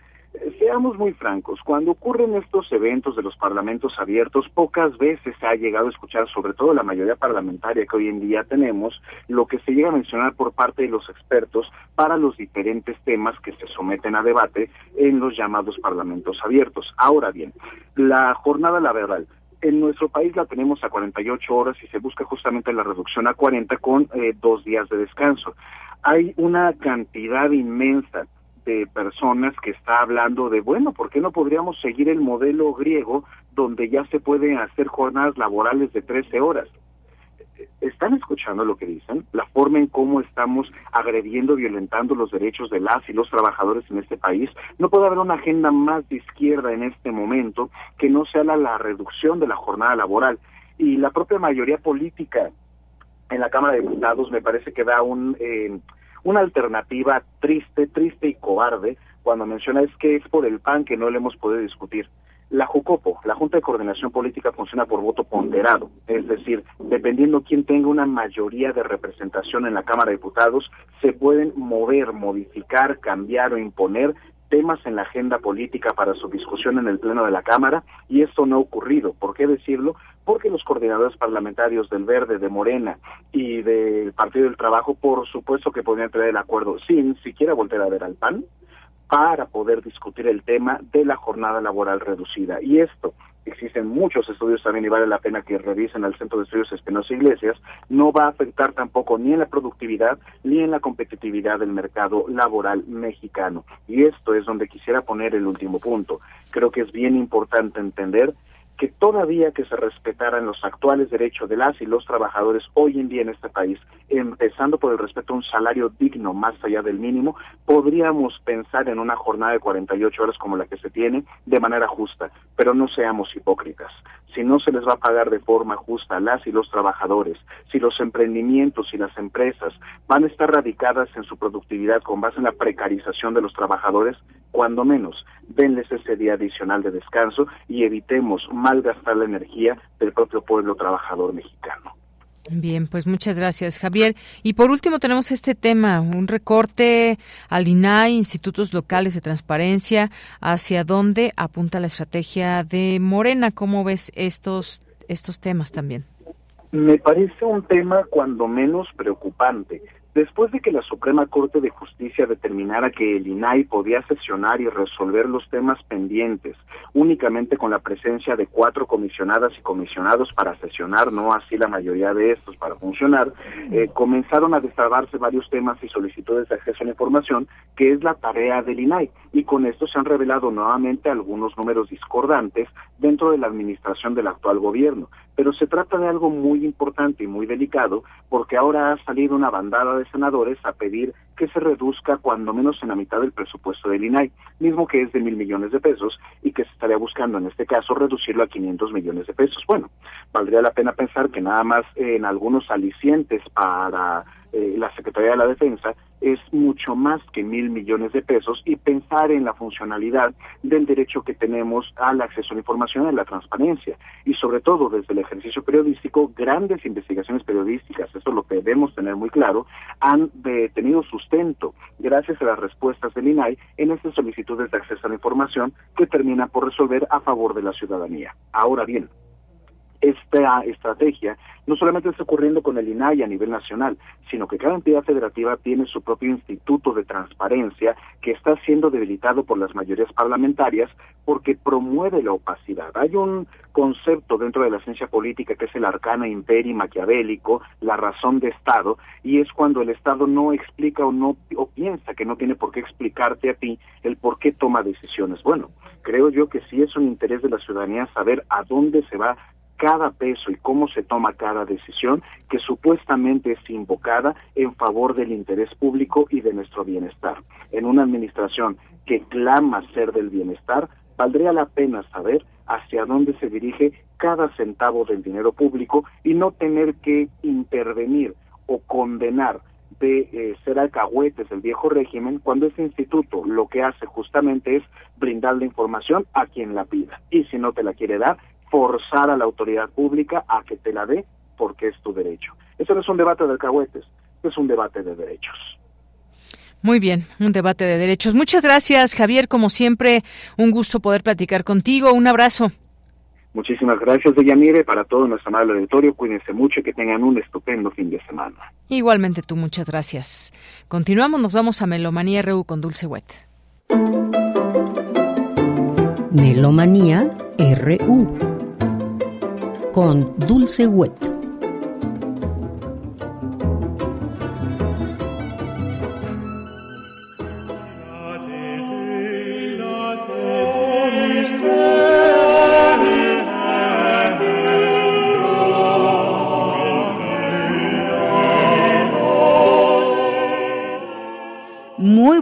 [SPEAKER 34] Seamos muy francos, cuando ocurren estos eventos de los parlamentos abiertos, pocas veces se ha llegado a escuchar, sobre todo la mayoría parlamentaria que hoy en día tenemos, lo que se llega a mencionar por parte de los expertos para los diferentes temas que se someten a debate en los llamados parlamentos abiertos. Ahora bien, la jornada laboral en nuestro país la tenemos a 48 horas y se busca justamente la reducción a 40 con eh, dos días de descanso. Hay una cantidad inmensa de personas que está hablando de, bueno, ¿por qué no podríamos seguir el modelo griego donde ya se pueden hacer jornadas laborales de 13 horas? ¿Están escuchando lo que dicen? La forma en cómo estamos agrediendo, violentando los derechos de las y los trabajadores en este país. No puede haber una agenda más de izquierda en este momento que no sea la, la reducción de la jornada laboral. Y la propia mayoría política en la Cámara de Diputados me parece que da un, eh, una alternativa triste, triste y cobarde cuando menciona es que es por el PAN que no le hemos podido discutir. La JUCOPO, la Junta de Coordinación Política, funciona por voto ponderado, es decir, dependiendo quién tenga una mayoría de representación en la Cámara de Diputados, se pueden mover, modificar, cambiar o imponer temas en la agenda política para su discusión en el Pleno de la Cámara y esto no ha ocurrido. ¿Por qué decirlo? Porque los coordinadores parlamentarios del Verde, de Morena y del Partido del Trabajo, por supuesto que podrían traer el acuerdo sin siquiera volver a ver al PAN, para poder discutir el tema de la jornada laboral reducida. Y esto, existen muchos estudios también y vale la pena que revisen al Centro de Estudios Espinosa Iglesias, no va a afectar tampoco ni en la productividad ni en la competitividad del mercado laboral mexicano. Y esto es donde quisiera poner el último punto. Creo que es bien importante entender que todavía que se respetaran los actuales derechos de las y los trabajadores hoy en día en este país, empezando por el respeto a un salario digno más allá del mínimo, podríamos pensar en una jornada de 48 horas como la que se tiene de manera justa, pero no seamos hipócritas. Si no se les va a pagar de forma justa las y los trabajadores, si los emprendimientos y las empresas van a estar radicadas en su productividad con base en la precarización de los trabajadores, cuando menos, denles ese día adicional de descanso y evitemos malgastar la energía del propio pueblo trabajador mexicano.
[SPEAKER 1] Bien, pues muchas gracias, Javier. Y por último tenemos este tema, un recorte al INAI, institutos locales de transparencia, hacia dónde apunta la estrategia de Morena. ¿Cómo ves estos estos temas también?
[SPEAKER 34] Me parece un tema cuando menos preocupante. Después de que la Suprema Corte de Justicia determinara que el INAI podía sesionar y resolver los temas pendientes únicamente con la presencia de cuatro comisionadas y comisionados para sesionar, no así la mayoría de estos para funcionar, eh, comenzaron a destrabarse varios temas y solicitudes de acceso a la información, que es la tarea del INAI. Y con esto se han revelado nuevamente algunos números discordantes dentro de la administración del actual gobierno. Pero se trata de algo muy importante y muy delicado porque ahora ha salido una bandada de senadores a pedir que se reduzca cuando menos en la mitad del presupuesto del INAI, mismo que es de mil millones de pesos y que se estaría buscando en este caso reducirlo a 500 millones de pesos. Bueno, valdría la pena pensar que nada más en algunos alicientes para eh, la Secretaría de la Defensa es mucho más que mil millones de pesos y pensar en la funcionalidad del derecho que tenemos al acceso a la información a la transparencia y sobre todo desde el ejercicio periodístico grandes investigaciones periodísticas eso lo que debemos tener muy claro han tenido sustento gracias a las respuestas del INAI en estas solicitudes de acceso a la información que terminan por resolver a favor de la ciudadanía. Ahora bien esta estrategia no solamente está ocurriendo con el INAI a nivel nacional, sino que cada entidad federativa tiene su propio instituto de transparencia que está siendo debilitado por las mayorías parlamentarias porque promueve la opacidad. Hay un concepto dentro de la ciencia política que es el arcana imperi maquiavélico, la razón de Estado, y es cuando el Estado no explica o no o piensa que no tiene por qué explicarte a ti el por qué toma decisiones. Bueno, creo yo que sí es un interés de la ciudadanía saber a dónde se va cada peso y cómo se toma cada decisión que supuestamente es invocada en favor del interés público y de nuestro bienestar. En una administración que clama ser del bienestar, valdría la pena saber hacia dónde se dirige cada centavo del dinero público y no tener que intervenir o condenar de eh, ser alcahuetes del viejo régimen cuando ese instituto lo que hace justamente es brindar la información a quien la pida y si no te la quiere dar forzar a la autoridad pública a que te la dé porque es tu derecho. Eso no es un debate de alcahuetes, es un debate de derechos.
[SPEAKER 1] Muy bien, un debate de derechos. Muchas gracias, Javier. Como siempre, un gusto poder platicar contigo. Un abrazo.
[SPEAKER 34] Muchísimas gracias, Deyanire. Para todo nuestro amable auditorio, cuídense mucho y que tengan un estupendo fin de semana.
[SPEAKER 1] Igualmente tú, muchas gracias. Continuamos, nos vamos a Melomanía RU con Dulce Wet.
[SPEAKER 35] Melomanía RU con Dulce Wet.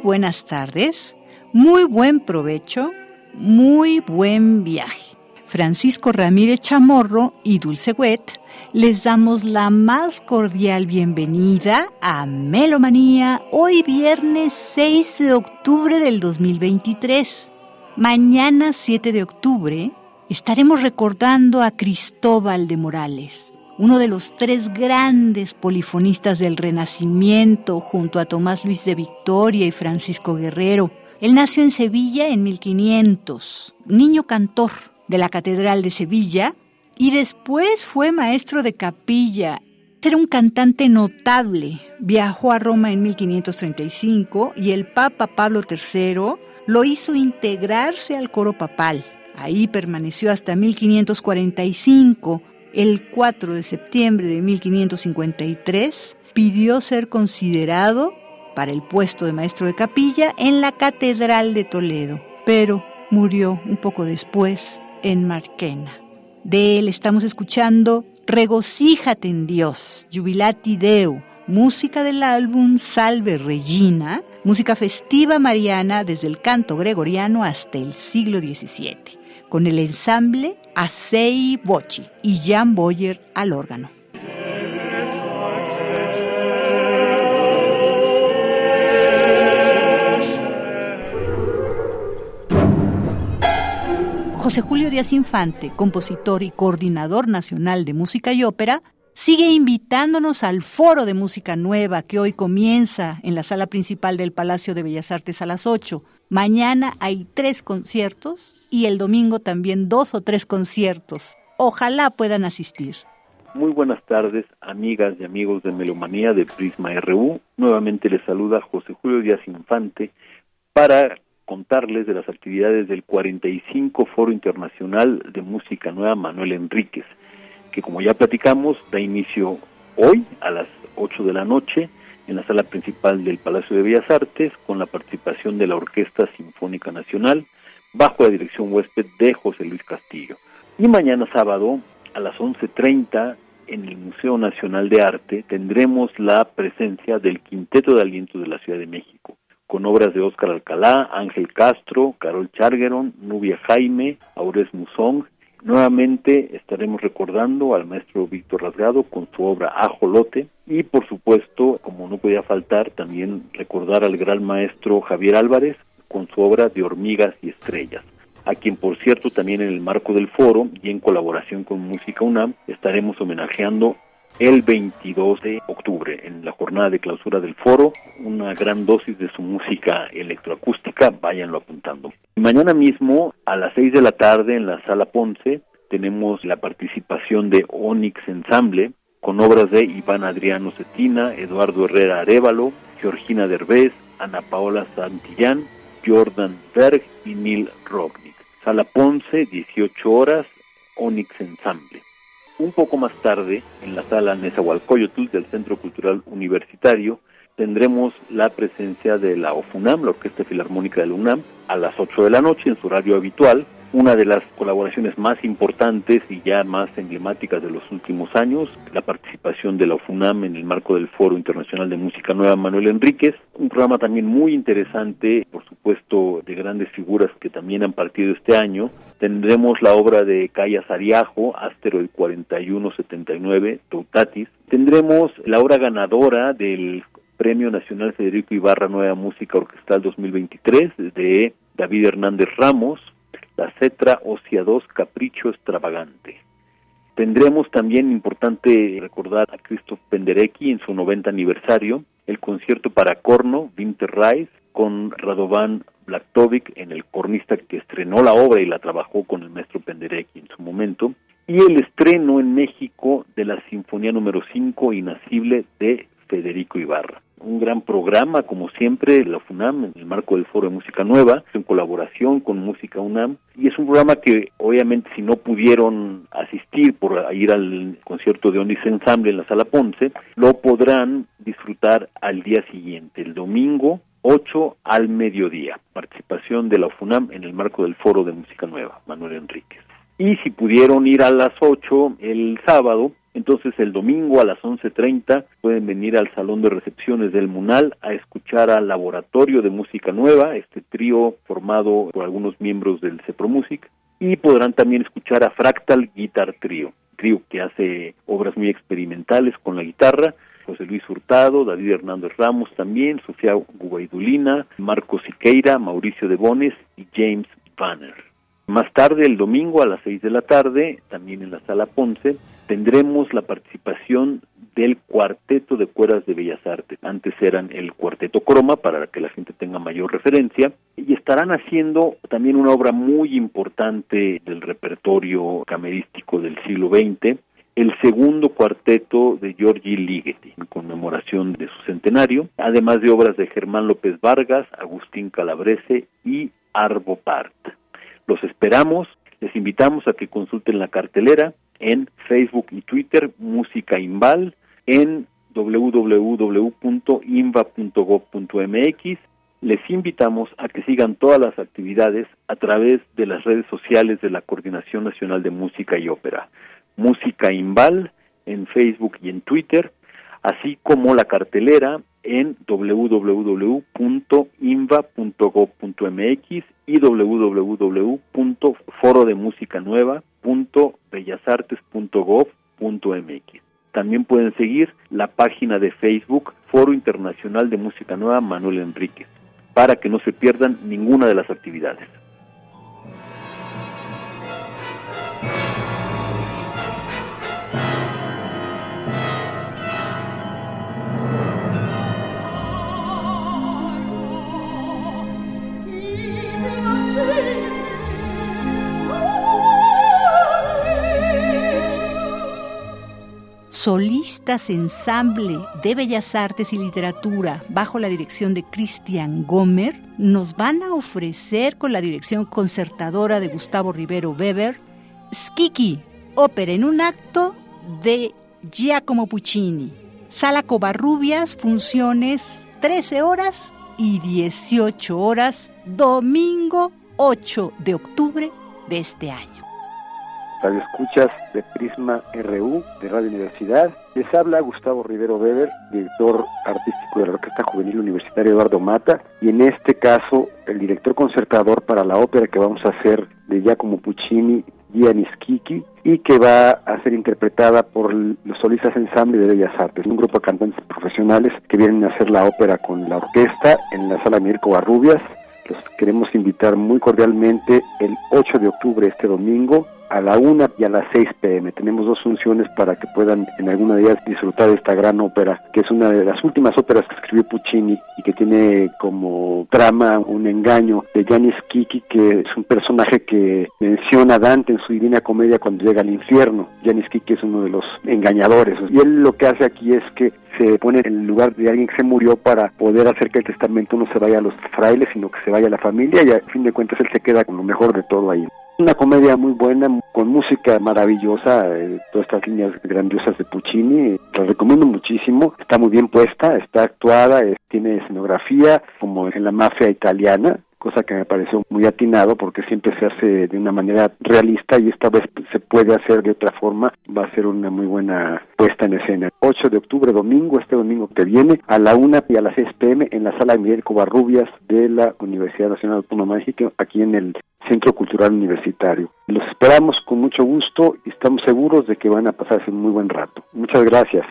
[SPEAKER 3] Buenas tardes, muy buen provecho, muy buen viaje. Francisco Ramírez Chamorro y Dulce Wet les damos la más cordial bienvenida a Melomanía hoy viernes 6 de octubre del 2023. Mañana 7 de octubre estaremos recordando a Cristóbal de Morales, uno de los tres grandes polifonistas del Renacimiento junto a Tomás Luis de Victoria y Francisco Guerrero. Él nació en Sevilla en 1500, niño cantor de la Catedral de Sevilla y después fue maestro de capilla. Era un cantante notable. Viajó a Roma en 1535 y el Papa Pablo III lo hizo integrarse al coro papal. Ahí permaneció hasta 1545 el 4 de septiembre de 1553, pidió ser considerado para el puesto de maestro de capilla en la Catedral de Toledo, pero murió un poco después en Marquena. De él estamos escuchando Regocíjate en Dios, Jubilati Deo, música del álbum Salve Regina, música festiva mariana desde el canto gregoriano hasta el siglo XVII con el ensamble Acei Bochi y Jan Boyer al órgano. José Julio Díaz Infante, compositor y coordinador nacional de música y ópera, sigue invitándonos al foro de música nueva que hoy comienza en la sala principal del Palacio de Bellas Artes a las 8. Mañana hay tres conciertos y el domingo también dos o tres conciertos. Ojalá puedan asistir.
[SPEAKER 36] Muy buenas tardes, amigas y amigos de Melomanía de Prisma RU. Nuevamente les saluda José Julio Díaz Infante para contarles de las actividades del 45 Foro Internacional de Música Nueva Manuel Enríquez, que como ya platicamos, da inicio hoy a las 8 de la noche en la sala principal del Palacio de Bellas Artes con la participación de la Orquesta Sinfónica Nacional bajo la dirección huésped de José Luis Castillo. Y mañana sábado a las 11.30 en el Museo Nacional de Arte tendremos la presencia del Quinteto de Alientos de la Ciudad de México, con obras de Óscar Alcalá, Ángel Castro, Carol Chargueron, Nubia Jaime, Aures Musong. Nuevamente estaremos recordando al maestro Víctor Rasgado con su obra Ajolote y por supuesto, como no podía faltar, también recordar al gran maestro Javier Álvarez con su obra de Hormigas y Estrellas, a quien por cierto también en el marco del foro y en colaboración con Música UNAM estaremos homenajeando el 22 de octubre en la jornada de clausura del foro, una gran dosis de su música electroacústica, váyanlo apuntando. Mañana mismo a las 6 de la tarde en la sala Ponce tenemos la participación de Onyx Ensemble con obras de Iván Adriano Cetina, Eduardo Herrera Arevalo, Georgina Derbez, Ana Paola Santillán Jordan Berg y Neil Rognick. Sala Ponce, 18 horas, Onyx Ensemble. Un poco más tarde, en la sala Nezahualcóyotl del Centro Cultural Universitario, tendremos la presencia de la OFUNAM, la Orquesta Filarmónica de la UNAM, a las 8 de la noche en su horario habitual, una de las colaboraciones más importantes y ya más emblemáticas de los últimos años, la participación de la UFUNAM en el marco del Foro Internacional de Música Nueva Manuel Enríquez, un programa también muy interesante, por supuesto, de grandes figuras que también han partido este año. Tendremos la obra de Calla Sariajo, Asteroid 4179, Toutatis. Tendremos la obra ganadora del Premio Nacional Federico Ibarra Nueva Música Orquestal 2023 de David Hernández Ramos, la Cetra Ocia 2 Capricho Extravagante. Tendremos también importante recordar a Christoph Penderecki en su 90 aniversario el concierto para corno Winter Rise con Radovan Blaktovic en el cornista que estrenó la obra y la trabajó con el maestro Penderecki en su momento, y el estreno en México de la Sinfonía número 5 Inasible de Federico Ibarra. Un gran programa, como siempre, la FUNAM, en el marco del Foro de Música Nueva, en colaboración con Música UNAM. Y es un programa que, obviamente, si no pudieron asistir por ir al concierto de Onis Ensemble en la Sala Ponce, lo podrán disfrutar al día siguiente, el domingo 8 al mediodía. Participación de la FUNAM en el marco del Foro de Música Nueva, Manuel Enríquez. Y si pudieron ir a las 8 el sábado, entonces el domingo a las 11.30 pueden venir al Salón de Recepciones del Munal a escuchar al Laboratorio de Música Nueva, este trío formado por algunos miembros del Cepro Music, y podrán también escuchar a Fractal Guitar Trio, trío que hace obras muy experimentales con la guitarra, José Luis Hurtado, David Hernández Ramos también, Sofía Gubaidulina, Marcos Siqueira, Mauricio de Bones y James Banner. Más tarde, el domingo a las seis de la tarde, también en la sala Ponce, tendremos la participación del Cuarteto de Cuerdas de Bellas Artes. Antes eran el Cuarteto Croma, para que la gente tenga mayor referencia, y estarán haciendo también una obra muy importante del repertorio camerístico del siglo XX, el segundo cuarteto de Giorgi Ligeti, en conmemoración de su centenario, además de obras de Germán López Vargas, Agustín Calabrese y Arvo Part. Los esperamos, les invitamos a que consulten la cartelera en Facebook y Twitter, Música Imbal, en www.inva.gov.mx. Les invitamos a que sigan todas las actividades a través de las redes sociales de la Coordinación Nacional de Música y Ópera. Música Imbal en Facebook y en Twitter, así como la cartelera en www.inva.gov.mx y www.forodemusicanueva.bellasartes.gov.mx. También pueden seguir la página de Facebook Foro Internacional de Música Nueva Manuel Enríquez para que no se pierdan ninguna de las actividades.
[SPEAKER 37] Solistas ensamble de Bellas Artes y Literatura bajo la dirección de Christian Gomer nos van a ofrecer con la dirección concertadora de Gustavo Rivero Weber Skiki, ópera en un acto de Giacomo Puccini. Sala Covarrubias, funciones 13 horas y 18 horas, domingo 8 de octubre de este año
[SPEAKER 38] escuchas de Prisma RU de Radio Universidad. Les habla Gustavo Rivero Weber, director artístico de la Orquesta Juvenil Universitaria Eduardo Mata, y en este caso el director concertador para la ópera que vamos a hacer de Giacomo Puccini, Giannis Kiki, y que va a ser interpretada por los solistas ensamble de Bellas Artes, un grupo de cantantes profesionales que vienen a hacer la ópera con la orquesta en la sala Mirko Barrubias. Los queremos invitar muy cordialmente el 8 de octubre, este domingo, a la 1 y a las 6 pm. Tenemos dos funciones para que puedan en alguna de ellas disfrutar de esta gran ópera, que es una de las últimas óperas que escribió Puccini y que tiene como trama un engaño de Janis Kiki, que es un personaje que menciona a Dante en su Divina Comedia cuando llega al infierno. Janis Kiki es uno de los engañadores. Y él lo que hace aquí es que se pone en el lugar de alguien que se murió para poder hacer que el testamento no se vaya a los frailes, sino que se vaya a la familia y a fin de cuentas él se queda con lo mejor de todo ahí. Una comedia muy buena, con música maravillosa, eh, todas estas líneas grandiosas de Puccini, la recomiendo muchísimo, está muy bien puesta, está actuada, tiene escenografía como en la mafia italiana, cosa que me pareció muy atinado porque siempre se hace de una manera realista y esta vez se puede hacer de otra forma. Va a ser una muy buena puesta en escena. 8 de octubre, domingo, este domingo que viene, a la 1 y a las 6 pm en la sala Miguel Covarrubias de la Universidad Nacional Autónoma de México, aquí en el Centro Cultural Universitario. Los esperamos con mucho gusto y estamos seguros de que van a pasarse un muy buen rato. Muchas gracias.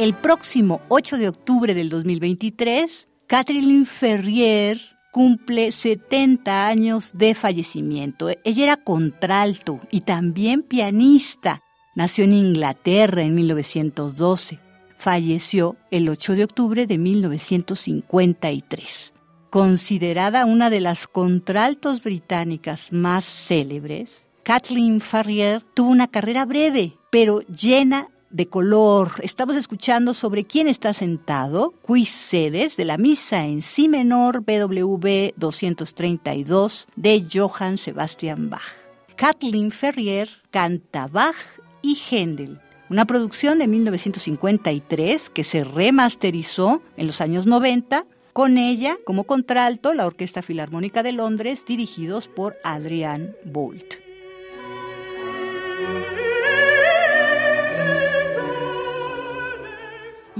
[SPEAKER 37] El próximo 8 de octubre del 2023, Catherine Ferrier cumple 70 años de fallecimiento. Ella era contralto y también pianista. Nació en Inglaterra en 1912. Falleció el 8 de octubre de 1953. Considerada una de las contraltos británicas más célebres, Kathleen Farrier tuvo una carrera breve, pero llena de color. Estamos escuchando sobre quién está sentado, sedes de la misa en si menor BWV 232 de Johann Sebastian Bach. Kathleen Ferrier canta Bach y Händel, una producción de 1953 que se remasterizó en los años 90 con ella como contralto la Orquesta Filarmónica de Londres dirigidos por Adrian Bolt.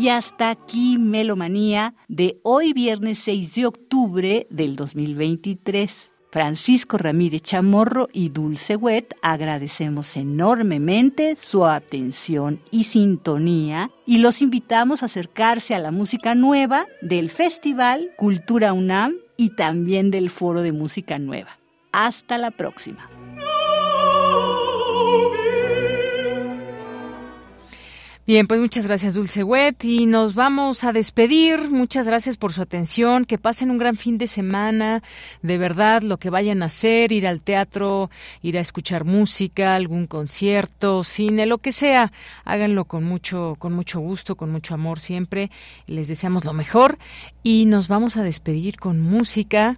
[SPEAKER 37] Y hasta aquí Melomanía de hoy viernes 6 de octubre del 2023. Francisco Ramírez Chamorro y Dulce Wet agradecemos enormemente su atención y sintonía y los invitamos a acercarse a la música nueva del Festival Cultura UNAM y también del Foro de Música Nueva. Hasta la próxima.
[SPEAKER 1] Bien, pues muchas gracias Dulce Wet y nos vamos a despedir. Muchas gracias por su atención, que pasen un gran fin de semana, de verdad lo que vayan a hacer, ir al teatro, ir a escuchar música, algún concierto, cine, lo que sea, háganlo con mucho con mucho gusto, con mucho amor siempre. Les deseamos lo mejor y nos vamos a despedir con música.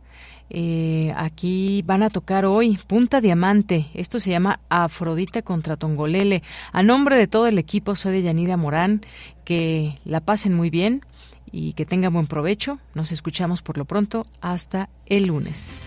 [SPEAKER 1] Eh, aquí van a tocar hoy Punta Diamante. Esto se llama Afrodita contra Tongolele. A nombre de todo el equipo, soy de Yanira Morán. Que la pasen muy bien y que tengan buen provecho. Nos escuchamos por lo pronto. Hasta el lunes.